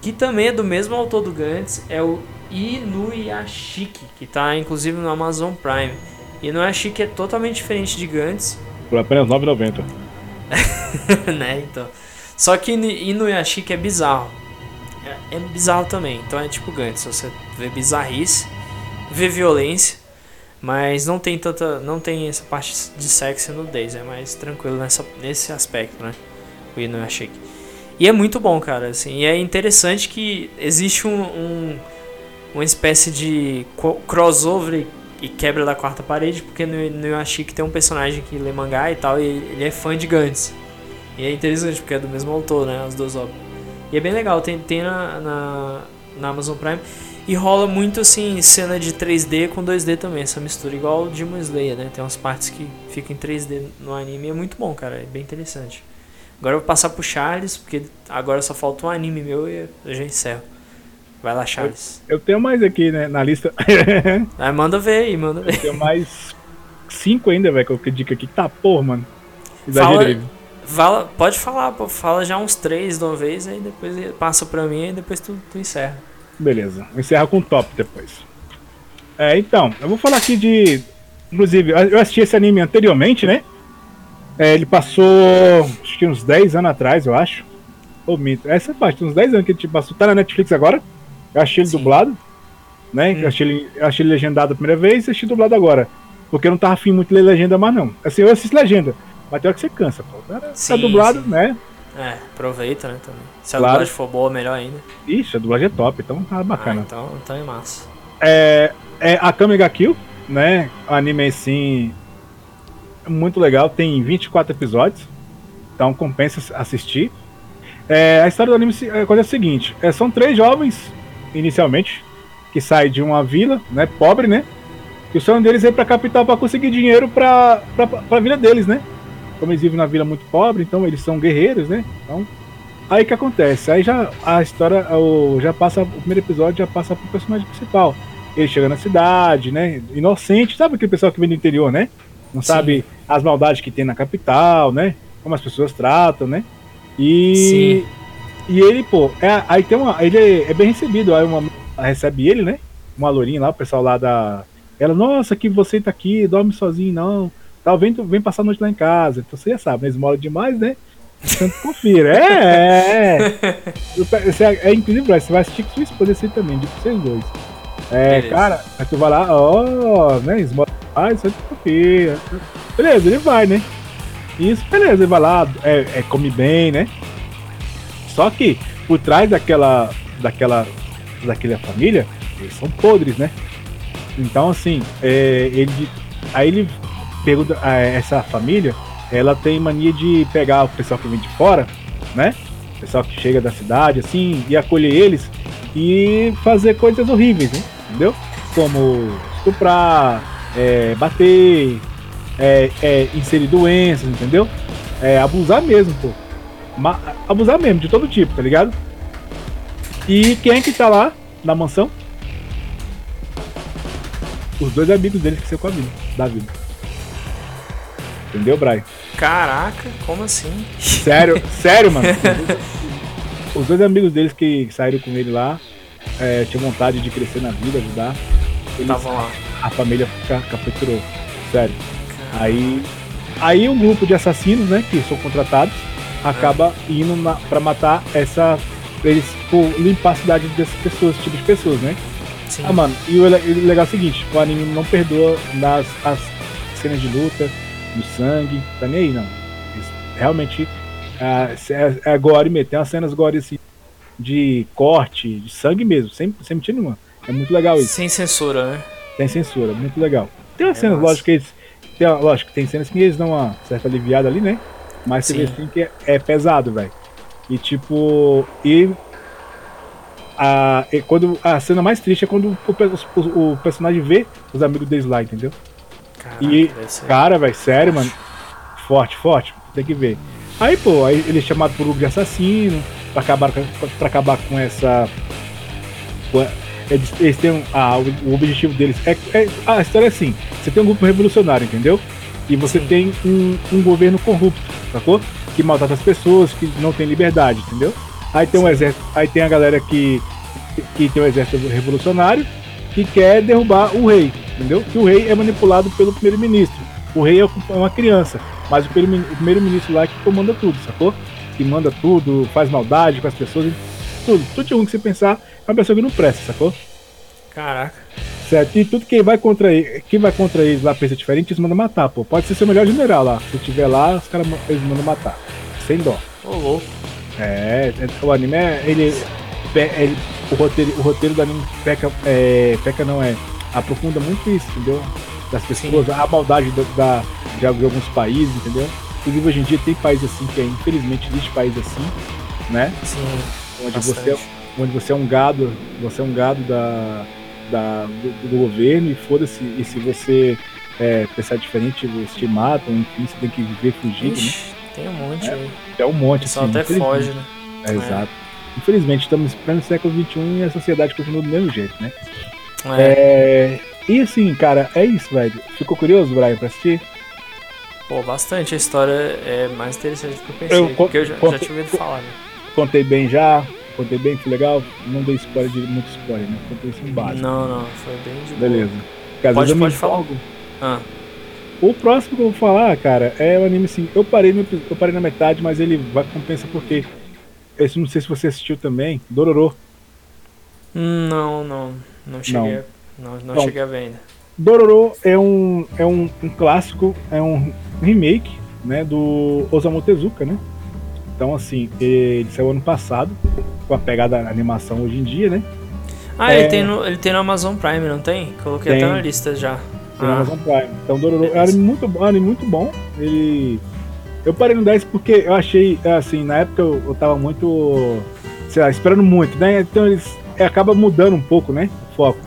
Speaker 1: que também é do mesmo autor do Gantz, é o Inuyashiki, que está inclusive no Amazon Prime. Inuyashiki é totalmente diferente de Gantz.
Speaker 2: Por apenas R$ 9,90.
Speaker 1: né, então. Só que Inuyashiki é bizarro. É, é bizarro também. Então é tipo Gantz. Você vê bizarrice, vê violência, mas não tem tanta. não tem essa parte de sexo e nudez. É mais tranquilo nessa, nesse aspecto, né? O Inuyashiki. E é muito bom, cara. Assim, e é interessante que existe um, um uma espécie de crossover e quebra da quarta parede, porque no, no Yashiki tem um personagem que lê mangá e tal, e ele é fã de Gantz. E é interessante, porque é do mesmo autor, né? As duas obras. E é bem legal, tem, tem na, na, na Amazon Prime. E rola muito assim, cena de 3D com 2D também, essa mistura, igual o Demon Slayer, né? Tem umas partes que ficam em 3D no anime, é muito bom, cara, é bem interessante. Agora eu vou passar pro Charles, porque agora só falta um anime meu e eu já encerro. Vai lá, Charles.
Speaker 2: Eu, eu tenho mais aqui, né, na lista.
Speaker 1: ah, manda ver aí, manda ver.
Speaker 2: Eu tenho mais cinco ainda, velho, que eu dica aqui. Tá, porra, mano. Exagerei.
Speaker 1: Fala, fala, pode falar, pô, fala já uns três de uma vez, aí depois passa pra mim e depois tu, tu encerra.
Speaker 2: Beleza, encerra com top depois. É, então, eu vou falar aqui de. Inclusive, eu assisti esse anime anteriormente, né? É, ele passou, acho que uns 10 anos atrás, eu acho. Essa parte, uns 10 anos que ele passou. Tá na Netflix agora. Eu achei ele Sim. dublado, né? Hum. Eu, achei ele, eu achei ele legendado a primeira vez e achei dublado agora. Porque eu não tava afim muito de ler legenda mais, não. Assim, eu assisto legenda, mas tem hora que você cansa, pô. Tá sim, tá dublado, sim. né?
Speaker 1: É, aproveita, né, também. Se a claro. dublagem for boa, melhor ainda.
Speaker 2: Isso, a dublagem é top, então tá bacana.
Speaker 1: Ah, então, então é massa.
Speaker 2: É, é a Kamiga Kill, né? Anime assim. Muito legal, tem 24 episódios. Então compensa assistir. É, a história do anime acontece o seguinte: é, são três jovens inicialmente, que sai de uma vila, né, pobre, né? E o sonho deles é ir pra capital para conseguir dinheiro pra, pra, pra vida deles, né? Como eles vivem na vila muito pobre, então eles são guerreiros, né? Então, aí que acontece? Aí já a história, o, já passa, o primeiro episódio já passa pro personagem principal. Ele chega na cidade, né? Inocente, sabe aquele pessoal que vem do interior, né? Não Sim. sabe as maldades que tem na capital, né? Como as pessoas tratam, né? E Sim. E ele, pô, é, aí tem uma. Ele é, é bem recebido. Aí uma recebe ele, né? Uma lourinha lá, o pessoal lá da. Ela, nossa, que você tá aqui, dorme sozinho, não. Tal, vem, vem passar a noite lá em casa. Então você já sabe, né? Esmola demais, né? Então confira. É, é. é, é inclusive, você vai assistir com sua esposa assim também, de vocês dois. É, beleza. cara, aí tu vai lá, ó, né? Esmola demais, você confia. Beleza, ele vai, né? Isso, beleza, ele vai lá, é, é come bem, né? Só que por trás daquela, daquela, daquela família, eles são podres, né? Então assim, é, ele, aí ele pergunta essa família, ela tem mania de pegar o pessoal que vem de fora, né? O pessoal que chega da cidade, assim, e acolher eles e fazer coisas horríveis, né? entendeu? Como estuprar, é, bater, é, é, inserir doenças, entendeu? É, abusar mesmo, pô abusar mesmo, de todo tipo, tá ligado? E quem é que tá lá na mansão? Os dois amigos dele que saiu com a vida, da vida. Entendeu, Brian?
Speaker 1: Caraca, como assim?
Speaker 2: Sério, sério, mano. Os dois amigos deles que saíram com ele lá é, tinham vontade de crescer na vida, ajudar.
Speaker 1: Estavam lá.
Speaker 2: A família capturou. Sério. Aí, aí um grupo de assassinos, né, que são contratados, acaba indo na, pra matar essa. Eles, por limpar a cidade dessas pessoas, esse tipo de pessoas, né? Sim. Ah, mano, e o, o legal é o seguinte: o anime não perdoa nas as cenas de luta, no sangue, tá nem aí, não. Eles, realmente é, é, é gore mesmo, tem umas cenas gore assim, de corte, de sangue mesmo, sem, sem mentir nenhuma. É muito legal isso.
Speaker 1: Sem censura, né?
Speaker 2: Sem censura, muito legal. Tem umas é cenas, lógico, que eles. Tem, lógico, tem cenas que eles dão uma certa aliviada ali, né? Mas você vê assim que é, é pesado, velho. E tipo. E a, e quando, a cena mais triste é quando o, o, o personagem vê os amigos deles lá, entendeu? Caraca, e, cara, velho, sério, mano. Forte, forte. Tem que ver. Aí, pô, aí ele é chamado por grupo de assassino pra acabar, pra, pra acabar com essa. Eles têm ah, o, objetivo deles é, é, A história é assim: você tem um grupo revolucionário, entendeu? E você Sim. tem um, um governo corrupto, sacou? Que maltrata as pessoas, que não tem liberdade, entendeu? Aí tem um exército, aí tem a galera que, que tem o um exército revolucionário que quer derrubar o rei, entendeu? Que o rei é manipulado pelo primeiro-ministro. O rei é uma criança, mas o primeiro-ministro lá é que comanda tudo, sacou? Que manda tudo, faz maldade com as pessoas, tudo. Tudo de um que você pensar é uma pessoa que não presta, sacou?
Speaker 1: Caraca.
Speaker 2: Certo? E tudo que vai contra ele, quem vai contra eles lá pensa diferente, eles mandam matar, pô. Pode ser seu melhor general lá. Se tiver lá, os caras eles mandam matar. Sem dó.
Speaker 1: Ô, louco.
Speaker 2: É, é, o anime é. Ele, ele, o, roteiro, o roteiro do anime peca, é, peca não é. Aprofunda muito isso, entendeu? Das pessoas, Sim. a maldade da, da, de alguns países, entendeu? Inclusive hoje em dia tem países assim que é, infelizmente existe país assim, né?
Speaker 1: Sim.
Speaker 2: Onde você, é, onde você é um gado, você é um gado da, da, do, do governo e foda-se, e se você é, pensar diferente, eles te matam, enfim, você tem que viver fugido, né?
Speaker 1: Ixi, né? Tem um monte
Speaker 2: é. É um monte,
Speaker 1: Só assim, até foge, né?
Speaker 2: É, é. exato. Infelizmente, estamos pleno século XXI e a sociedade continua do mesmo jeito, né? É. é. E assim, cara, é isso, velho. Ficou curioso, Brian, pra assistir?
Speaker 1: Pô, bastante. A história é mais interessante do que eu pensei. Eu, porque eu já, já tinha ouvido falar, né?
Speaker 2: Contei bem já, contei bem, foi legal. Não dei spoiler de muito spoiler, né? Contei assim básico.
Speaker 1: Não, não, foi bem de
Speaker 2: Beleza.
Speaker 1: Boa. Pode, pode falar. Ah.
Speaker 2: O próximo que eu vou falar, cara, é o anime assim. Eu parei, no, eu parei na metade, mas ele vai compensa porque. Esse não sei se você assistiu também, Dororo.
Speaker 1: Não, não. Não cheguei, não. não, não então, cheguei a ver ainda.
Speaker 2: Dororo é um, é um, um, clássico, é um remake né, do Osamu Tezuka, né? Então, assim, ele saiu ano passado, com a pegada da animação hoje em dia, né?
Speaker 1: Ah, é... ele, tem no, ele tem no Amazon Prime, não tem? Coloquei tem, até na lista já.
Speaker 2: Tem ah. no Amazon Prime. Então, Dororo é um anime muito, um anime muito bom. Ele... Eu parei no 10 porque eu achei, assim, na época eu, eu tava muito, sei lá, esperando muito, né? Então eles é, acaba mudando um pouco, né? O foco.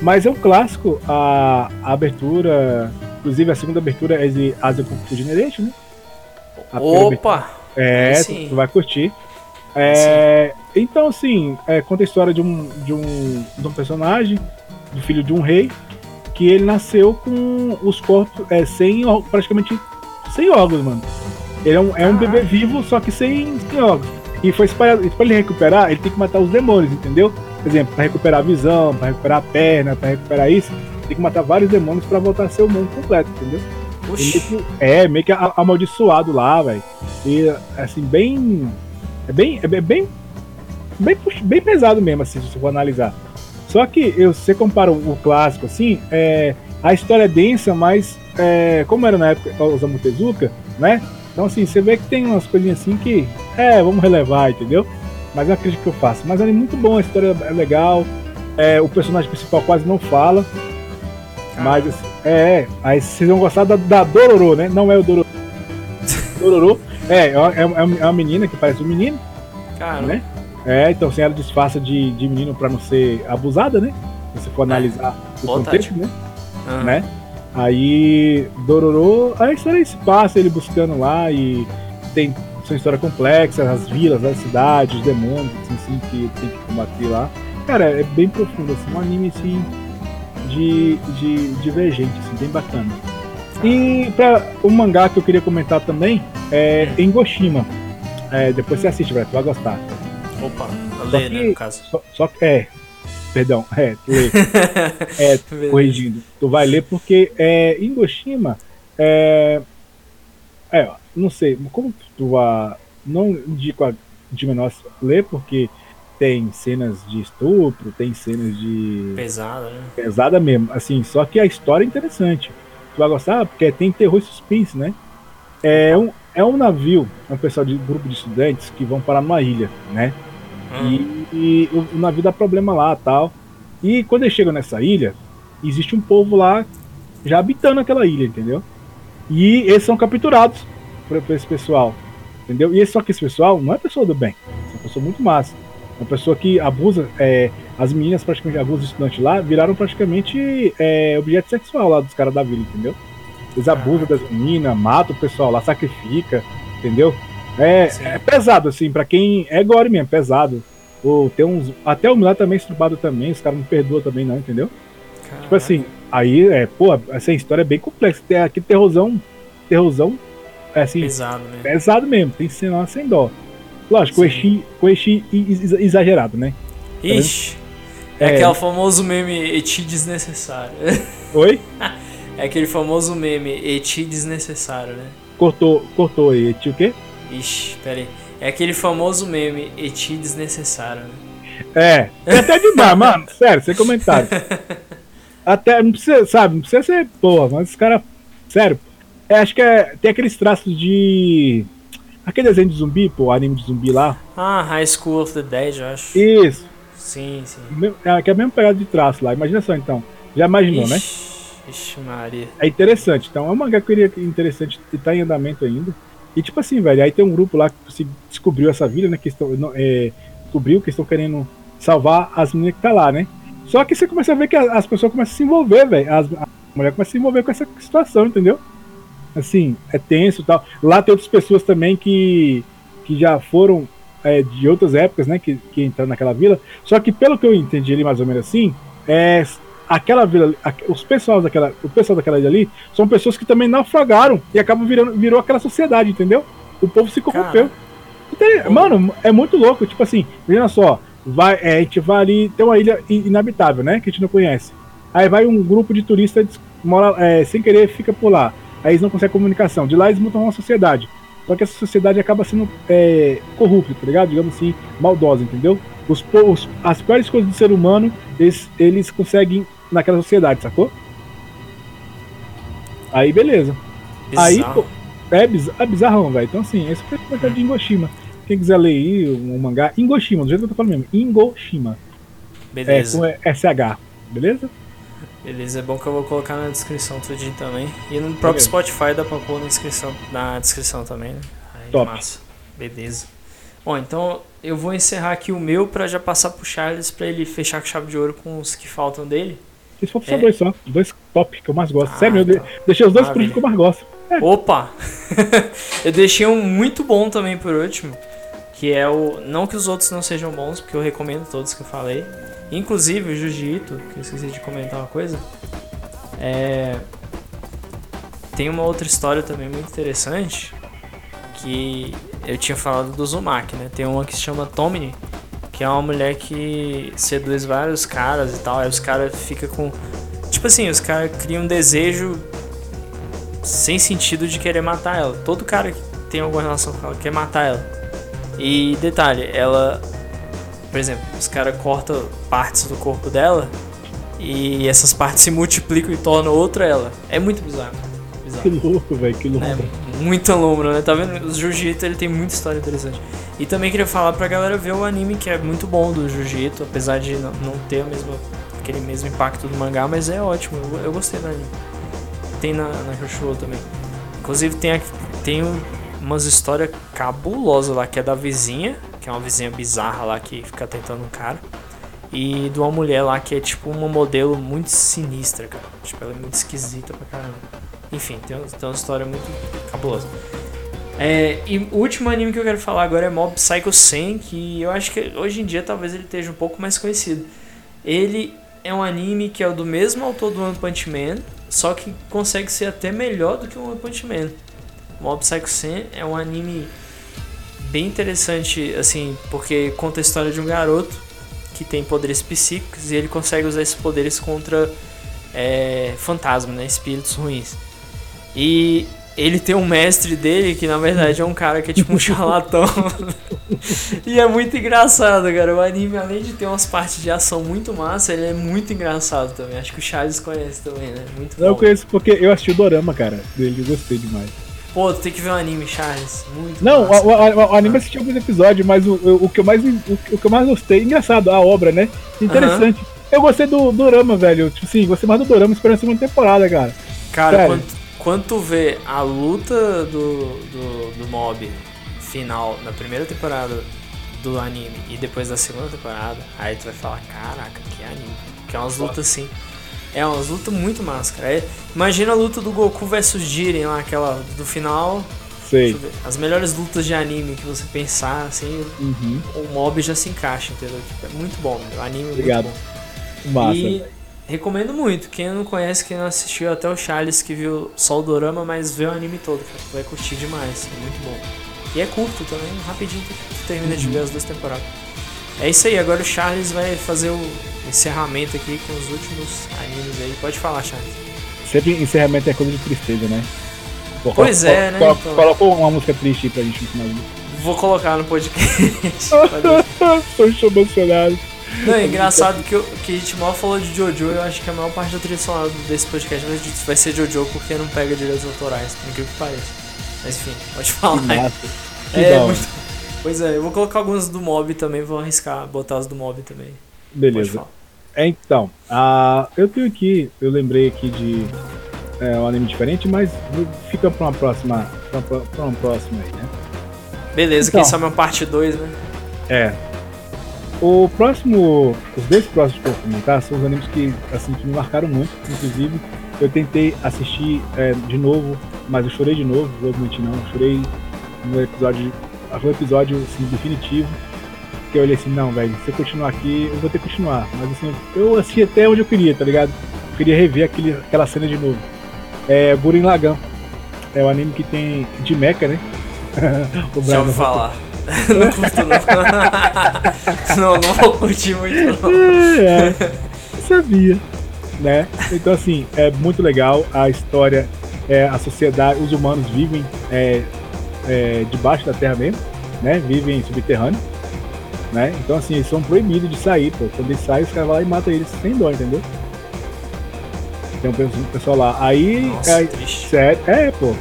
Speaker 2: Mas é um clássico, a, a abertura, inclusive a segunda abertura é de Asia Kung Generation, né?
Speaker 1: A Opa!
Speaker 2: É, tu, tu, vai curtir. É, então, assim, é, conta a história de um, de, um, de um personagem, do filho de um rei, que ele nasceu com os corpos é, sem praticamente sem órgãos, mano. Ele é um, é um bebê vivo, só que sem, sem órgãos. E foi espalhado. E pra ele recuperar, ele tem que matar os demônios, entendeu? Por exemplo, para recuperar a visão, para recuperar a perna, para recuperar isso, tem que matar vários demônios para voltar a ser o mundo completo, entendeu? É, meio que amaldiçoado lá, velho. E assim, bem. É bem. É bem. Bem, bem pesado mesmo, assim, se for analisar. Só que eu, você compara o, clássico, assim, é, a história é densa, mas é, como era na época o Osamu Tezuka, né? Então assim, você vê que tem umas coisinhas assim que, é, vamos relevar, entendeu? Mas é a crítica que eu faço. Mas é muito bom, a história é legal. É, o personagem principal quase não fala. Ah. Mas assim, é, é, aí vocês vão gostar da, da Dororo, né? Não é o Dororo. Dororo é, é, é, é uma menina que parece um menino.
Speaker 1: Cara.
Speaker 2: Né? É, então assim, ela disfarça de, de menino pra não ser abusada, né? Se você for analisar é. o contexto, né? Uhum. né? Aí Dororo, a história se passa ele buscando lá e tem sua história complexa, as vilas, as cidades, os demônios, assim, assim, que tem que combater lá. Cara, é bem profundo, assim, um anime assim de, de divergente, assim, bem bacana. E para o mangá que eu queria comentar também é Engoshima. É, depois você assiste, velho, tu vai gostar.
Speaker 1: Opa, lê, né, no caso.
Speaker 2: Só, só é, perdão, é, lê. é, corrigindo. Tu vai ler porque é, Engoshima é, é, não sei, como tu vai. Não indico a de menor ler porque tem cenas de estupro, tem cenas de.
Speaker 1: Pesada, né?
Speaker 2: Pesada mesmo. Assim, só que a história é interessante. Tu vai gostar porque tem terror e suspense, né? É um, é um navio, é um pessoal de grupo de estudantes que vão parar numa ilha, né? Hum. E, e o, o, navio dá problema lá tal. E quando eles chegam nessa ilha, existe um povo lá já habitando aquela ilha, entendeu? E eles são capturados por, por esse pessoal, entendeu? E só que esse pessoal não é pessoa do bem, é uma pessoa muito massa. Uma pessoa que abusa, é, as meninas praticamente abusam os estudantes lá, viraram praticamente é, objeto sexual lá dos caras da vila, entendeu? Eles abusam das meninas, matam o pessoal lá, sacrifica, entendeu? É, é pesado, assim, para quem é gore mesmo, pesado. Ou tem uns. Até o Milá também é estrupado também, os caras não perdoam também, não, entendeu? Caraca. Tipo assim, aí é, pô, essa história é bem complexa. Tem aqui terrorzão, terrorzão, é assim.
Speaker 1: Pesado mesmo.
Speaker 2: Pesado mesmo, tem cena sem dó. Lógico, Sim. com exagerado, né?
Speaker 1: Ixi. É, é aquele famoso meme eti desnecessário.
Speaker 2: Oi?
Speaker 1: é aquele famoso meme eti desnecessário, né?
Speaker 2: Cortou, cortou aí, eti o quê?
Speaker 1: Ixi, pera aí. É aquele famoso meme eti desnecessário, né?
Speaker 2: É, é até demais, mano. Sério, sem comentário. Até, não precisa, sabe, não precisa ser porra, mas os caras. Sério, é, acho que é, tem aqueles traços de. Aquele desenho de zumbi, pô, anime de zumbi lá.
Speaker 1: Ah, High School of the Dead, eu acho.
Speaker 2: Isso.
Speaker 1: Sim, sim.
Speaker 2: É, que é a mesma pegada de traço lá. Imagina só então. Já imaginou,
Speaker 1: ixi,
Speaker 2: né?
Speaker 1: Ixi, Maria.
Speaker 2: É interessante. Então é um mangá que eu interessante e tá em andamento ainda. E tipo assim, velho, aí tem um grupo lá que descobriu essa vila, né? Que estão, é, descobriu que estão querendo salvar as meninas que tá lá, né? Só que você começa a ver que as pessoas começam a se envolver, velho. A mulher começa a se envolver com essa situação, entendeu? Assim, é tenso e tal. Lá tem outras pessoas também que, que já foram é, de outras épocas, né? Que, que entraram naquela vila. Só que pelo que eu entendi ali, mais ou menos assim, é, aquela vila, os pessoal daquela, o pessoal daquela ilha ali são pessoas que também naufragaram e acabam virando, virou aquela sociedade, entendeu? O povo se corrompeu. Então, mano, é muito louco. Tipo assim, veja só, vai, é, a gente vai ali, tem uma ilha inabitável, né? Que a gente não conhece. Aí vai um grupo de turistas, mora, é, sem querer, fica por lá. Aí eles não conseguem comunicação. De lá eles montam uma sociedade. Só que essa sociedade acaba sendo é, corrupta, tá ligado? Digamos assim, maldosa, entendeu? Os, os, as piores coisas do ser humano, eles, eles conseguem naquela sociedade, sacou? Aí beleza. Bizarro. Aí, pô, é, biz, é bizarrão, velho. Então assim, esse foi o de Ingoshima. Quem quiser ler aí o um mangá, Ingoshima, do jeito que eu tô falando mesmo, Ingoshima.
Speaker 1: Beleza.
Speaker 2: É, com SH, beleza?
Speaker 1: Beleza, é bom que eu vou colocar na descrição tudinho também. E no próprio Beleza. Spotify dá pra pôr na descrição, na descrição também, né? Aí,
Speaker 2: Top.
Speaker 1: massa. Beleza. Bom, então eu vou encerrar aqui o meu pra já passar pro Charles pra ele fechar com chave de ouro com os que faltam dele.
Speaker 2: Faltam é. só dois só. Dois top que eu mais gosto. Ah, Sério, então. eu deixei os dois ah, por último que eu mais gosto.
Speaker 1: É. Opa! eu deixei um muito bom também por último. Que é o. Não que os outros não sejam bons, porque eu recomendo todos que eu falei. Inclusive o Jiu-Jitsu, que eu esqueci de comentar uma coisa. É. Tem uma outra história também muito interessante. Que eu tinha falado do Zumak, né? Tem uma que se chama Tomini, que é uma mulher que seduz vários caras e tal. Aí os caras ficam com. Tipo assim, os caras criam um desejo sem sentido de querer matar ela. Todo cara que tem alguma relação com ela quer matar ela. E detalhe, ela por exemplo, os caras cortam partes do corpo dela e essas partes se multiplicam e tornam outra ela. É muito bizarro. bizarro.
Speaker 2: Que louco, velho, que louco. É,
Speaker 1: muita lombra, né? Tá vendo? O Jiu-Jitsu ele tem muita história interessante. E também queria falar pra galera ver o anime que é muito bom do Jiu-Jitsu, apesar de não, não ter a mesma, aquele mesmo impacto do mangá, mas é ótimo. Eu, eu gostei do anime. Tem na, na Crunchyroll também. Inclusive tem, tem umas histórias cabulosas lá, que é da vizinha que é uma vizinha bizarra lá que fica tentando um cara. E de uma mulher lá que é tipo uma modelo muito sinistra, cara. Tipo, ela é muito esquisita pra caramba. Enfim, tem, tem uma história muito cabulosa. É, e o último anime que eu quero falar agora é Mob Psycho 100, que eu acho que hoje em dia talvez ele esteja um pouco mais conhecido. Ele é um anime que é do mesmo autor do One Punch Man, só que consegue ser até melhor do que o One Punch Man. Mob Psycho 100 é um anime bem interessante, assim, porque conta a história de um garoto que tem poderes psíquicos e ele consegue usar esses poderes contra é, fantasmas, né, espíritos ruins. E ele tem um mestre dele que na verdade é um cara que é tipo um charlatão. e é muito engraçado, cara. O anime, além de ter umas partes de ação muito massa, ele é muito engraçado também. Acho que o Charles conhece também, né? Muito
Speaker 2: Eu conheço porque eu assisti o Dorama, cara, dele, eu gostei demais.
Speaker 1: Pô, tu tem que ver o um anime, Charles. Muito
Speaker 2: Não, o, o, o, anime assisti alguns episódios, mas o, o, que eu mais, o, que eu mais gostei, engraçado, a obra, né? Interessante. Eu gostei do Dorama, velho. Tipo assim, gostei mais do Dorama esperando a segunda temporada, cara.
Speaker 1: Cara, quando, quando tu vê a luta do, do, do mob final na primeira temporada do anime e depois da segunda temporada, aí tu vai falar, caraca, que anime. Que é umas lutas assim. É uma luta muito máscara. É, imagina a luta do Goku versus Jiren lá, aquela do final.
Speaker 2: Sei.
Speaker 1: As melhores lutas de anime que você pensar, assim,
Speaker 2: Uhum.
Speaker 1: o mob já se encaixa, entendeu? Tipo, é muito bom, o anime é
Speaker 2: Obrigado.
Speaker 1: muito bom.
Speaker 2: Massa.
Speaker 1: E recomendo muito. Quem não conhece, quem não assistiu, até o Charles que viu só o Dorama, mas vê o anime todo, cara. Vai curtir demais. É muito bom. E é curto também, rapidinho tu termina de ver as duas temporadas. É isso aí, agora o Charles vai fazer o encerramento aqui com os últimos animes aí. Pode falar, Charles.
Speaker 2: Sempre encerramento é coisa de tristeza, né?
Speaker 1: Pois é, né,
Speaker 2: colo-
Speaker 1: então.
Speaker 2: Colocou uma música triste aí pra gente no final.
Speaker 1: Vou colocar no podcast.
Speaker 2: Tô emocionado.
Speaker 1: Não, é engraçado que, o- que a gente mal falou de Jojo, eu acho que a maior parte da trilha sonora desse podcast vai, ser Jojo porque não pega direitos autorais, por incrível que pareça. Mas enfim, pode falar.
Speaker 2: Que massa. Que
Speaker 1: É,
Speaker 2: da hora.
Speaker 1: muito... Pois é, eu vou colocar algumas do Mob também, vou arriscar botar as do Mob também.
Speaker 2: Beleza. É, então, a, eu tenho aqui, eu lembrei aqui de é, um anime diferente, mas fica pra uma próxima, pra, uma- pra uma próxima aí, né?
Speaker 1: Beleza,
Speaker 2: Então.
Speaker 1: quem sabe uma parte 2, né?
Speaker 2: É. O próximo, os dois próximos que eu vou comentar são os animes que, assim, que me marcaram muito, inclusive eu tentei assistir é, de novo, mas eu chorei de novo, vou mentir não, eu chorei no episódio, um episódio assim, definitivo, que eu olhei assim, não, velho, se eu continuar aqui, eu vou ter que continuar, mas assim, eu assisti até onde eu queria, tá ligado? Eu queria rever aquele, aquela cena de novo. É Gurren Lagann, é o anime que tem de mecha, né? o Brian
Speaker 1: ouvi falar. não curto não. não, não vou curtir muito não.
Speaker 2: É, sabia, né? Então assim, é muito legal a história, é, a sociedade, os humanos vivem é, é, debaixo da terra mesmo, né? Vivem subterrâneo, né? Então assim, eles são proibidos de sair, pô. Quando eles saem, os caras vão lá e matam eles sem dó, entendeu? Tem um pe- um pessoal lá. Aí,
Speaker 1: Nossa,
Speaker 2: é, sério, é, pô.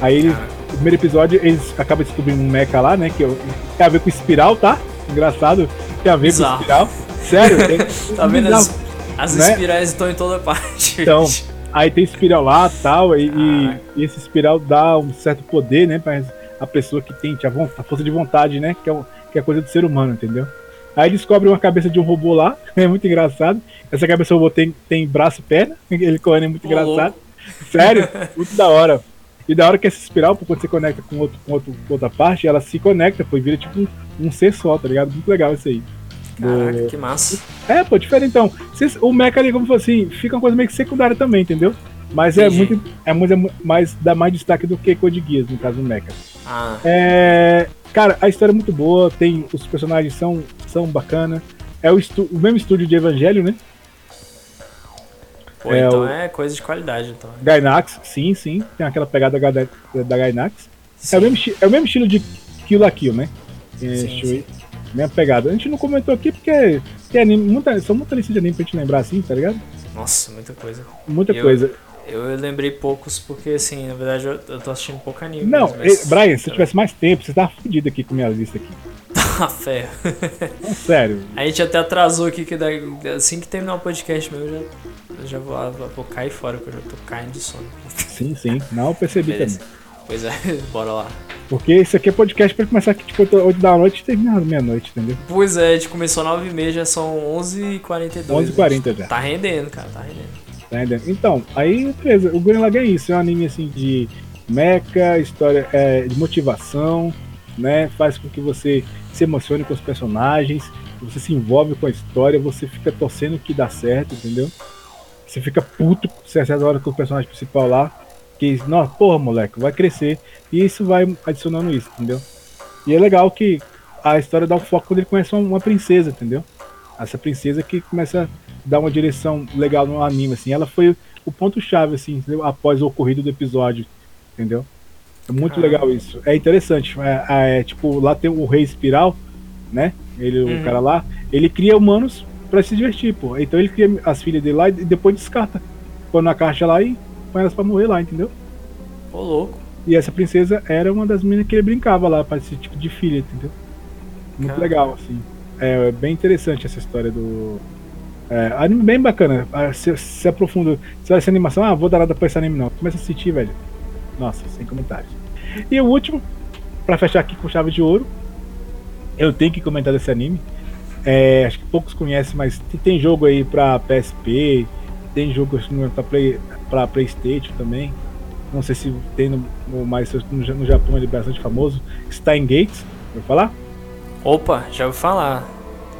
Speaker 2: Aí eles,
Speaker 1: Cara.
Speaker 2: o primeiro episódio, eles acabam descobrindo um mecha lá, né? Que eu- tem a ver com espiral, tá? Engraçado, tem a ver
Speaker 1: Bizarro.
Speaker 2: com espiral. Sério, tem,
Speaker 1: Tá vendo?
Speaker 2: bizarro.
Speaker 1: As, as
Speaker 2: Né?
Speaker 1: espirais estão em toda parte.
Speaker 2: Então, Aí tem espiral lá tal, e, e,
Speaker 1: Caraca.
Speaker 2: e esse espiral dá um certo poder, né? Pra a pessoa que tem a, a força de vontade, né? Que é, o- que é coisa do ser humano, entendeu? Aí descobre uma cabeça de um robô lá, é muito engraçado. Essa cabeça do robô tem, tem braço e perna, ele correndo é muito engraçado. Sério, muito da hora. E da hora que essa espiral, quando você conecta com, outro, com, outro, com outra parte, ela se conecta, pô, e vira tipo um, um ser só, tá ligado? Muito legal isso aí.
Speaker 1: Caraca, que massa.
Speaker 2: É, pô, diferente então. O mecha ali, como assim, fica uma coisa meio que secundária também, entendeu? Mas é muito, é muito é mu- mais, dá mais destaque do que Code Geass, no caso do mecha.
Speaker 1: Ah,
Speaker 2: É, cara, a história é muito boa, tem os personagens são, são bacana. É o, estu- o mesmo estúdio de Evangelho, né?
Speaker 1: pô,
Speaker 2: É,
Speaker 1: então
Speaker 2: o-
Speaker 1: é coisa de qualidade, então.
Speaker 2: Gainax, sim, sim, tem aquela pegada da, da Gainax. É o, mesmo, é o mesmo estilo de Kill la Kill, né? É,
Speaker 1: Sim, sim.
Speaker 2: Mesma pegada. A gente não comentou aqui porque tem anime, muita, são muita lista de anime pra gente lembrar assim, tá ligado?
Speaker 1: Nossa, muita coisa.
Speaker 2: Muita
Speaker 1: Eu-
Speaker 2: coisa.
Speaker 1: Eu lembrei poucos porque, assim, na verdade eu, eu tô assistindo pouco anime.
Speaker 2: Não,
Speaker 1: mesmo, mas-
Speaker 2: eh, Brian, se eu tivesse mais tempo, você tava fudido aqui com minha lista aqui.
Speaker 1: Tá, fé.
Speaker 2: Não, sério.
Speaker 1: A gente até atrasou aqui, que assim que terminar o podcast meu, eu já, eu já vou, vou cair fora, porque eu já tô caindo de sono.
Speaker 2: Sim, sim. Não, eu percebi
Speaker 1: Beleza.
Speaker 2: também.
Speaker 1: Pois é, bora lá.
Speaker 2: Porque isso aqui é podcast pra começar aqui, tipo, 8 da noite e terminar meia-noite, entendeu?
Speaker 1: Pois é, a gente começou 9h30, já são 11h42.
Speaker 2: 11h40 já.
Speaker 1: Tá rendendo, cara, tá rendendo.
Speaker 2: Tá entendendo? Então, aí, beleza. O Gurren Lagann é isso. É um anime, assim, de mecha, história é, de motivação, né? Faz com que você se emocione com os personagens, você se envolve com a história, você fica torcendo que dá certo, entendeu? Você fica puto certa hora com o personagem principal lá, que, nossa, porra, moleque, vai crescer. E isso vai adicionando isso, entendeu? E é legal que a história dá um foco quando ele conhece uma, uma princesa, entendeu? Essa princesa que começa a dar uma direção legal no anime, assim. Ela foi o ponto-chave, assim, entendeu? após o ocorrido do episódio, entendeu? É muito
Speaker 1: Caramba.
Speaker 2: legal isso. É interessante. É, é, tipo, lá tem o Rei Espiral, né? Ele,
Speaker 1: Uhum.
Speaker 2: o cara lá, ele cria humanos pra se divertir, pô. Então ele cria as filhas dele lá e depois descarta. Põe na caixa lá e põe elas pra morrer lá, entendeu?
Speaker 1: Ô, louco.
Speaker 2: E essa princesa era uma das meninas que ele brincava lá, para esse tipo de filha, entendeu? Muito
Speaker 1: Caramba.
Speaker 2: legal, assim. É, é bem interessante essa história do. É, anime bem bacana. Ah, Se, se aprofunda. Se vai essa animação, ah, vou dar nada pra esse anime não. Começa a assistir, velho. Nossa, sem comentários. E o último, pra fechar aqui com chave de ouro, eu tenho que comentar desse anime. É, acho que poucos conhecem, mas tem- jogo aí pra PSP, tem jogo pra, Play, pra Playstation também. Não sei se tem no, no, mais no, no Japão ele é bastante famoso. Stein Gates, vou falar?
Speaker 1: Opa, já ouvi falar.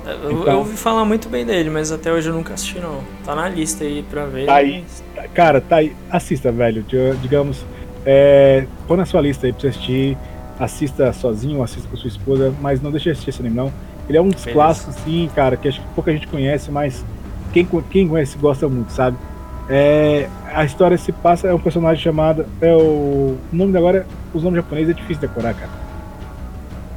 Speaker 1: Eu, então, eu, ouvi falar muito bem dele, mas até hoje eu nunca assisti não. Tá na lista aí pra ver.
Speaker 2: Tá aí, mas... cara, tá aí. Assista, velho. Digamos, é, põe na sua lista aí pra você assistir. Assista sozinho, assista com sua esposa, mas não deixe de assistir esse anime não. Ele é um dos Beleza. clássicos, sim, cara, que acho que pouca gente conhece, mas quem, quem conhece gosta muito, sabe? É, a história se passa, é um personagem chamado. É o, o nome agora, os nomes japoneses é difícil decorar, cara.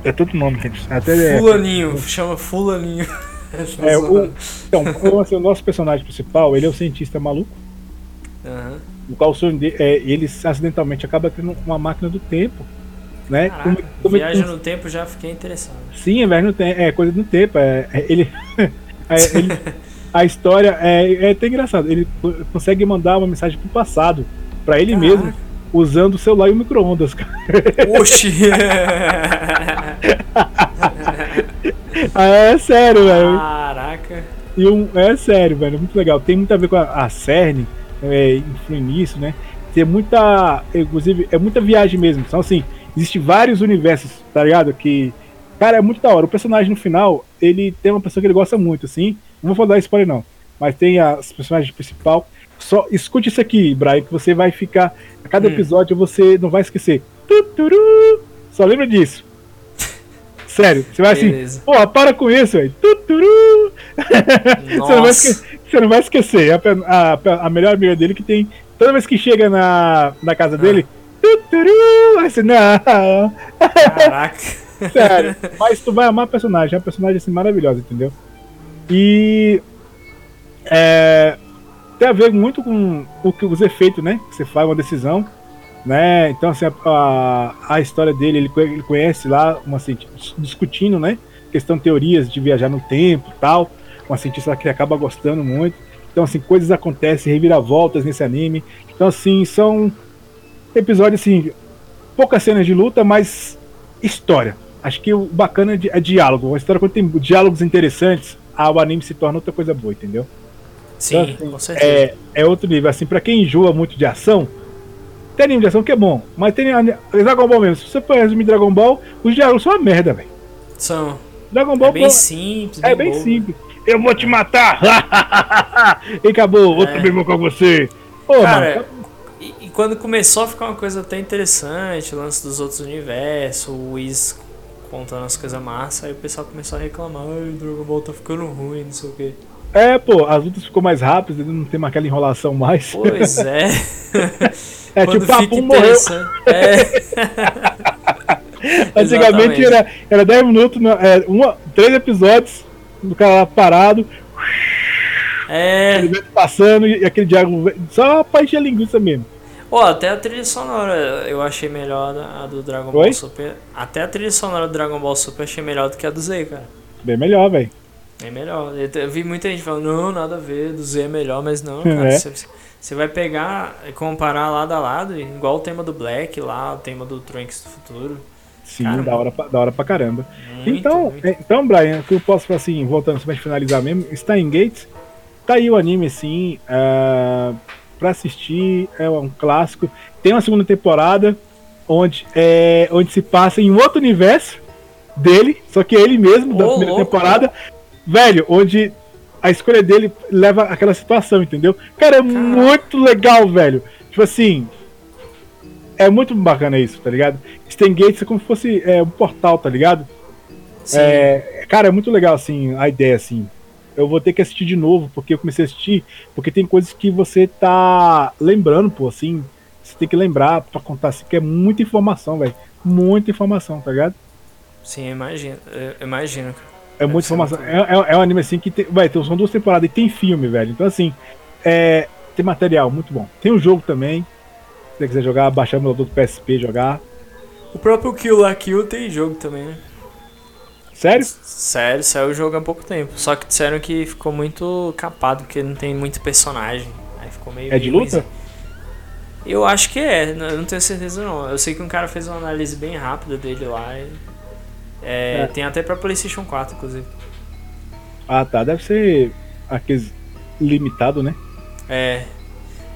Speaker 2: É todo nome, gente. Até
Speaker 1: Fulaninho, é, chama Fulaninho.
Speaker 2: é, o, então, assim, o nosso personagem principal, ele é o cientista maluco.
Speaker 1: Uhum.
Speaker 2: No qual o sonho dele, é, ele acidentalmente acaba tendo uma máquina do tempo. Né?
Speaker 1: Caraca, como, como viagem ele, no tempo já fiquei interessado.
Speaker 2: Sim, viagem no tempo, é coisa do tempo. É, é ele, é, ele a história é, é até engraçado. Ele consegue mandar uma mensagem pro passado, para ele Caraca. mesmo, usando o celular e o micro-ondas, cara.
Speaker 1: Oxi!
Speaker 2: ah, é sério, velho.
Speaker 1: Caraca!
Speaker 2: E um, é sério, velho, muito legal. Tem muito a ver com a, a CERN, é, influi nisso, né? Tem muita. Inclusive, é muita viagem mesmo. Então, assim, existe vários universos, tá ligado? Que. Cara, é muito da hora. O personagem no final, ele tem uma pessoa que ele gosta muito, assim. Não vou dar spoiler, não. Mas tem as personagens principal. Só escute isso aqui, Brian, que você vai ficar. A cada hum. episódio você não vai esquecer. Tuturu, só lembra disso. Sério, você vai assim, Beleza. assim, porra, para com isso, velho. você, não vai esquecer, você não vai esquecer. A, a, a, melhor amiga dele que tem. Toda vez que chega na, na casa ah. dele, tuturu, aí você, não.
Speaker 1: Caraca.
Speaker 2: Sério, mas tu vai amar a personagem, é uma personagem assim maravilhosa, entendeu? E é, tem a ver muito com o que os efeitos, né? Que você faz uma decisão, né? Então assim a, a história dele ele, ele conhece lá uma discutindo, né? Questão teorias de viajar no tempo, tal. Uma cientista que acaba gostando muito. Então assim coisas acontecem, reviravoltas nesse anime. Então assim são episódios assim poucas cenas de luta, mas história. Acho que o bacana é, é diálogo. Uma história quando tem diálogos interessantes a, o anime se torna outra coisa boa, entendeu?
Speaker 1: Sim, então,
Speaker 2: assim,
Speaker 1: com certeza.
Speaker 2: É, é outro nível. Assim, pra quem enjoa muito de ação, tem anime de ação que é bom, mas tem Dragon Ball mesmo. Se você for resumir Dragon Ball, os diálogos são uma merda, velho.
Speaker 1: São.
Speaker 2: Dragon Ball
Speaker 1: é bem simples.
Speaker 2: É bem, simples. Eu vou te matar! e acabou, é. outro mesmo com você.
Speaker 1: Pô, Cara, mano, e, e, quando começou a ficar uma coisa até interessante, o lance dos outros universos, o Whis contando as coisas massas, aí o pessoal começou a reclamar, ai, o Dragon Ball tá ficando ruim, não sei o quê.
Speaker 2: É, pô, as lutas ficou mais rápidas, não tem mais aquela enrolação mais.
Speaker 1: Pois é.
Speaker 2: é Quando tipo, papum morreu. É. Antigamente era, era 10 minutos, é, uma, 3 episódios do cara lá parado.
Speaker 1: É.
Speaker 2: Passando e aquele diálogo só pra encher a linguiça mesmo.
Speaker 1: Pô, até a trilha sonora eu achei melhor a do Dragon Oi? Ball Super. Até a trilha sonora do Dragon Ball Super eu achei melhor do que a do Z, cara.
Speaker 2: Bem melhor, velho.
Speaker 1: Bem melhor. Eu vi muita gente falando, não, nada a ver, do Z é melhor, mas não, cara. É. Você, vai pegar e comparar lado a lado, igual o tema do Black lá, o tema do Trunks do futuro.
Speaker 2: Sim, cara, da hora, pra, da hora pra caramba. Muito, então, muito. É, então, Brian, o que eu posso assim, voltando pra finalizar mesmo, Stein Gates, tá aí o anime, assim. Uh para assistir, é um clássico. Tem uma segunda temporada onde, é, onde se passa em um outro universo dele, só que é ele mesmo, da primeira temporada. Velho, onde a escolha dele leva aquela situação, entendeu? Cara, é muito legal, velho. Tipo assim. É muito bacana isso, tá ligado? Gates é como se fosse é, um portal, tá ligado? É, cara, é muito legal, assim, a ideia, assim eu vou ter que assistir de novo, porque eu comecei a assistir, porque tem coisas que você tá lembrando, pô, assim, você tem que lembrar pra contar, assim, que é muita informação, velho. Muita informação, tá ligado?
Speaker 1: Sim, eu imagino, imagino.
Speaker 2: É muita informação. Muito... É, é, é, um anime assim que tem, vai, são duas temporadas e tem filme, velho. Então, assim, é, tem material muito bom. Tem o um jogo também. Se você quiser jogar, baixar o meu do PSP jogar.
Speaker 1: O próprio Kill La Kill tem jogo também, né?
Speaker 2: Sério?
Speaker 1: Sério, saiu o jogo há pouco tempo. Só que disseram que ficou muito capado, porque não tem muito personagem. Aí ficou meio.
Speaker 2: É de luta?
Speaker 1: Eu acho que é, eu não tenho certeza não. Eu sei que um cara fez uma análise bem rápida dele lá. E, é, é. Tem até pra PlayStation 4, inclusive.
Speaker 2: Ah tá, deve ser aqueles limitado, né?
Speaker 1: É.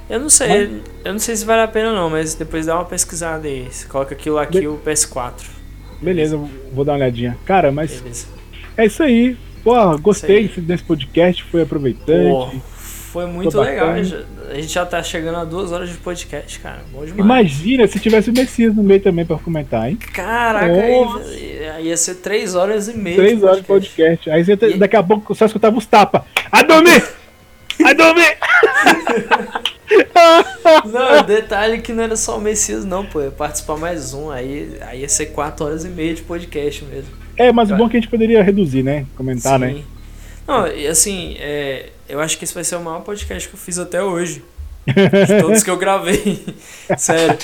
Speaker 1: Eu não sei, eu não sei se vale a pena não, mas depois dá uma pesquisada aí. Você coloca aquilo aqui,
Speaker 2: Be-
Speaker 1: o PS4.
Speaker 2: Beleza, vou dar uma olhadinha. Cara, mas
Speaker 1: Beleza.
Speaker 2: é isso aí. Pô, gostei
Speaker 1: Isso aí.
Speaker 2: desse podcast, foi aproveitante.
Speaker 1: Pô, foi muito
Speaker 2: Foi
Speaker 1: legal. A gente já tá chegando a duas horas de podcast, cara. Bom demais.
Speaker 2: Imagina se tivesse o Messias no meio também pra comentar, hein?
Speaker 1: Caraca, aí, ia ser três horas e meia.
Speaker 2: Três horas de podcast. Aí você,
Speaker 1: E-
Speaker 2: daqui a pouco só escutava os tapas. A dormir! A dormir!
Speaker 1: Não, o detalhe que não era só o Messias, não, pô. Ia participar mais um. Aí, aí ia ser quatro horas e meia de podcast mesmo.
Speaker 2: É, mas o bom é que a gente poderia reduzir, né? Comentar, né?
Speaker 1: Não, e assim, é, eu acho que esse vai ser o maior podcast que eu fiz até hoje. De todos que eu gravei. Sério.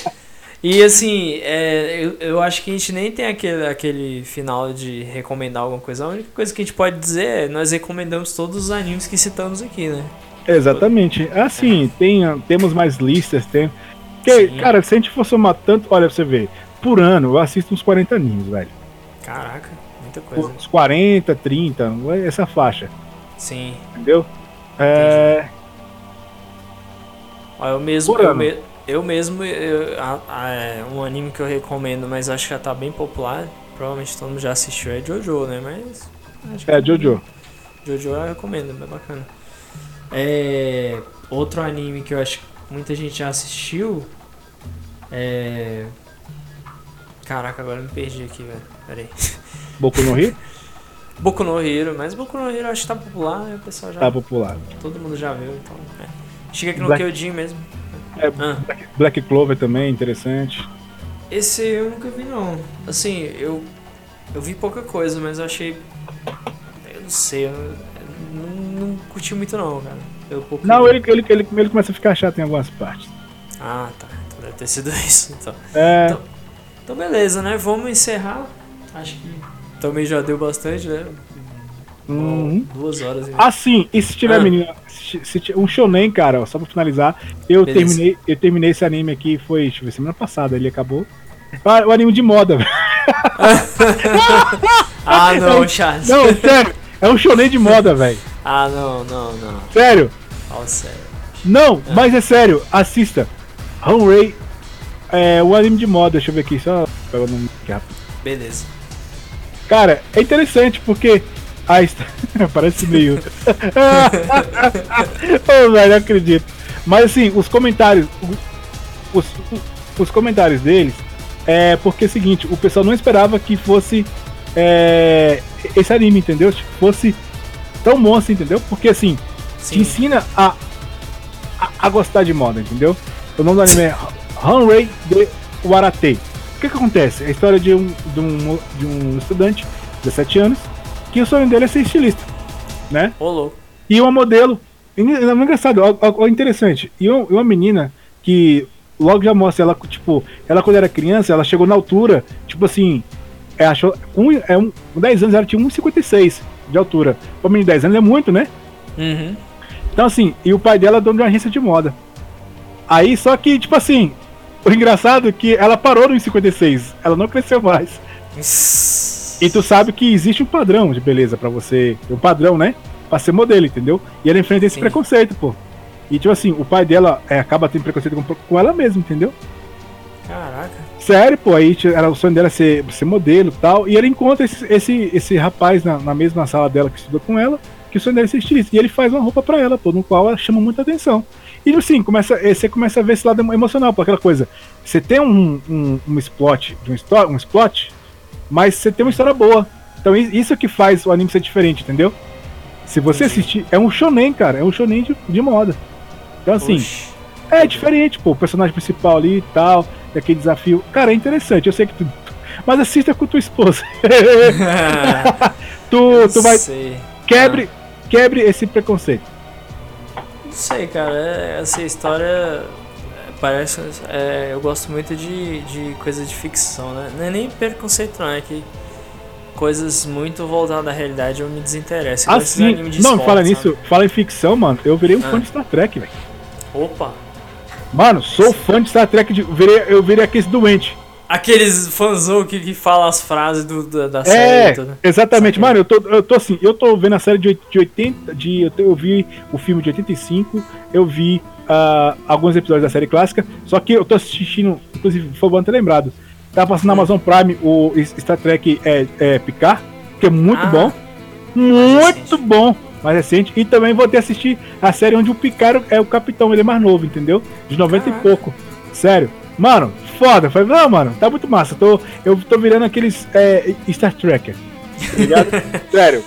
Speaker 1: E assim, é, eu, eu acho que a gente nem tem aquele, aquele final de recomendar alguma coisa. A única coisa que a gente pode dizer é nós recomendamos todos os animes que citamos aqui, né?
Speaker 2: Exatamente. Assim, tem, temos mais listas, tem. Porque, cara, se a gente for somar tanto, olha pra você ver, por ano eu assisto uns 40 animes, velho.
Speaker 1: Caraca, muita coisa.
Speaker 2: Uns 40, 30, essa faixa,
Speaker 1: Sim.
Speaker 2: entendeu? É.
Speaker 1: Eu mesmo, eu, me- eu mesmo, eu- a- a- é um anime que eu recomendo, mas acho que já tá bem popular. Provavelmente todo mundo já assistiu, é Jojo, né? Mas.
Speaker 2: É, Jojo.
Speaker 1: Jojo eu recomendo, é bacana. É, outro anime que eu acho que muita gente já assistiu é. Caraca, agora eu me perdi aqui, velho. Pera aí.
Speaker 2: Boku no Rio?
Speaker 1: Boku no Hero, mas Boku no Hero acho que tá popular, né? O pessoal já.
Speaker 2: Tá popular.
Speaker 1: Todo mundo já viu, então. É. Chega aqui no
Speaker 2: Black-
Speaker 1: Kyojin mesmo.
Speaker 2: É,
Speaker 1: Ah.
Speaker 2: Black, Black Clover também, interessante.
Speaker 1: Esse eu nunca vi não. Assim, eu eu vi pouca coisa, mas eu achei eu não sei, eu não, eu não, não curti muito não, cara. Eu pouco
Speaker 2: Não, ele, ele, ele, ele começa a ficar chato em algumas partes.
Speaker 1: Ah, tá. Então deve ter sido isso, então.
Speaker 2: É,
Speaker 1: Então- Então beleza, né? Vamos encerrar. Acho que também já deu bastante, né?
Speaker 2: uhum.
Speaker 1: Duas horas. hein?
Speaker 2: Assim, e se tiver
Speaker 1: Ah.
Speaker 2: menina, se, se um shonen, cara, só pra finalizar, eu
Speaker 1: Beleza.
Speaker 2: terminei, eu terminei esse anime aqui, foi, deixa eu ver, semana passada, ele acabou. Ah, o anime de moda, velho.
Speaker 1: Ah, não, Charles.
Speaker 2: Não, sério, é um shonen de moda, velho.
Speaker 1: Ah, não, não, não.
Speaker 2: Sério.
Speaker 1: Fala sério.
Speaker 2: Não, mas é sério, assista. Hunray é o anime de moda, deixa eu ver aqui, só pegar o nome rápido.
Speaker 1: Beleza.
Speaker 2: Cara, é interessante porque a hist- parece meio. Ô, velho, não acredito. Mas assim, os comentários. Os, os comentários deles é porque é o seguinte, o pessoal não esperava que fosse é, esse anime, entendeu? Tipo, fosse tão bom assim, entendeu? Porque assim, te
Speaker 1: Sim.
Speaker 2: ensina a, a, a gostar de moda, entendeu? O nome do anime é Hanrei de Warate. O que, que acontece? É a história de um, de, um, de um estudante de 17 anos que o sonho dele é ser estilista, né?
Speaker 1: Ô, louco.
Speaker 2: E uma modelo. É engraçado, ó, ó, ó, interessante. E uma, e uma menina que logo já mostra ela, tipo, ela quando era criança, ela chegou na altura, tipo assim, é, achou, um, é um, com 10 anos ela tinha 1,56 de altura. Pra menina de 10 anos é muito, né?
Speaker 1: Uhum.
Speaker 2: Então assim, e o pai dela é dono de uma agência de moda. Aí, só que, tipo assim, o engraçado é que ela parou no 1,56, ela não cresceu mais. E tu sabe que existe um padrão de beleza pra você, um padrão, né? Pra ser modelo, entendeu? E ela enfrenta esse
Speaker 1: Sim.
Speaker 2: preconceito, pô. E tipo assim, o pai dela é, acaba tendo preconceito com, com ela mesma, entendeu?
Speaker 1: Caraca.
Speaker 2: Sério, pô, aí era, o sonho dela é ser, ser modelo e tal. E ele encontra esse, esse, esse rapaz na, na mesma sala dela que estudou com ela, que o sonho dela é ser estilista. E ele faz uma roupa pra ela, pô, no qual ela chama muita atenção. E assim, começa, eh, você começa a ver esse lado emo- emocional, pô, aquela coisa. Você tem um, um, um explot, de um, histó- um explot, mas você tem uma história boa. Então isso que faz o anime ser diferente, entendeu? Se você assistir, é um shonen, cara, é um shonen de, de moda. Então assim,
Speaker 1: Oxi.
Speaker 2: é diferente, pô, o personagem principal ali e tal, aquele desafio. Cara, é interessante, eu sei que tu. Mas assista com tua esposa. tu, tu vai.
Speaker 1: Sei.
Speaker 2: Quebre, quebre esse preconceito.
Speaker 1: Não sei, cara. é- Essa história parece. é, eu gosto muito de, de coisa de ficção, né? Não é nem preconceito, não. É que coisas muito voltadas à realidade eu me desinteresso. Esses
Speaker 2: Assim,
Speaker 1: animes de
Speaker 2: não,
Speaker 1: esporte,
Speaker 2: fala
Speaker 1: sabe?
Speaker 2: nisso, fala em ficção, mano. Eu virei um
Speaker 1: Ah.
Speaker 2: fã de Star Trek, velho.
Speaker 1: Opa!
Speaker 2: Mano, sou fã de Star Trek. De, virei, eu virei aquele doente.
Speaker 1: Aqueles fãzão que, que fala as frases do, da, da
Speaker 2: É,
Speaker 1: série. toda.
Speaker 2: exatamente. Mano, eu tô, eu tô assim, eu tô vendo a série de, de 80. De, eu, eu vi o filme de 85, eu vi ah, alguns episódios da série clássica, só que eu tô assistindo, inclusive, foi bom ter lembrado. Tá passando na Amazon Prime o Star Trek é, é, Picard, que é muito
Speaker 1: Ah,
Speaker 2: bom. Muito bom. Mais recente. E também vou ter assistir a série onde o Picard é o capitão, ele é mais novo, entendeu? De 90
Speaker 1: Caraca.
Speaker 2: e pouco. Sério. Mano, foda. Falei, não, mano, tá muito massa. Tô, eu tô virando aqueles é, Star Trekker. Tá ligado? Sério.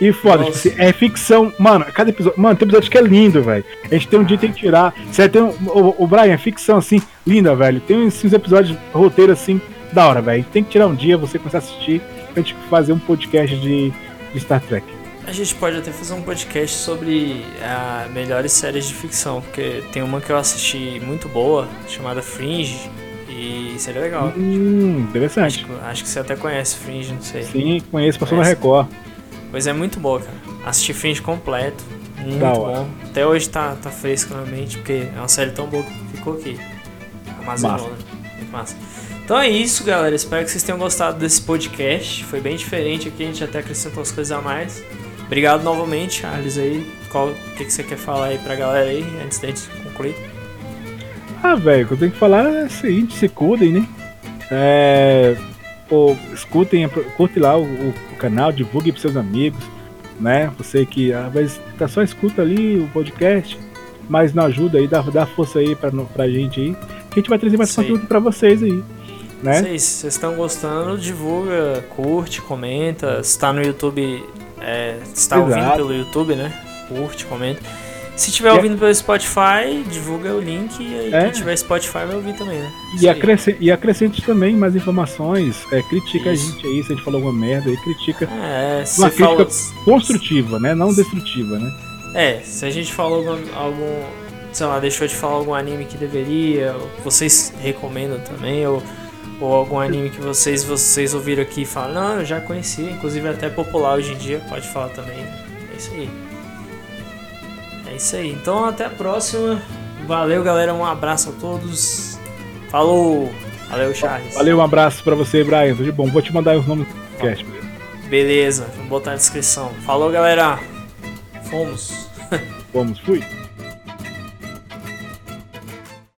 Speaker 2: E foda, tipo é ficção. Mano, cada episódio. Mano, tem episódio que é lindo, velho. A gente tem um dia que tem que tirar. Você tem um, o, o Brian, é ficção assim, linda, velho. Tem uns, uns episódios, roteiro assim, da hora, velho. Tem que tirar um dia, você começar a assistir, pra gente fazer um podcast de, de Star Trek.
Speaker 1: A gente pode até fazer um podcast sobre ah, melhores séries de ficção, porque tem uma que eu assisti muito boa, chamada Fringe, e seria legal.
Speaker 2: Hum,
Speaker 1: Acho,
Speaker 2: interessante.
Speaker 1: que- acho que você até conhece Fringe, não sei.
Speaker 2: Sim, conheço, passou na? Record.
Speaker 1: Pois é muito boa, cara. Assisti Fringe completo, muito
Speaker 2: Da hora.
Speaker 1: bom. Até hoje tá, tá fresco na mente, porque é uma série tão boa que ficou aqui. Amazonona. Muito massa. Então é isso, galera. Espero que vocês tenham gostado desse podcast. Foi bem diferente aqui, a gente até acrescentou as coisas a mais. Obrigado novamente, Charles aí. Qual, o que, que você quer falar aí pra galera aí, antes da gente concluir?
Speaker 2: Ah, velho, o que eu tenho que falar é o seguinte, se cuidem, né? É, pô, escutem, curte lá o, o- o canal, divulgue pros seus amigos, né? Você que às vezes tá só escuta ali o podcast, mas não ajuda aí, dá, dá força aí pra, pra gente aí, que a gente vai trazer mais
Speaker 1: aí.
Speaker 2: conteúdo pra vocês aí, né?
Speaker 1: Aí, se vocês estão gostando, divulga, curte, comenta. Se tá no YouTube, é, se tá ouvindo pelo YouTube, né? Curte, comenta. Se tiver
Speaker 2: E-
Speaker 1: ouvindo pelo Spotify, divulga o link e aí
Speaker 2: É.
Speaker 1: quem tiver Spotify vai ouvir também, né?
Speaker 2: E,
Speaker 1: aí.
Speaker 2: acrescente, e acrescente também mais informações, é, critica
Speaker 1: Isso.
Speaker 2: a gente aí, se a gente falou alguma merda aí, critica
Speaker 1: É,
Speaker 2: uma
Speaker 1: fala-
Speaker 2: crítica construtiva, né? Não destrutiva, né?
Speaker 1: É, se a gente falou algum, algum, sei lá, deixou de falar algum anime que deveria, vocês recomendam também, ou, ou algum anime que vocês, vocês ouviram aqui e falam, não, eu já conhecia, inclusive é até popular hoje em dia, pode falar também. É isso aí. É isso aí. Então até a próxima. Valeu, galera. Um abraço a todos. Falou! Valeu, Charles.
Speaker 2: Valeu, um abraço pra você, Brian, tudo de bom. Vou te mandar os nomes do podcast, beleza?
Speaker 1: Beleza, vou botar na descrição. Falou, galera. Fomos.
Speaker 2: Vamos, fui.